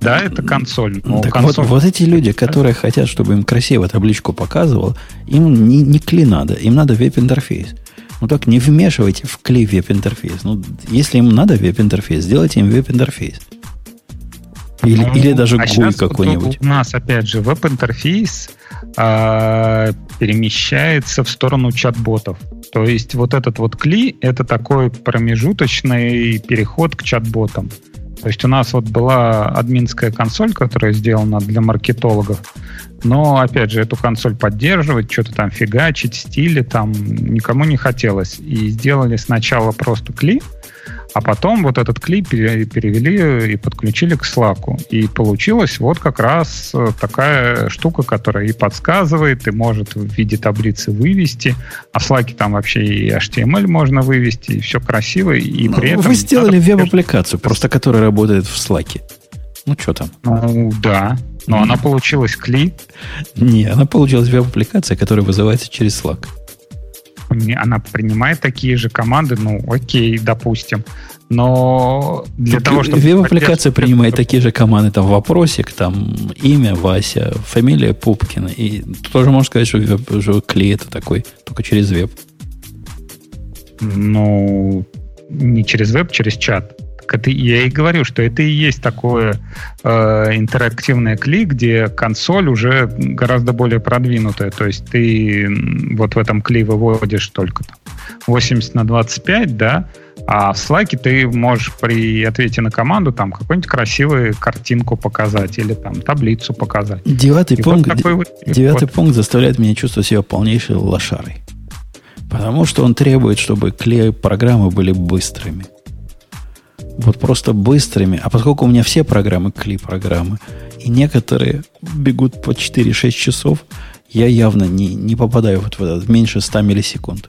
Да, это консоль. так консоль... Вот, вот эти люди, которые хотят, чтобы им красиво табличку показывал, им не, не CLI надо, им надо веб-интерфейс. Ну так не вмешивайте в CLI веб-интерфейс. Ну, если им надо веб-интерфейс, сделайте им веб-интерфейс. Или, ну, или даже а GUI какой-нибудь. У нас, опять же, веб-интерфейс э, перемещается в сторону чат-ботов. То есть вот этот вот CLI — это такой промежуточный переход к чат-ботам. То есть у нас вот была админская консоль, которая сделана для маркетологов, но, опять же, эту консоль поддерживать, что-то там фигачить, стили там никому не хотелось. И сделали сначала просто клип, а потом вот этот клип перевели и подключили к Slack. И получилась вот как раз э, такая штука, которая и подсказывает, и может в виде таблицы вывести. А в Slack там вообще и HTML можно вывести, и все красиво. И ну, при этом вы сделали веб-аппликацию, просто которая работает в Slack. Ну, что там? Ну, да. Но mm. она получилась клип. Не, она получилась веб-аппликация, которая вызывается через Slack она принимает такие же команды, ну, окей, допустим. Но для того, чтобы... Веб-аппликация принимает такие же команды, там, вопросик, там, имя Вася, фамилия Пупкина. И тоже можно сказать, что, веб, что клей это такой, только через веб. Ну, не через веб, через чат это, я и говорю, что это и есть такое э, интерактивное кли, где консоль уже гораздо более продвинутая. То есть ты вот в этом кли выводишь только там, 80 на 25, да, а в Slack ты можешь при ответе на команду там какую-нибудь красивую картинку показать или там таблицу показать. Девятый, пункт, вот вот, девятый вот. пункт заставляет меня чувствовать себя полнейшей лошарой. Потому что он требует, чтобы клей программы были быстрыми вот просто быстрыми. А поскольку у меня все программы кли-программы, и некоторые бегут по 4-6 часов, я явно не, не попадаю вот в этот меньше 100 миллисекунд.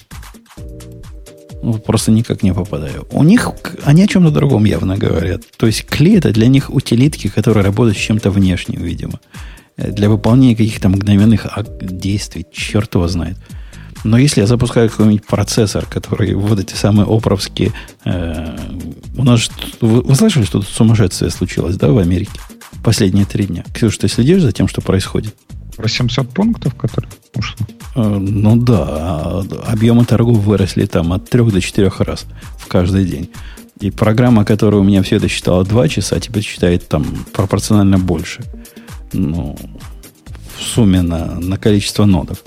Ну, просто никак не попадаю. У них, они о чем-то другом явно говорят. То есть кли это для них утилитки, которые работают с чем-то внешним, видимо. Э, для выполнения каких-то мгновенных действий, черт его знает. Но если я запускаю какой-нибудь процессор, который вот эти самые опровские... Э, у нас... Вы, вы слышали, что тут сумасшествие случилось, да, в Америке? Последние три дня. Ксюша, ты следишь за тем, что происходит? Про 700 пунктов, которые ушло? Э, ну да. А объемы торгов выросли там от 3 до 4 раз в каждый день. И программа, которая у меня все это считала 2 часа, теперь считает там пропорционально больше. Ну, в сумме на, на количество нодов.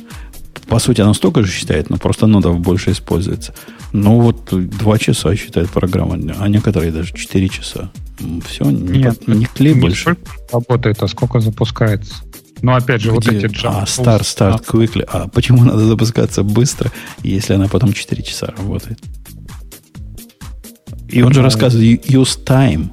По сути, оно столько же считает, но просто нодов больше используется. Ну, вот два часа считает программа, а некоторые даже 4 часа. Все, не, Нет, не клей не больше. работает, а сколько запускается. Но опять же, Где? вот эти jump А, start, start, quickly. А почему надо запускаться быстро, если она потом 4 часа работает? И он же рассказывает use time.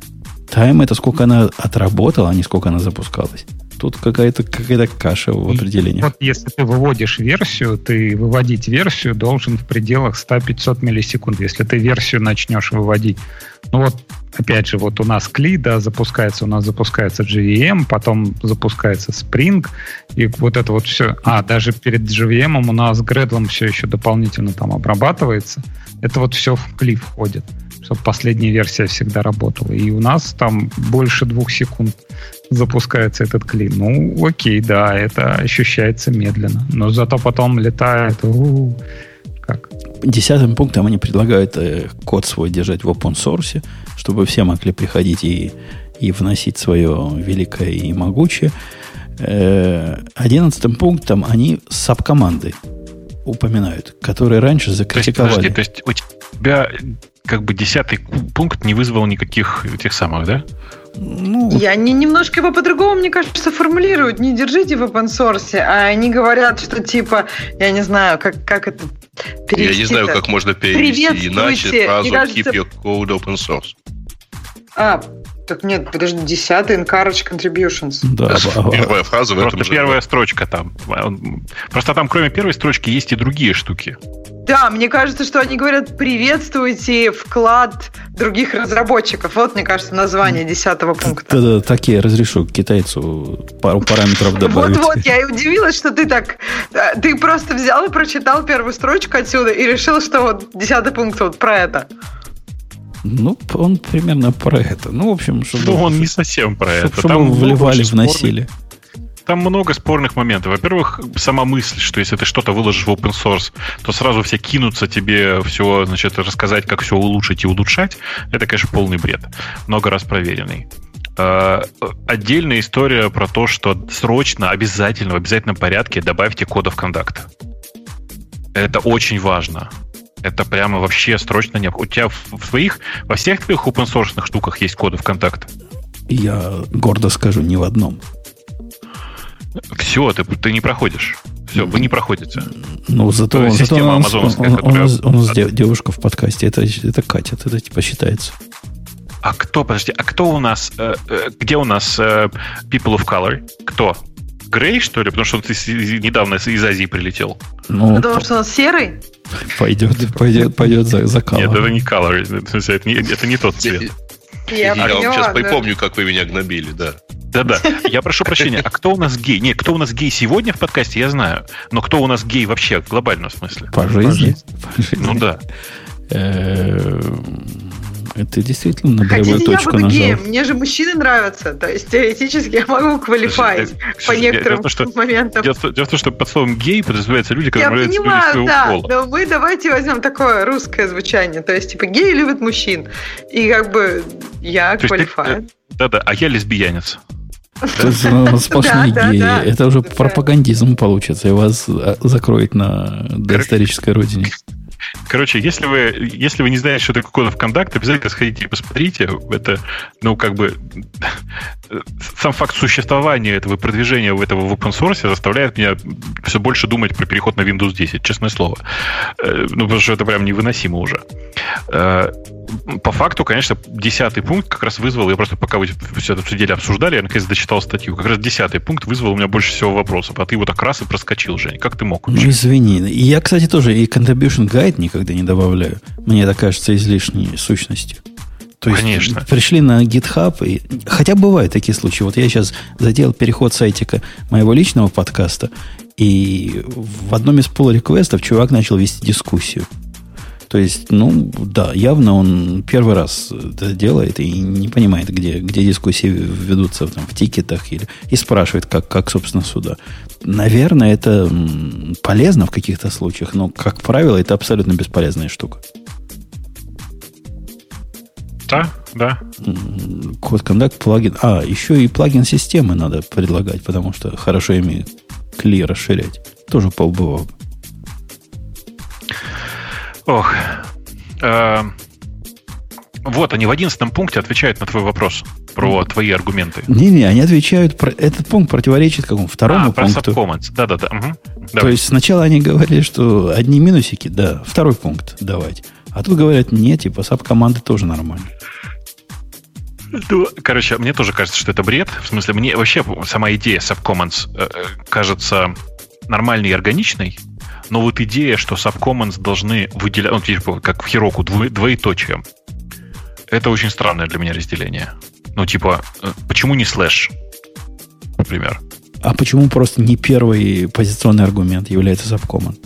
Time это сколько она отработала, а не сколько она запускалась. Тут какая-то какая каша в определении. Вот если ты выводишь версию, ты выводить версию должен в пределах 100-500 миллисекунд. Если ты версию начнешь выводить, ну вот опять же, вот у нас Кли, да, запускается, у нас запускается JVM, потом запускается Spring, и вот это вот все. А, даже перед JVM у нас Gradle все еще дополнительно там обрабатывается. Это вот все в Кли входит чтобы последняя версия всегда работала. И у нас там больше двух секунд запускается этот клин. Ну, окей, да, это ощущается медленно. Но зато потом летает. У-у-у, как? Десятым пунктом они предлагают э, код свой держать в open source, чтобы все могли приходить и, и вносить свое великое и могучее. Э, одиннадцатым пунктом они сабкоманды упоминают, которые раньше закритиковали. То есть, подожди, то есть у тебя как бы десятый пункт не вызвал никаких тех самых, да? Ну, и они немножко его по-другому, мне кажется, формулируют. Не держите в open source, а они говорят, что типа, я не знаю, как, как это перевести. Я не знаю, как можно перевести иначе фразу кажется... keep your code open source. А, так нет, подожди, десятый encourage contributions. Да, первая фраза в Просто этом первая же. строчка там. Просто там, кроме первой строчки, есть и другие штуки. Да, мне кажется, что они говорят приветствуйте вклад других разработчиков. Вот, мне кажется, название десятого пункта. Да-да, такие разрешу китайцу пару параметров добавить. Вот-вот, я и удивилась, что ты так... Э, ты просто взял и прочитал первую строчку отсюда и решил, что вот десятый пункт вот про это. Ну, он примерно про это. Ну, в общем, чтобы... Ну, он не совсем про чтобы, это. Чтобы Там вливали, вносили. Там много спорных моментов. Во-первых, сама мысль, что если ты что-то выложишь в open source, то сразу все кинутся тебе все, значит, рассказать, как все улучшить и улучшать. Это, конечно, полный бред. Много раз проверенный. А, отдельная история про то, что срочно, обязательно, в обязательном порядке добавьте кодов контакта. Это очень важно. Это прямо вообще срочно необходимо. У тебя в, своих, во всех твоих open source штуках есть коды ВКонтакте? Я гордо скажу, ни в одном. Все, ты, ты не проходишь. Все, вы не проходите. Ну, зато, он, зато он, он, он, он, он, он девушка в подкасте. Это, это катит, это типа считается. А кто, подожди, а кто у нас, э, э, где у нас э, People of Color? Кто? Грей, что ли? Потому что он из, недавно из Азии прилетел. Ну, Потому что он серый? Пойдет, пойдет, пойдет за, за color. Нет, это не color. Это не, это не тот цвет. Я, я вам сейчас да. припомню, как вы меня гнобили, да. Да-да. Я прошу прощения, а кто у нас гей? Не, кто у нас гей сегодня в подкасте, я знаю. Но кто у нас гей вообще в глобальном смысле? По жизни. По жизни. Ну да. Это действительно на болевую точку я буду нажал. Геем. Мне же мужчины нравятся. То есть теоретически я могу квалифовать по некоторым дело, что, моментам. Дело, дело в том, что под словом гей подразумеваются люди, которые я понимаю, своего да, пола. Но мы давайте возьмем такое русское звучание. То есть, типа, геи любят мужчин. И как бы я квалифаю. Да-да, а я лесбиянец. Это сплошные геи. Это уже пропагандизм получится, и вас а, закроет на доисторической родине. Короче, если вы, если вы не знаете, что такое код ВКонтакт, обязательно сходите и посмотрите. Это, ну, как бы, сам факт существования этого продвижения в этого в open source заставляет меня все больше думать про переход на Windows 10, честное слово. Э, ну, потому что это прям невыносимо уже. По факту, конечно, десятый пункт как раз вызвал, я просто пока вы все это сидели, обсуждали, я наконец дочитал статью, как раз десятый пункт вызвал у меня больше всего вопросов, а ты его так раз и проскочил, Жень. Как ты мог? Ну, извини. Я, кстати, тоже и contribution guide никогда не добавляю. Мне это кажется излишней сущностью. То есть Конечно. пришли на GitHub, и, хотя бывают такие случаи. Вот я сейчас заделал переход сайтика моего личного подкаста, и в одном из pull реквестов чувак начал вести дискуссию. То есть, ну, да, явно он первый раз это делает и не понимает, где, где дискуссии ведутся там, в тикетах или, и спрашивает, как, как, собственно, сюда. Наверное, это полезно в каких-то случаях, но, как правило, это абсолютно бесполезная штука. Да, да. Код контакт плагин. А, еще и плагин системы надо предлагать, потому что хорошо ими кли расширять. Тоже полбывало бы. Ох. Э, вот они в одиннадцатом пункте отвечают на твой вопрос про твои аргументы. Не-не, они отвечают, про, этот пункт противоречит какому второму а, пункту. про да-да-да. Угу. То есть сначала они говорили, что одни минусики, да, второй пункт давать. А тут говорят, нет, типа саб-команды тоже нормально. Ну, короче, мне тоже кажется, что это бред. В смысле, мне вообще сама идея subcomments э, э кажется нормальной и органичной, но вот идея, что subcommons должны выделять, ну, типа, как в Хироку, двоеточие, это очень странное для меня разделение. Ну, типа, э, почему не слэш, например? А почему просто не первый позиционный аргумент является subcommand?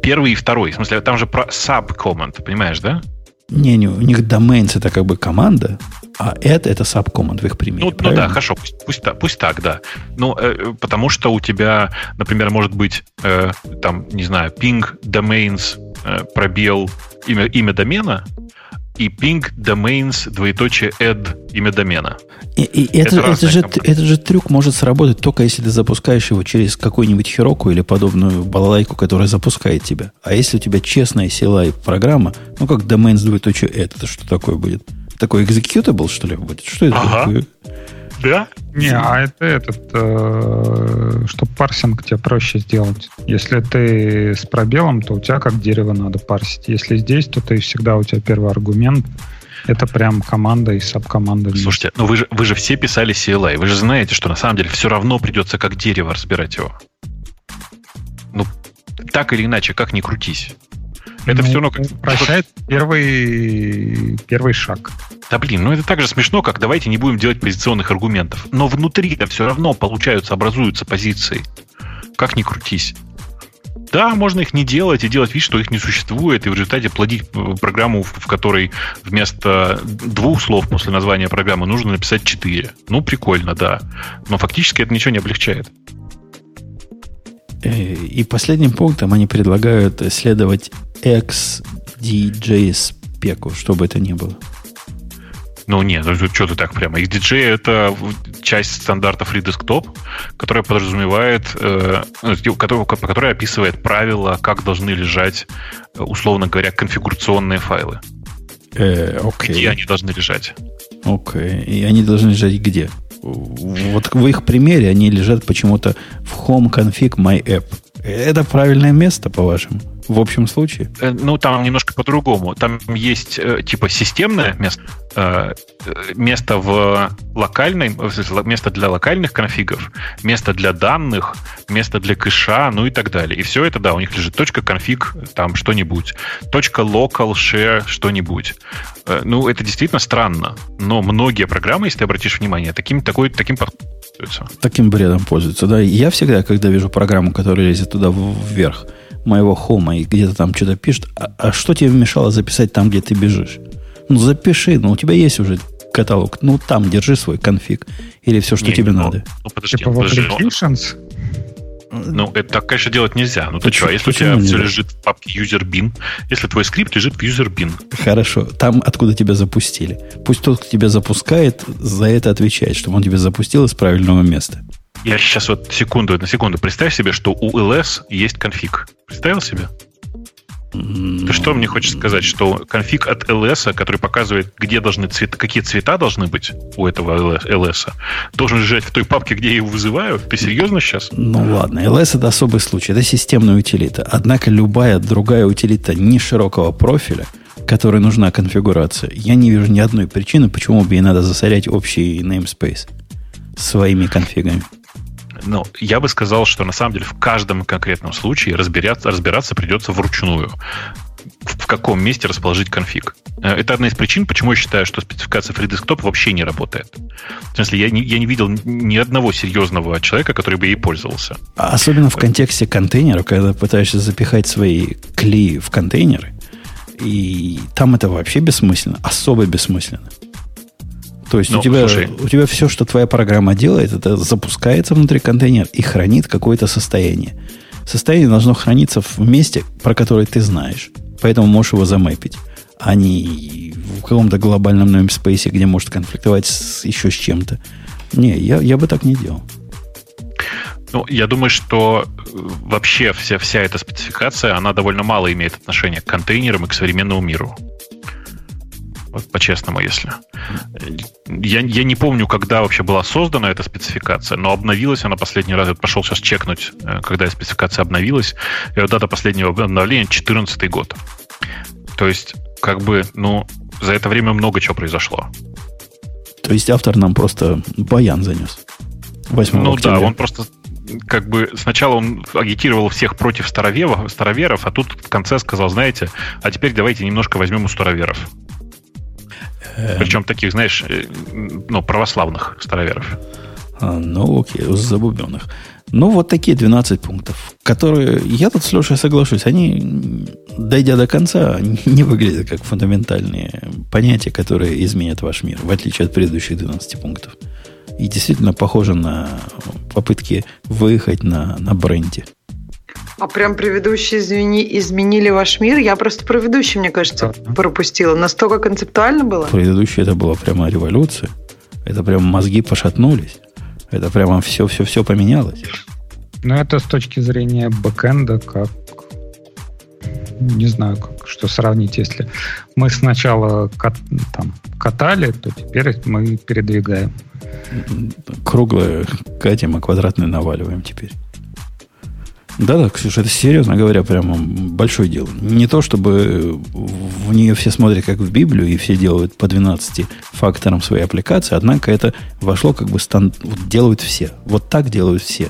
Первый и второй. В смысле, там же про subcommand, понимаешь, да? Не, не, у них domains это как бы команда, а это это subcommand в их примере. Ну, ну да, хорошо, пусть, пусть, так, пусть так, да. Ну, э, потому что у тебя, например, может быть, э, там, не знаю, ping domains, э, пробел, имя, имя домена, и ping domains, двоеточие add имя домена. И, и это, это, это, же, этот же трюк может сработать только если ты запускаешь его через какую-нибудь хироку или подобную балалайку, которая запускает тебя. А если у тебя честная CLI программа, ну как domains двоеточие add, это что такое будет? Такой executable, что ли, будет? Что это ага. такое? Да? Не, а это этот, э, чтобы парсинг тебе проще сделать. Если ты с пробелом, то у тебя как дерево надо парсить. Если здесь, то ты всегда у тебя первый аргумент. Это прям команда и сабкоманда. Слушайте, ну вы же, вы же все писали CLI. Вы же знаете, что на самом деле все равно придется как дерево разбирать его. Ну, так или иначе, как ни крутись. Это ну, все равно... Прощает первый, первый шаг. Да блин, ну это так же смешно, как давайте не будем делать позиционных аргументов. Но внутри-то все равно получаются, образуются позиции. Как ни крутись. Да, можно их не делать и делать вид, что их не существует, и в результате плодить э, программу, в которой вместо двух слов после названия программы нужно написать четыре. Ну, прикольно, да. Но фактически это ничего не облегчает. Э, и последним пунктом они предлагают следовать XDJ спеку, что бы это ни было. Ну, нет, ну что ты так прямо. XDJ — это часть стандарта Free Desktop, которая подразумевает, э, ну, которая, которая описывает правила, как должны лежать, условно говоря, конфигурационные файлы. Э, окей. Где они должны лежать. Окей. И они должны лежать где? Вот в их примере они лежат почему-то в Home Config My App. Это правильное место, по-вашему? В общем случае? Э, ну, там немножко по-другому. Там есть э, типа системное место, э, место в локальной, место для локальных конфигов, место для данных, место для кэша, ну и так далее. И все это, да, у них лежит точка конфиг, там что-нибудь, точка local share что-нибудь. Ну, это действительно странно, но многие программы, если ты обратишь внимание, таким, такой, таким пользуются. Таким бредом пользуются, да. Я всегда, когда вижу программу, которая лезет туда вверх, моего хома и где-то там что-то пишет, а, а что тебе мешало записать там, где ты бежишь? Ну, запиши, ну, у тебя есть уже каталог, ну, там держи свой конфиг или все, что не, тебе ну, надо. Ну, подожди, типа подожди, applications? Ну, это так, конечно, делать нельзя. Ну, ты что, если у тебя нельзя? все лежит в папке user если твой скрипт лежит в user Хорошо, там, откуда тебя запустили. Пусть тот, кто тебя запускает, за это отвечает, чтобы он тебя запустил из правильного места. Я сейчас вот секунду, на секунду представь себе, что у LS есть конфиг. Представил себе? Ты что мне хочешь сказать, что конфиг от LS, который показывает, где должны цвета, какие цвета должны быть у этого LS, должен лежать в той папке, где я его вызываю? Ты серьезно сейчас? Ну ладно, LS это особый случай, это системная утилита. Однако любая другая утилита не широкого профиля, которой нужна конфигурация, я не вижу ни одной причины, почему бы ей надо засорять общий namespace своими конфигами ну, я бы сказал, что на самом деле в каждом конкретном случае разбираться, разбираться придется вручную в каком месте расположить конфиг. Э, это одна из причин, почему я считаю, что спецификация FreeDesktop вообще не работает. В смысле, я не, я не видел ни одного серьезного человека, который бы ей пользовался. Особенно в контексте контейнера, когда пытаешься запихать свои клеи в контейнеры, и там это вообще бессмысленно, особо бессмысленно. То есть ну, у, тебя, у тебя все, что твоя программа делает, это запускается внутри контейнера и хранит какое-то состояние. Состояние должно храниться в месте, про которое ты знаешь. Поэтому можешь его замэпить. А не в каком-то глобальном namespace, где может конфликтовать с, еще с чем-то. Не, я, я бы так не делал. Ну, я думаю, что э, вообще вся, вся эта спецификация, она довольно мало имеет отношения к контейнерам и к современному миру. Вот по-честному, если. Я, я не помню, когда вообще была создана эта спецификация, но обновилась она последний раз. Я пошел сейчас чекнуть, э, когда спецификация обновилась. И вот дата последнего обновления 2014 год. То есть, как бы, ну, за это время много чего произошло. То есть автор нам просто баян занес. 8 ну октября. да, он просто как бы сначала он агитировал всех против староверов, староверов, а тут в конце сказал, знаете, а теперь давайте немножко возьмем у староверов. Эм. Причем таких, знаешь, э, ну, православных староверов. А, ну, окей, забубенных. Ну, вот такие 12 пунктов, которые, я тут с Лешей соглашусь, они, дойдя до конца, не выглядят как фундаментальные понятия, которые изменят ваш мир, в отличие от предыдущих 12 пунктов. И действительно похоже на попытки выехать на, на бренде. А прям предыдущие извини, изменили ваш мир? Я просто про предыдущий, мне кажется, да. пропустила. Настолько концептуально было? Предыдущий это была прямо революция. Это прям мозги пошатнулись. Это прямо все-все-все поменялось. Ну, это с точки зрения бэкэнда, как не знаю, как, что сравнить, если мы сначала кат, там, катали, то теперь мы передвигаем. Круглое катим, а квадратное наваливаем теперь. Да-да, Ксюша, это серьезно говоря, прямо большое дело. Не то, чтобы в нее все смотрят как в Библию и все делают по 12 факторам своей аппликации, однако это вошло как бы стан... делают все. Вот так делают все.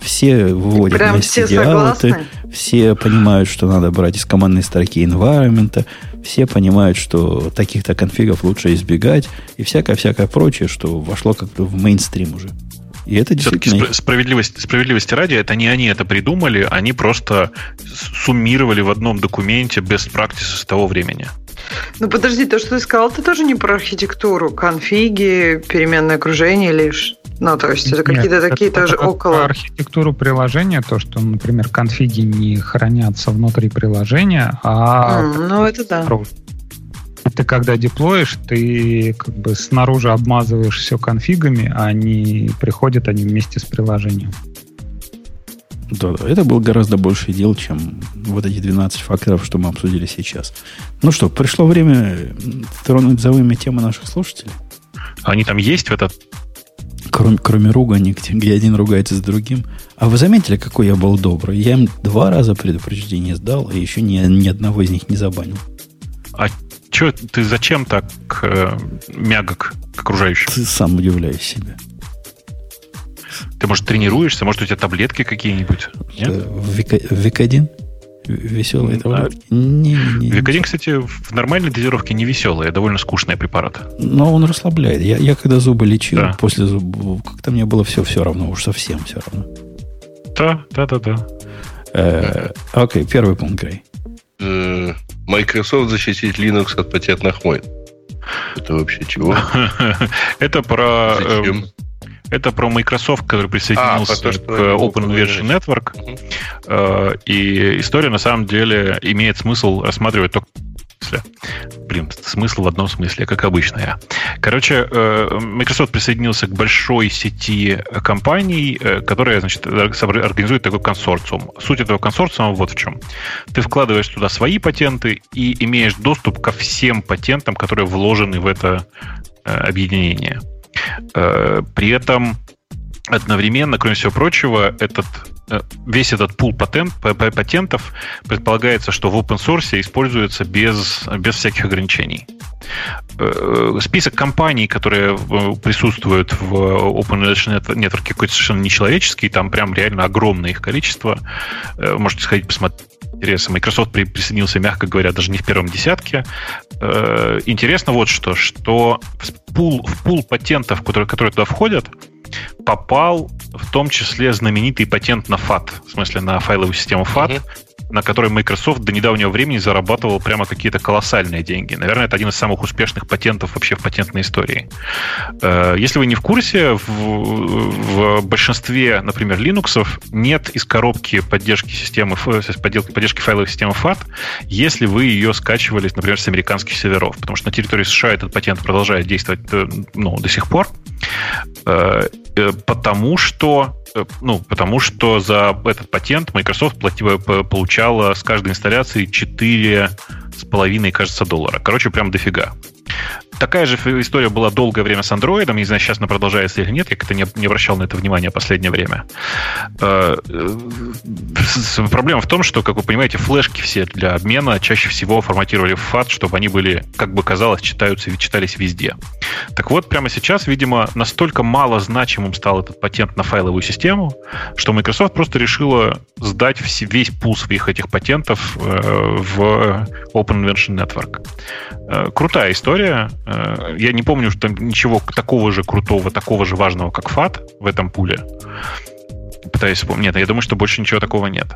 Все выводят Прям все диалоты, все понимают, что надо брать из командной строки environment, все понимают, что таких-то конфигов лучше избегать и всякое-всякое прочее, что вошло как бы в мейнстрим уже. И это действительно... Справедливости, справедливости ради, это не они это придумали, они просто суммировали в одном документе без practices с того времени. Ну подожди, то, что ты сказал, это тоже не про архитектуру. Конфиги, переменное окружение лишь. Ну, то есть это какие-то такие это, тоже это около... архитектуру приложения, то, что, например, конфиги не хранятся внутри приложения, а... Mm, ну, это да. Ты когда деплоишь, ты как бы снаружи обмазываешь все конфигами, а они приходят они вместе с приложением. Да, да, это было гораздо больше дел, чем вот эти 12 факторов, что мы обсудили сейчас. Ну что, пришло время тронуть за вами темы наших слушателей. Они там есть в этот кроме, кроме ругани, где, где один ругается с другим. А вы заметили, какой я был добрый? Я им два раза предупреждение сдал, и еще ни, ни одного из них не забанил. А что ты зачем так э, мягок к окружающим? Ты сам удивляешь себя. Ты, может, тренируешься? Может, у тебя таблетки какие-нибудь? Нет? Вик-1? Веселые таблетки? Не, не, не. Викодин, кстати, в нормальной дозировке не веселый, а довольно скучный препарат. Но он расслабляет. Я, я когда зубы лечил, да. после зубов, как-то мне было все все равно, уж совсем все равно. Да, да, да, да. Э, окей, первый пункт, Грей. Э, Microsoft защитить Linux от патентных войн. Это вообще чего? Это про... Зачем? Это про Microsoft, который присоединился а, то, к Open Version Network. Uh-huh. И история на самом деле имеет смысл рассматривать только Блин, смысл в одном смысле, как обычно я. Короче, э, Microsoft присоединился к большой сети компаний, э, которая, значит, организует такой консорциум. Суть этого консорциума вот в чем. Ты вкладываешь туда свои патенты и имеешь доступ ко всем патентам, которые вложены в это объединение. Э, при этом одновременно, кроме всего прочего, этот, э, весь этот пул патент, патентов предполагается, что в open source используется без, без всяких ограничений. Э, список компаний, которые присутствуют в Open Network, какой-то совершенно нечеловеческий, там прям реально огромное их количество. Можете сходить посмотреть интересно. Microsoft присоединился, мягко говоря, даже не в первом десятке. Э, интересно вот что, что в пул, в пул патентов, которые, которые туда входят, попал в том числе знаменитый патент на FAT, в смысле на файловую систему FAT, mm-hmm на которой Microsoft до недавнего времени зарабатывал прямо какие-то колоссальные деньги. Наверное, это один из самых успешных патентов вообще в патентной истории. Э, если вы не в курсе, в, в большинстве, например, Linux нет из коробки поддержки системы, поддержки, поддержки файловой системы FAT, если вы ее скачивали, например, с американских серверов. Потому что на территории США этот патент продолжает действовать э, ну, до сих пор. Э, потому что Э, ну, потому что за этот патент Microsoft платила, получала с каждой инсталляции 4 с половиной, кажется, доллара. Короче, прям дофига. Такая же история была долгое время с Android. Не знаю, сейчас она продолжается или нет. Я как-то не, не обращал на это внимания последнее время. Э, э, проблема в том, что, как вы понимаете, флешки все для обмена чаще всего форматировали в FAT, чтобы они были, как бы казалось, читаются читались везде. Так вот, прямо сейчас, видимо, настолько мало значимым стал этот патент на файловую систему, что Microsoft просто решила сдать весь пул своих этих патентов э, в Open Invention Network. Крутая история. Э, я не помню, что там ничего такого же крутого, такого же важного, как FAT в этом пуле. Пытаюсь вспомнить. Нет, я думаю, что больше ничего такого нет.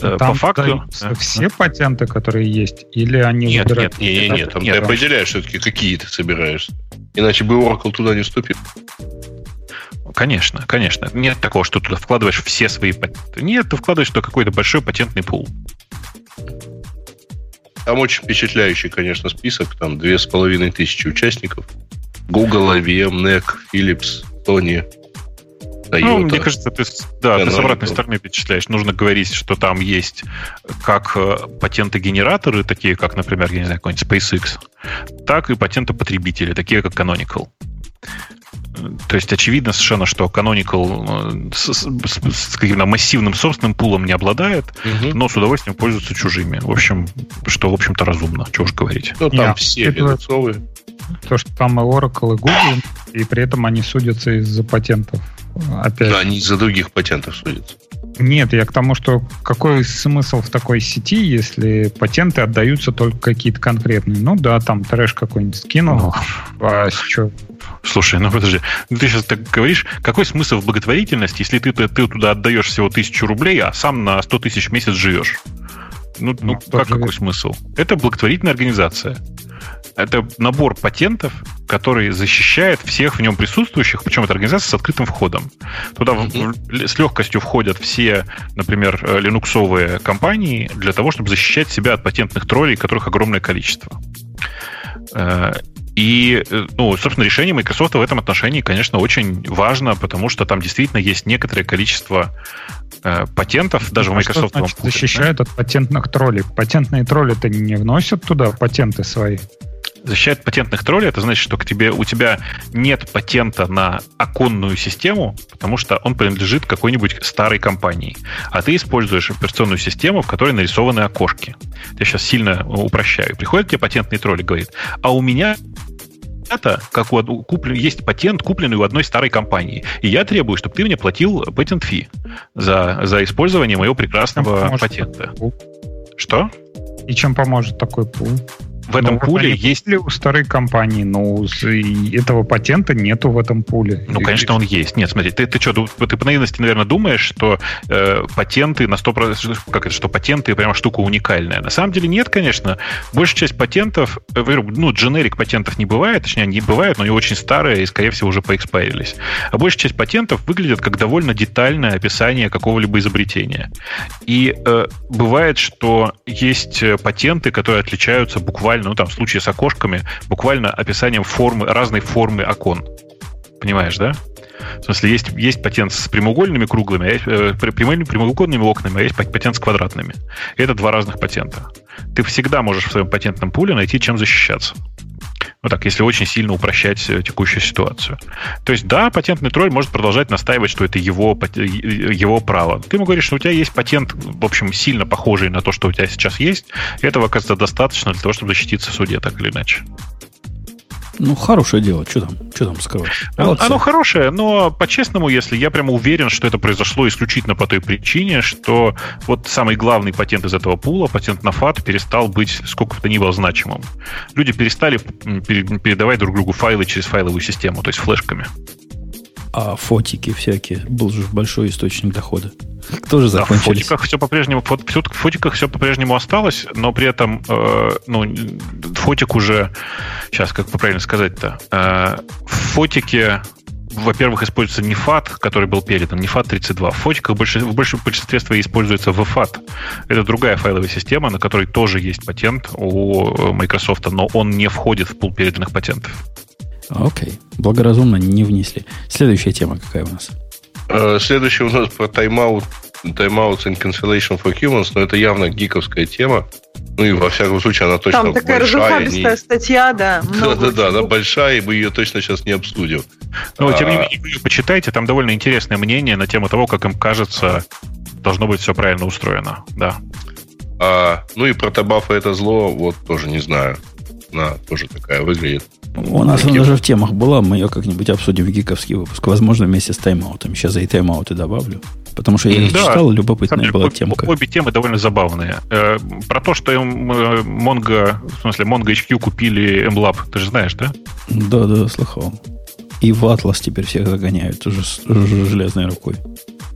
Э, там По факту... Все патенты, которые есть, или они нет, выбирают... Нет, нет, нет, нет. Там нет, ты определяешь все-таки, какие ты собираешься. Иначе бы Oracle туда не вступил. Конечно, конечно. Нет такого, что ты туда вкладываешь все свои патенты. Нет, ты вкладываешь туда какой-то большой патентный пул. Там очень впечатляющий, конечно, список. Там две с половиной тысячи участников. Google, IBM, NEC, Philips, Sony, Toyota. Ну, мне кажется, ты, да, ты с обратной стороны впечатляешь. Нужно говорить, что там есть как э, патенты-генераторы, такие как, например, я не знаю, какой-нибудь SpaceX, так и патенты-потребители, такие как Canonical. То есть очевидно совершенно, что Canonical э, с, с, с каким-то массивным собственным пулом не обладает, угу. но с удовольствием пользуется чужими. В общем, что, в общем-то, разумно. Чего уж говорить. Ну, там Нет, все линуксовые. То, что там и Oracle, и Google, и при этом они судятся из-за патентов. Опять. Да, они из-за других патентов судятся. Нет, я к тому, что какой смысл в такой сети, если патенты отдаются только какие-то конкретные. Ну да, там трэш какой-нибудь скинул. А что? Слушай, ну подожди, ну, ты сейчас так говоришь, какой смысл в благотворительности, если ты, ты, ты туда отдаешь всего тысячу рублей, а сам на 100 тысяч в месяц живешь? Ну, ну, ну как какой смысл? Это благотворительная организация. Это набор патентов, который защищает всех в нем присутствующих, причем это организация с открытым входом. Туда mm-hmm. с легкостью входят все, например, э, линуксовые компании для того, чтобы защищать себя от патентных троллей, которых огромное количество. И, ну, собственно, решение Microsoft в этом отношении, конечно, очень важно, потому что там действительно есть некоторое количество э, патентов, даже ну, в Microsoft. Что значит, защищают да? от патентных троллей. Патентные тролли-то не вносят туда патенты свои защищает патентных троллей, это значит, что к тебе, у тебя нет патента на оконную систему, потому что он принадлежит какой-нибудь старой компании. А ты используешь операционную систему, в которой нарисованы окошки. Я сейчас сильно упрощаю. Приходит тебе патентный тролль и говорит, а у меня это, как у, куплен, есть патент, купленный у одной старой компании. И я требую, чтобы ты мне платил патент фи за, за использование моего прекрасного патента. Что? И чем поможет такой пул? В этом ну, пуле есть... у старой компании, но этого патента нету в этом пуле. Ну, конечно, он есть. Нет, смотри, ты, ты что, ты по наивности, наверное, думаешь, что э, патенты на 100%, как это, что патенты прямо штука уникальная. На самом деле нет, конечно. Большая часть патентов, э, ну, дженерик патентов не бывает, точнее, они бывают, но они очень старые и, скорее всего, уже поэкспайрились. А большая часть патентов выглядит как довольно детальное описание какого-либо изобретения. И э, бывает, что есть э, патенты, которые отличаются буквально буквально, ну там в случае с окошками, буквально описанием формы, разной формы окон. Понимаешь, да? В смысле, есть, есть патент с прямоугольными круглыми, а есть, э, прямыми прямоугольными окнами, а есть патент с квадратными. Это два разных патента. Ты всегда можешь в своем патентном пуле найти, чем защищаться. Ну так, если очень сильно упрощать э, текущую ситуацию. То есть, да, патентный тролль может продолжать настаивать, что это его, его право. Ты ему говоришь, что у тебя есть патент, в общем, сильно похожий на то, что у тебя сейчас есть. И этого, оказывается, достаточно для того, чтобы защититься в суде, так или иначе. Ну, хорошее дело, что там, что там скрывать? Молодцы. Оно хорошее, но по-честному, если я прямо уверен, что это произошло исключительно по той причине, что вот самый главный патент из этого пула, патент на FAT, перестал быть сколько бы то ни было значимым. Люди перестали передавать друг другу файлы через файловую систему, то есть флешками. А фотики всякие, был же большой источник дохода. Тоже закончились. Да, в фотиках все по-прежнему, в фотиках все по-прежнему осталось, но при этом, э, ну, фотик уже, сейчас, как правильно сказать-то, э, в фотике во-первых, используется не FAT, который был передан, не FAT32. В фотиках больше, в большем большинстве своей используется VFAT. Это другая файловая система, на которой тоже есть патент у Microsoft, но он не входит в пул переданных патентов. Окей. Благоразумно не внесли. Следующая тема какая у нас? Э, следующий у нас про тайм-аут Timeouts and Cancellation for Humans, но это явно гиковская тема. Ну и во всяком случае она точно Там такая большая. Не... статья, да. Да-да-да, она большая, и мы ее точно сейчас не обсудим. А... тем не менее, вы почитайте, там довольно интересное мнение на тему того, как им кажется, должно быть все правильно устроено, да. А, ну и про табафа это зло, вот тоже не знаю. Она тоже такая выглядит. У нас она даже в темах была, мы ее как-нибудь обсудим в гиковский выпуск. Возможно, вместе с тайм-аутом. Сейчас я и тайм-ауты добавлю. Потому что я их да, читал, любопытная была темка. Обе темы довольно забавные. Э, про то, что им э, Mongo, в смысле, Mongo HQ купили MLab, ты же знаешь, да? Да, да, слыхал. И в Atlas теперь всех загоняют уже, железной рукой.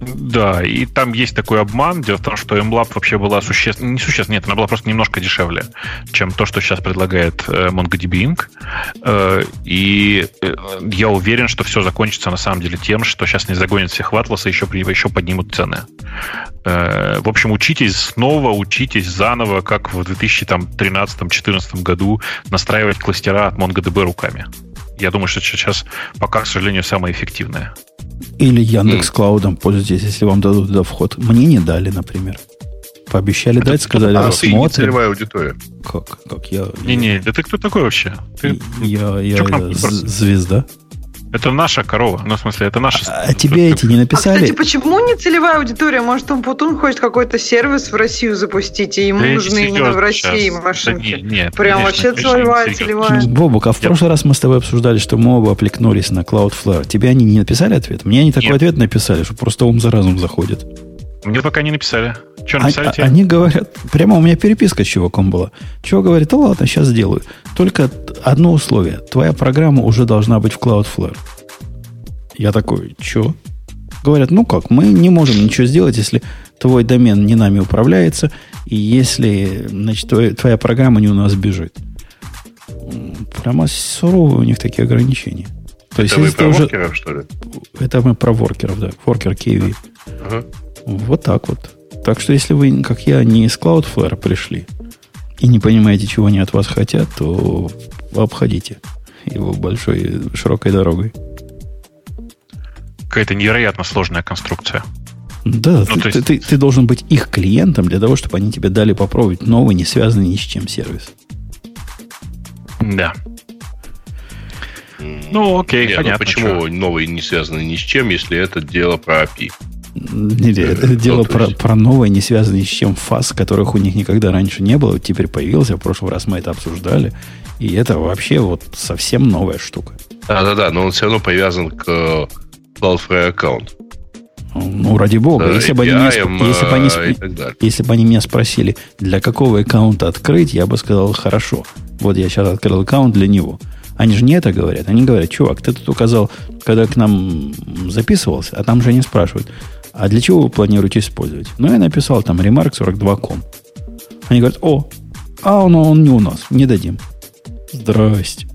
Да, и там есть такой обман. Дело в том, что MLab вообще была существенно... Не существенно, нет, она была просто немножко дешевле, чем то, что сейчас предлагает э, MongoDB Inc. Э, и э, я уверен, что все закончится на самом деле тем, что сейчас не загонят всех в Atlas, и еще, еще поднимут цены. В общем, учитесь снова, учитесь заново, как в 2013-2014 году настраивать кластера от MongoDB руками. Я думаю, что сейчас пока, к сожалению, самое эффективное. Или Яндекс Клаудом пользуйтесь, если вам дадут туда вход. Мне не дали, например. Пообещали Это дать, сказали, а рассмотрим. Ты целевая аудитория. Как? Как я? Не-не, да ты кто такой вообще? Ты, я, я, я звезда. Это наша корова. Ну, в смысле, это наша... А, а тебе эти не написали? А, кстати, почему не целевая аудитория? Может, он потом хочет какой-то сервис в Россию запустить, и ему да нужны именно в России сейчас. машинки? Да, нет, нет, Прям конечно, вообще целевая, целевая. Бобук, а в прошлый раз мы с тобой обсуждали, что мы оба опликнулись на Cloudflare. Тебе они не написали ответ? Мне они такой нет. ответ написали, что просто ум за разум заходит. Мне пока не написали. Что а, написали а, тебе? Они говорят, прямо у меня переписка с чуваком была. Чувак говорит, да ладно, сейчас сделаю. Только одно условие. Твоя программа уже должна быть в Cloudflare. Я такой, что? Говорят, ну как, мы не можем ничего сделать, если твой домен не нами управляется, и если значит, твоя, твоя программа не у нас бежит. Прямо суровые у них такие ограничения. То есть, это вы про уже... воркеров, что ли? Это мы про воркеров, да. Воркер KV. Ага. Вот так вот. Так что, если вы, как я, не из Cloudflare пришли, и не понимаете, чего они от вас хотят, то обходите его большой, широкой дорогой. Какая-то невероятно сложная конструкция. Да, ну, ты, есть... ты, ты должен быть их клиентом для того, чтобы они тебе дали попробовать новый, не связанный ни с чем сервис. Да. Ну, окей, Не, ну понятно. Ну, почему что? новый не связанный ни с чем, если это дело про API? Не, это дело про, про новое, не связанное с чем фаз, которых у них никогда раньше не было, теперь появился. В прошлый раз мы это обсуждали. И это вообще вот совсем новая штука. Да-да-да, но он все равно привязан к Cloudflare аккаунт. Ну, ради бога. Да, если, бы они меня, если, бы они, если бы они меня спросили, для какого аккаунта открыть, я бы сказал, хорошо. Вот я сейчас открыл аккаунт для него. Они же не это говорят. Они говорят, чувак, ты тут указал, когда к нам записывался, а там же они спрашивают, а для чего вы планируете использовать? Ну, я написал там remark 42.com. Они говорят, о, а он, он не у нас, не дадим. Здрасте.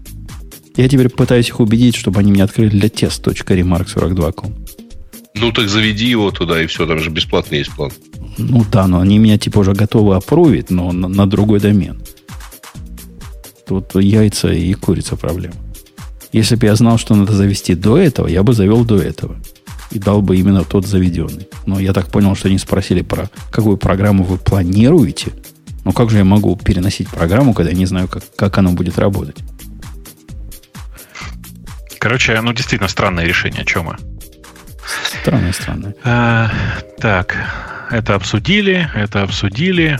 Я теперь пытаюсь их убедить, чтобы они мне открыли для test.remark42.com. Ну, так заведи его туда, и все, там же бесплатный есть план. Ну да, но они меня типа уже готовы опровить, но на, на другой домен. Тут яйца и курица проблема. Если бы я знал, что надо завести до этого, я бы завел до этого. И дал бы именно тот заведенный. Но я так понял, что они спросили про какую программу вы планируете. Но как же я могу переносить программу, когда я не знаю, как, как она будет работать? Короче, ну действительно странное решение. О чем мы? Странное, странное. А, так, это обсудили, это обсудили.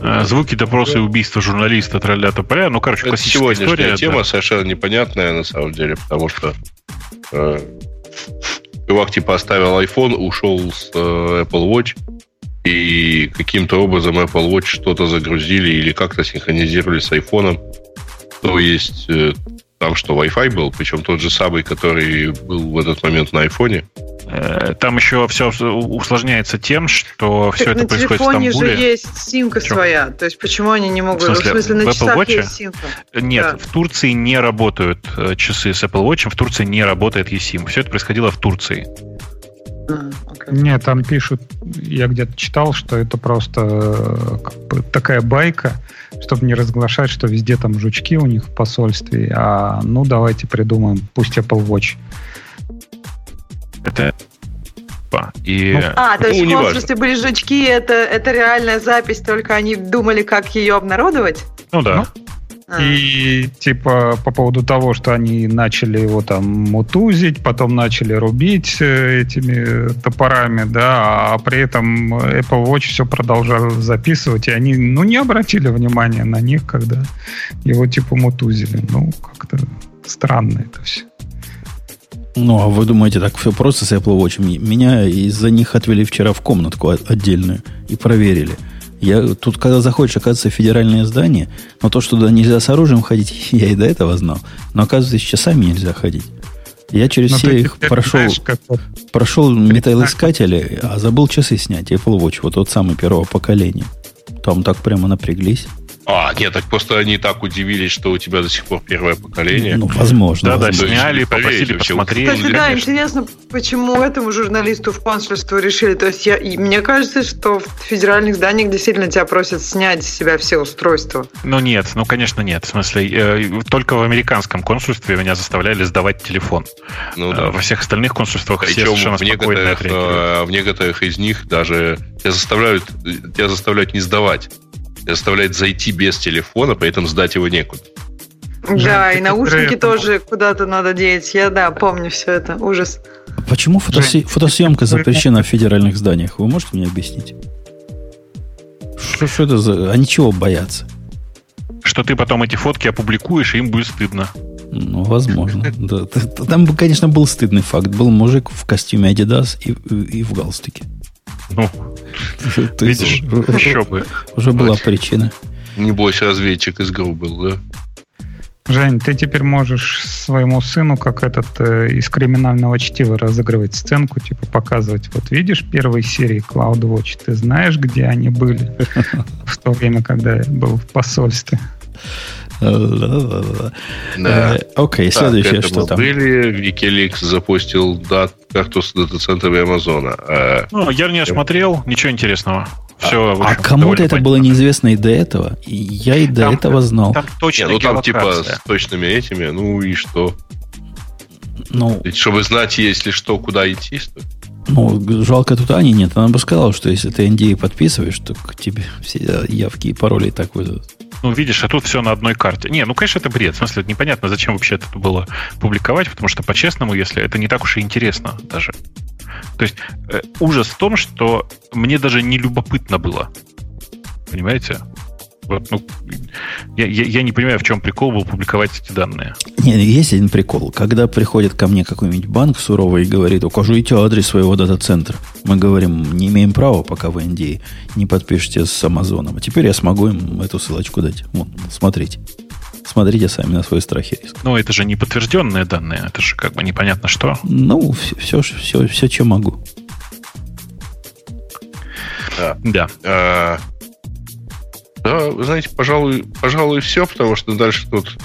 А, звуки допроса и убийства журналиста тролля тополя. Ну, короче, это классическая сегодняшняя история. тема да. совершенно непонятная на самом деле, потому что э, чувак типа оставил iPhone, ушел с э, Apple Watch, и каким-то образом Apple Watch что-то загрузили или как-то синхронизировали с iPhone. То есть э, там что, Wi-Fi был, причем тот же самый, который был в этот момент на айфоне. Э, там еще все усложняется тем, что так все это происходит в Стамбуле. На телефоне же есть симка Чем? своя. То есть почему они не могут... В смысле, в смысле на в часах Watch? есть симка? Нет, да. в Турции не работают э, часы с Apple Watch, в Турции не работает eSIM. Все это происходило в Турции. Okay. Нет, там пишут, я где-то читал, что это просто э, такая байка, чтобы не разглашать, что везде там жучки у них в посольстве, а ну давайте придумаем, пусть Apple Watch. Это и... Ну, а, то есть ну, в консульстве были жучки, это, это реальная запись, только они думали, как ее обнародовать? Ну да. Ну, а. И типа по поводу того, что они начали его там мутузить, потом начали рубить э, этими топорами, да, а при этом Apple Watch все продолжал записывать, и они, ну, не обратили внимания на них, когда его типа мутузили. Ну, как-то странно это все. Ну, а вы думаете, так все просто с Apple Watch? Меня из-за них отвели вчера в комнатку отдельную и проверили – я, тут, когда заходишь, оказывается, федеральное здание, но то, что туда нельзя с оружием ходить, я и до этого знал. Но, оказывается, с часами нельзя ходить. Я через но все их прошел, знаешь, как прошел металлоискатели, а забыл часы снять. Apple Watch, вот тот самый первого поколения. Там так прямо напряглись. А, нет, так просто они так удивились, что у тебя до сих пор первое поколение. Ну, возможно. Да, да, сняли, попросили посмотреть. Кстати, да, интересно, почему этому журналисту в консульство решили. То есть я, мне кажется, что в федеральных зданиях действительно тебя просят снять с себя все устройства. Ну нет, ну конечно нет. В смысле, э, только в американском консульстве меня заставляли сдавать телефон. Ну, да. Во всех остальных консульствах Причем все совершенно в некоторых, э, в некоторых из них даже тебя заставляют, тебя заставляют не сдавать заставляет зайти без телефона, при этом сдать его некуда. Да, и наушники тоже куда-то надо деть. Я, да, помню все это. Ужас. Почему фотоси- фотосъемка запрещена в федеральных зданиях? Вы можете мне объяснить? Что, что это за... Они чего боятся? Что ты потом эти фотки опубликуешь, и им будет стыдно. Ну, возможно. Да. Там, конечно, был стыдный факт. Был мужик в костюме Adidas и, и в галстуке. Ну, ты видишь, еще бы. Уже была причина. Не бойся, разведчик из ГРУ был, да? Жень, ты теперь можешь своему сыну, как этот э, из криминального чтива, разыгрывать сценку, типа показывать, вот видишь первой серии CloudWatch, ты знаешь, где они были в то время, когда я был в посольстве? Да. Э, окей, следующее, что там? Были, Wikileaks запустил карту с дата-центрами Амазона. Ну, я не осмотрел, ничего интересного. Все, а, а кому-то это было неизвестно и до этого. И я и до там, этого знал. Там точно ну там типа с точными этими, ну и что? Ну, Ведь чтобы знать, если что, куда идти, что ну, жалко тут Ани нет. Она бы сказала, что если ты NDA подписываешь, то к тебе все явки и пароли и так выйдут. Ну, видишь, а тут все на одной карте. Не, ну, конечно, это бред. В смысле, непонятно, зачем вообще это было публиковать, потому что, по-честному, если это не так уж и интересно даже. То есть э, ужас в том, что мне даже не любопытно было. Понимаете? Вот, ну, я, я, я не понимаю, в чем прикол был публиковать эти данные. Нет, есть один прикол. Когда приходит ко мне какой-нибудь банк суровый и говорит, укажите адрес своего дата-центра. Мы говорим, не имеем права, пока вы NDA не подпишете с Амазоном. А теперь я смогу им эту ссылочку дать. Вот, смотрите. Смотрите сами на свой страх и риск. Ну, это же не подтвержденные данные. Это же как бы непонятно что. Ну, все, все, все, все что могу. Да. да. Да, вы знаете, пожалуй, пожалуй, все, потому что дальше тут,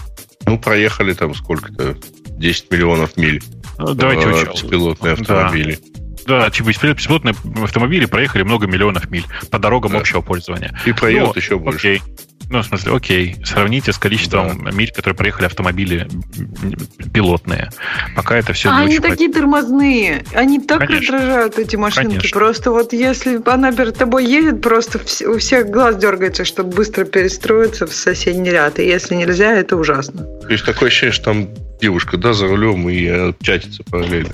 ну, проехали там сколько-то, 10 миллионов миль. Ну, давайте э. Беспилотные автомобили. Да. Да, типа беспилотные автомобили проехали много миллионов миль по дорогам да. общего пользования. И проедут ну, еще больше. Окей. Ну, в смысле, окей, сравните с количеством да. миль, которые проехали автомобили пилотные. Пока это все... А они такие тормозные. Они так Конечно. раздражают, эти машинки. Конечно. Просто вот если она перед тобой едет, просто у всех глаз дергается, чтобы быстро перестроиться в соседний ряд. И если нельзя, это ужасно. То есть такое ощущение, что там девушка, да, за рулем и э, чатится параллельно.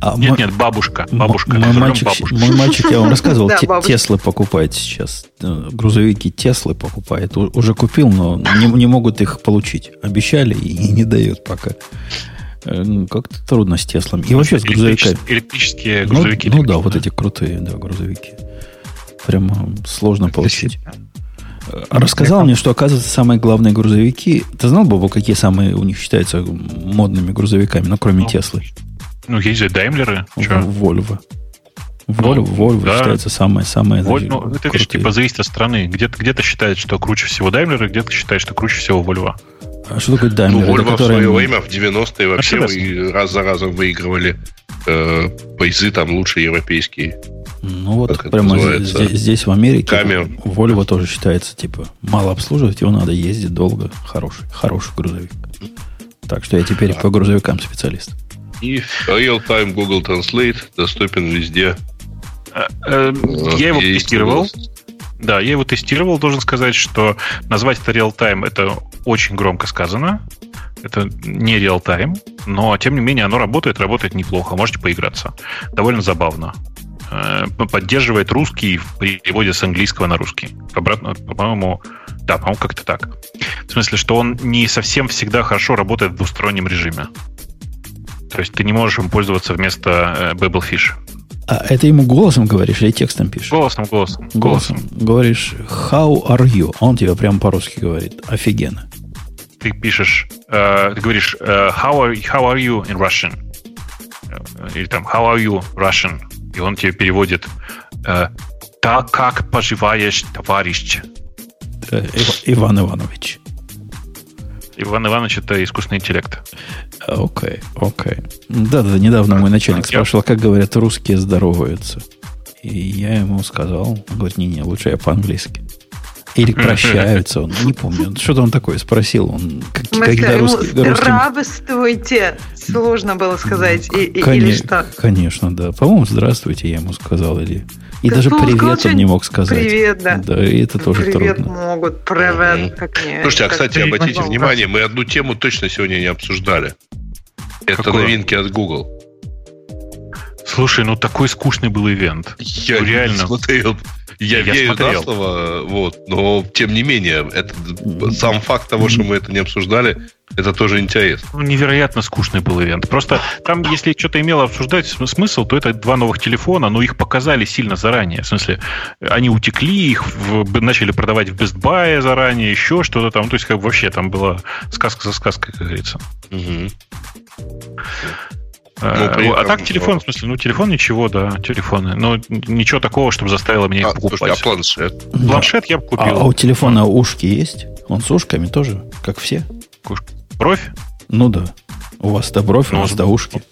А нет, нет, бабушка. Бабушка. Мой мальчик, бабушка. мой мальчик, я вам рассказывал, Теслы покупает сейчас. Э, грузовики Теслы покупает. Уже купил, но не, не могут их получить. Обещали и не дают пока. Э, ну, как-то трудно с Теслами. И вообще с грузовиками. Электрические ну, грузовики. Ну, ну да, вот эти крутые да, грузовики. Прямо сложно получить. Э, рассказал мне, что, оказывается, самые главные грузовики... Ты знал, Бобу, какие самые у них считаются модными грузовиками, ну, кроме ну, Теслы? Ну, есть же Даймлеры. Volvo. Volvo, Volvo да. считается самое самое Volvo, ну, Это, видишь, типа зависит от страны. Где-то где считает, что круче всего Даймлеры, где-то считает, что круче всего Volvo. А что такое Daimler? Ну, Volvo который... в свое время в 90-е вообще вы, раз за разом выигрывали э, призы там лучшие европейские. Ну вот как прямо здесь, здесь в Америке Камер. Volvo тоже считается типа мало обслуживать, его надо ездить долго. Хороший, хороший грузовик. Так что я теперь по грузовикам специалист. И Real-Time Google Translate доступен везде. Э, э, я его тестировал. Да, я его тестировал, должен сказать, что назвать это real-time это очень громко сказано. Это не real-time, но тем не менее оно работает, работает неплохо. Можете поиграться. Довольно забавно. Э, поддерживает русский в переводе с английского на русский. Обратно, по-моему, да, по-моему, как-то так. В смысле, что он не совсем всегда хорошо работает в двустороннем режиме. То есть ты не можешь им пользоваться вместо э, Babelfish. А это ему голосом говоришь или текстом пишешь? Голосом, голосом. Голосом. Говоришь, how are you? А он тебе прям по-русски говорит. Офигенно. Ты пишешь, э, ты говоришь, э, how, are, how are you in Russian? Э, или там, how are you Russian? И он тебе переводит, э, так как поживаешь, товарищ? Э, Иван Иванович. Иван Иванович это искусственный интеллект. Окей, okay, окей. Okay. Да-да, недавно мой начальник спрашивал, как говорят русские здороваются. И я ему сказал, он говорит, не-не, лучше я по-английски. Или прощаются, он не помню. Что-то он такое спросил. Он, как, когда русский, здравствуйте, сложно было сказать. И, Кон- или что? Конечно, да. По-моему, здравствуйте, я ему сказал. Или... И да даже привет он не мог сказать. Привет, да. Да, и это тоже привет трудно. могут, привет. Как не, Слушайте, а, кстати, обратите внимание, мы одну тему точно сегодня не обсуждали. Это Какое? новинки от Google. Слушай, ну такой скучный был ивент. Я ну, реально. смотрел. Я, я верю смотрел. на слово, вот, но тем не менее, это, сам факт того, что мы это не обсуждали, это тоже интересно. Ну, невероятно скучный был ивент. Просто там, если что-то имело обсуждать смысл, то это два новых телефона, но их показали сильно заранее. В смысле, они утекли, их в, начали продавать в Best Buy заранее, еще что-то там. То есть, как вообще там была сказка за сказкой, как говорится. Угу. Ну, при... А так телефон, в смысле, ну телефон ничего, да, телефоны. Но ничего такого, чтобы заставило меня а, их покупать. Слушайте, а планшет? Планшет я бы купил. А, а у телефона ушки есть? Он с ушками тоже, как все? Бровь? Ну да. У вас-то бровь, ну, у нас-то ушки.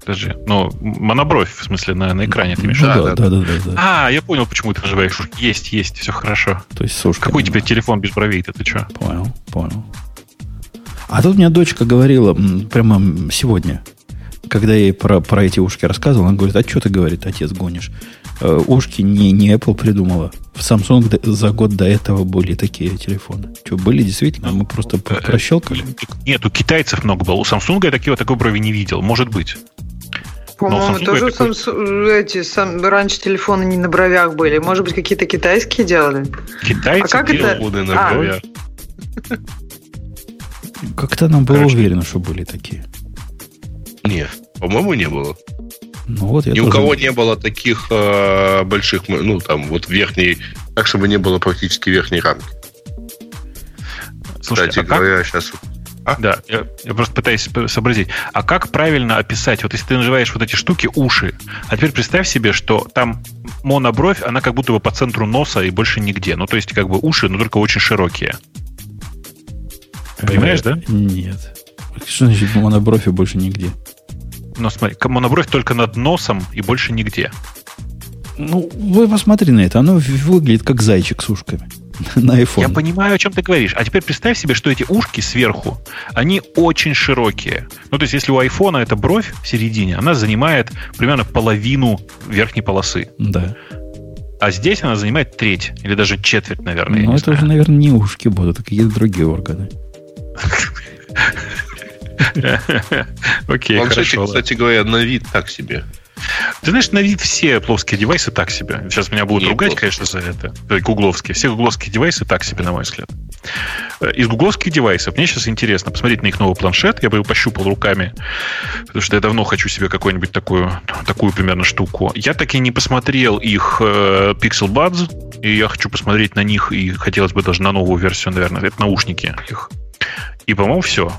Подожди. Ну, монобровь, в смысле, на, на экране ты имеешь? Ну, да, да, да, да, да. А, я понял, почему ты называешь. Есть, есть, все хорошо. То есть сушка. Какой теперь телефон без бровей-то, ты что? Понял, понял. А тут меня дочка говорила прямо сегодня, когда я ей про, про эти ушки рассказывал, она говорит, а что ты, говорит, отец, гонишь? Э, ушки не, не Apple придумала. В Samsung за год до этого были такие телефоны. Что, были действительно? Мы просто Э, прощелкали? Нет, у китайцев много было. У Samsung я такие, вот такой брови не видел. Может быть. По-моему, Samsung тоже такой- Samsung- эти, сам, раньше телефоны не на бровях были. Может быть, какие-то китайские делали? Китайцы А как делают- это? На А. бровях. Как-то нам было Короче. уверено, что были такие. Нет, по-моему, не было. Ну вот я Ни у тоже- кого не было таких э, больших, ну, там, вот верхней, так, чтобы не было практически верхней рамки. Слушай, Кстати а как- говоря, сейчас... Да, я, я просто пытаюсь сообразить. А как правильно описать, вот если ты называешь вот эти штуки уши, а теперь представь себе, что там монобровь, она как будто бы по центру носа и больше нигде. Ну, то есть как бы уши, но только очень широкие. Понимаешь, да? Нет. Что значит монобровь и больше нигде? Но смотри, монобровь только над носом и больше нигде. Ну, вы посмотри на это. Оно выглядит как зайчик с ушками. На iPhone. Я понимаю, о чем ты говоришь. А теперь представь себе, что эти ушки сверху, они очень широкие. Ну, то есть, если у айфона эта бровь в середине, она занимает примерно половину верхней полосы. Да. А здесь она занимает треть, или даже четверть, наверное. не это знаю. уже, наверное, не ушки будут, а какие-то другие органы. Окей, Планшетик, хорошо. ладно. кстати говоря, на вид так себе. Ты знаешь, на вид все плоские девайсы так себе. Сейчас меня будут ругать, конечно, за это. То есть гугловские. Все гугловские девайсы так себе, на мой взгляд. Э, Из гугловских девайсов мне сейчас интересно посмотреть на их новый планшет. Я бы его пощупал руками, потому что я давно хочу себе какую-нибудь такую, такую примерно штуку. Я так и не посмотрел их э, Pixel Buds, и я хочу посмотреть на них, и хотелось бы даже на новую версию, наверное. Это наушники их. И, по-моему, все.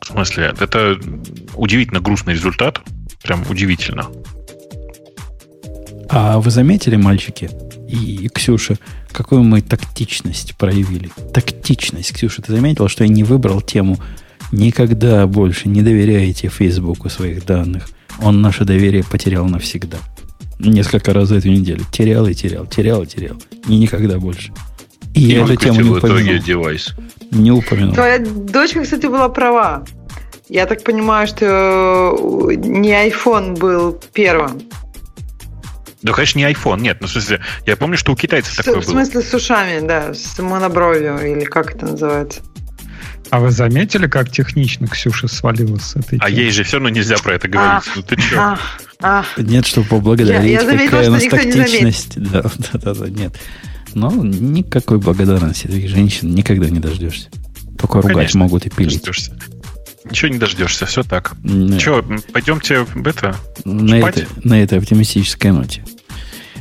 В смысле, это удивительно грустный результат. Прям удивительно. А вы заметили, мальчики и Ксюша, какую мы тактичность проявили? Тактичность. Ксюша, ты заметила, что я не выбрал тему «Никогда больше не доверяйте Фейсбуку своих данных». Он наше доверие потерял навсегда. Несколько раз за эту неделю. Терял и терял, терял и терял. И никогда больше. И я эту тему не в итоге упомянул. девайс. Не упомянул. Твоя дочка, кстати, была права. Я так понимаю, что э, не iPhone был первым. Да, конечно, не iPhone. Нет, ну, в смысле, я помню, что у китайцев С- такое в было. смысле с ушами, да, с монобровью, или как это называется. А вы заметили, как технично Ксюша свалилась с этой А темы? ей же все равно нельзя про это говорить. Ну ты что? А, а, Нет, чтобы поблагодарить, Я- я заметила, какая что у нас никто не заметил. Да, да, да, да, нет. Но никакой благодарности этих женщин никогда не дождешься. Только ругать Конечно, могут и пилить. Дождешься. Ничего не дождешься, все так. Нет. Че, пойдемте в это? на, спать? этой, на этой оптимистической ноте.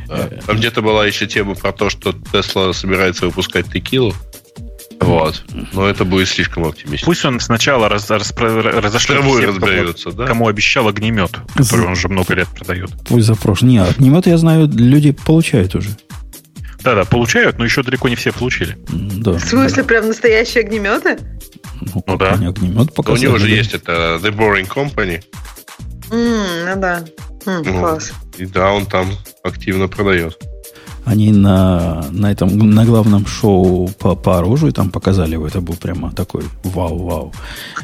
Да. Там где-то была еще тема про то, что Тесла собирается выпускать текилу. Вот. Но это будет слишком оптимистично. Пусть он сначала раз, распро- разошлет всех, кому- разберется, да? кому обещал огнемет, который он уже много лет продает. Пусть запрошен. Не, огнемет, я знаю, люди получают уже. Да-да, получают, но еще далеко не все получили. Да. в смысле, прям настоящие огнеметы? Ну, Ну да. они огнемет Но у показали. него же да. есть это The Boring Company. М, ну да. М, Ну. класс. И да, он там активно продает. Они на, на этом, на главном шоу по, по оружию там показали его. Это был прямо такой вау-вау.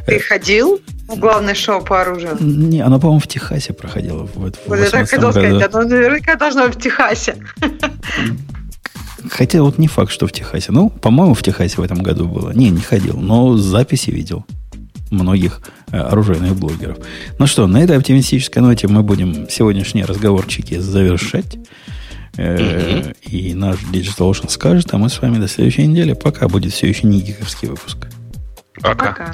Ты ходил в главное шоу по оружию? Не, оно, по-моему, в Техасе проходило. В, в Вот я так 18 хотел году. сказать, оно наверняка должно быть в Техасе. Хотя вот не факт, что в Техасе. Ну, по-моему, в Техасе в этом году было. Не, не ходил, но записи видел многих э, оружейных блогеров. Ну что, на этой оптимистической ноте мы будем сегодняшние разговорчики завершать. Э, И наш Digital Ocean скажет, а мы с вами до следующей недели. Пока будет все еще не гиковский выпуск. Пока. Пока.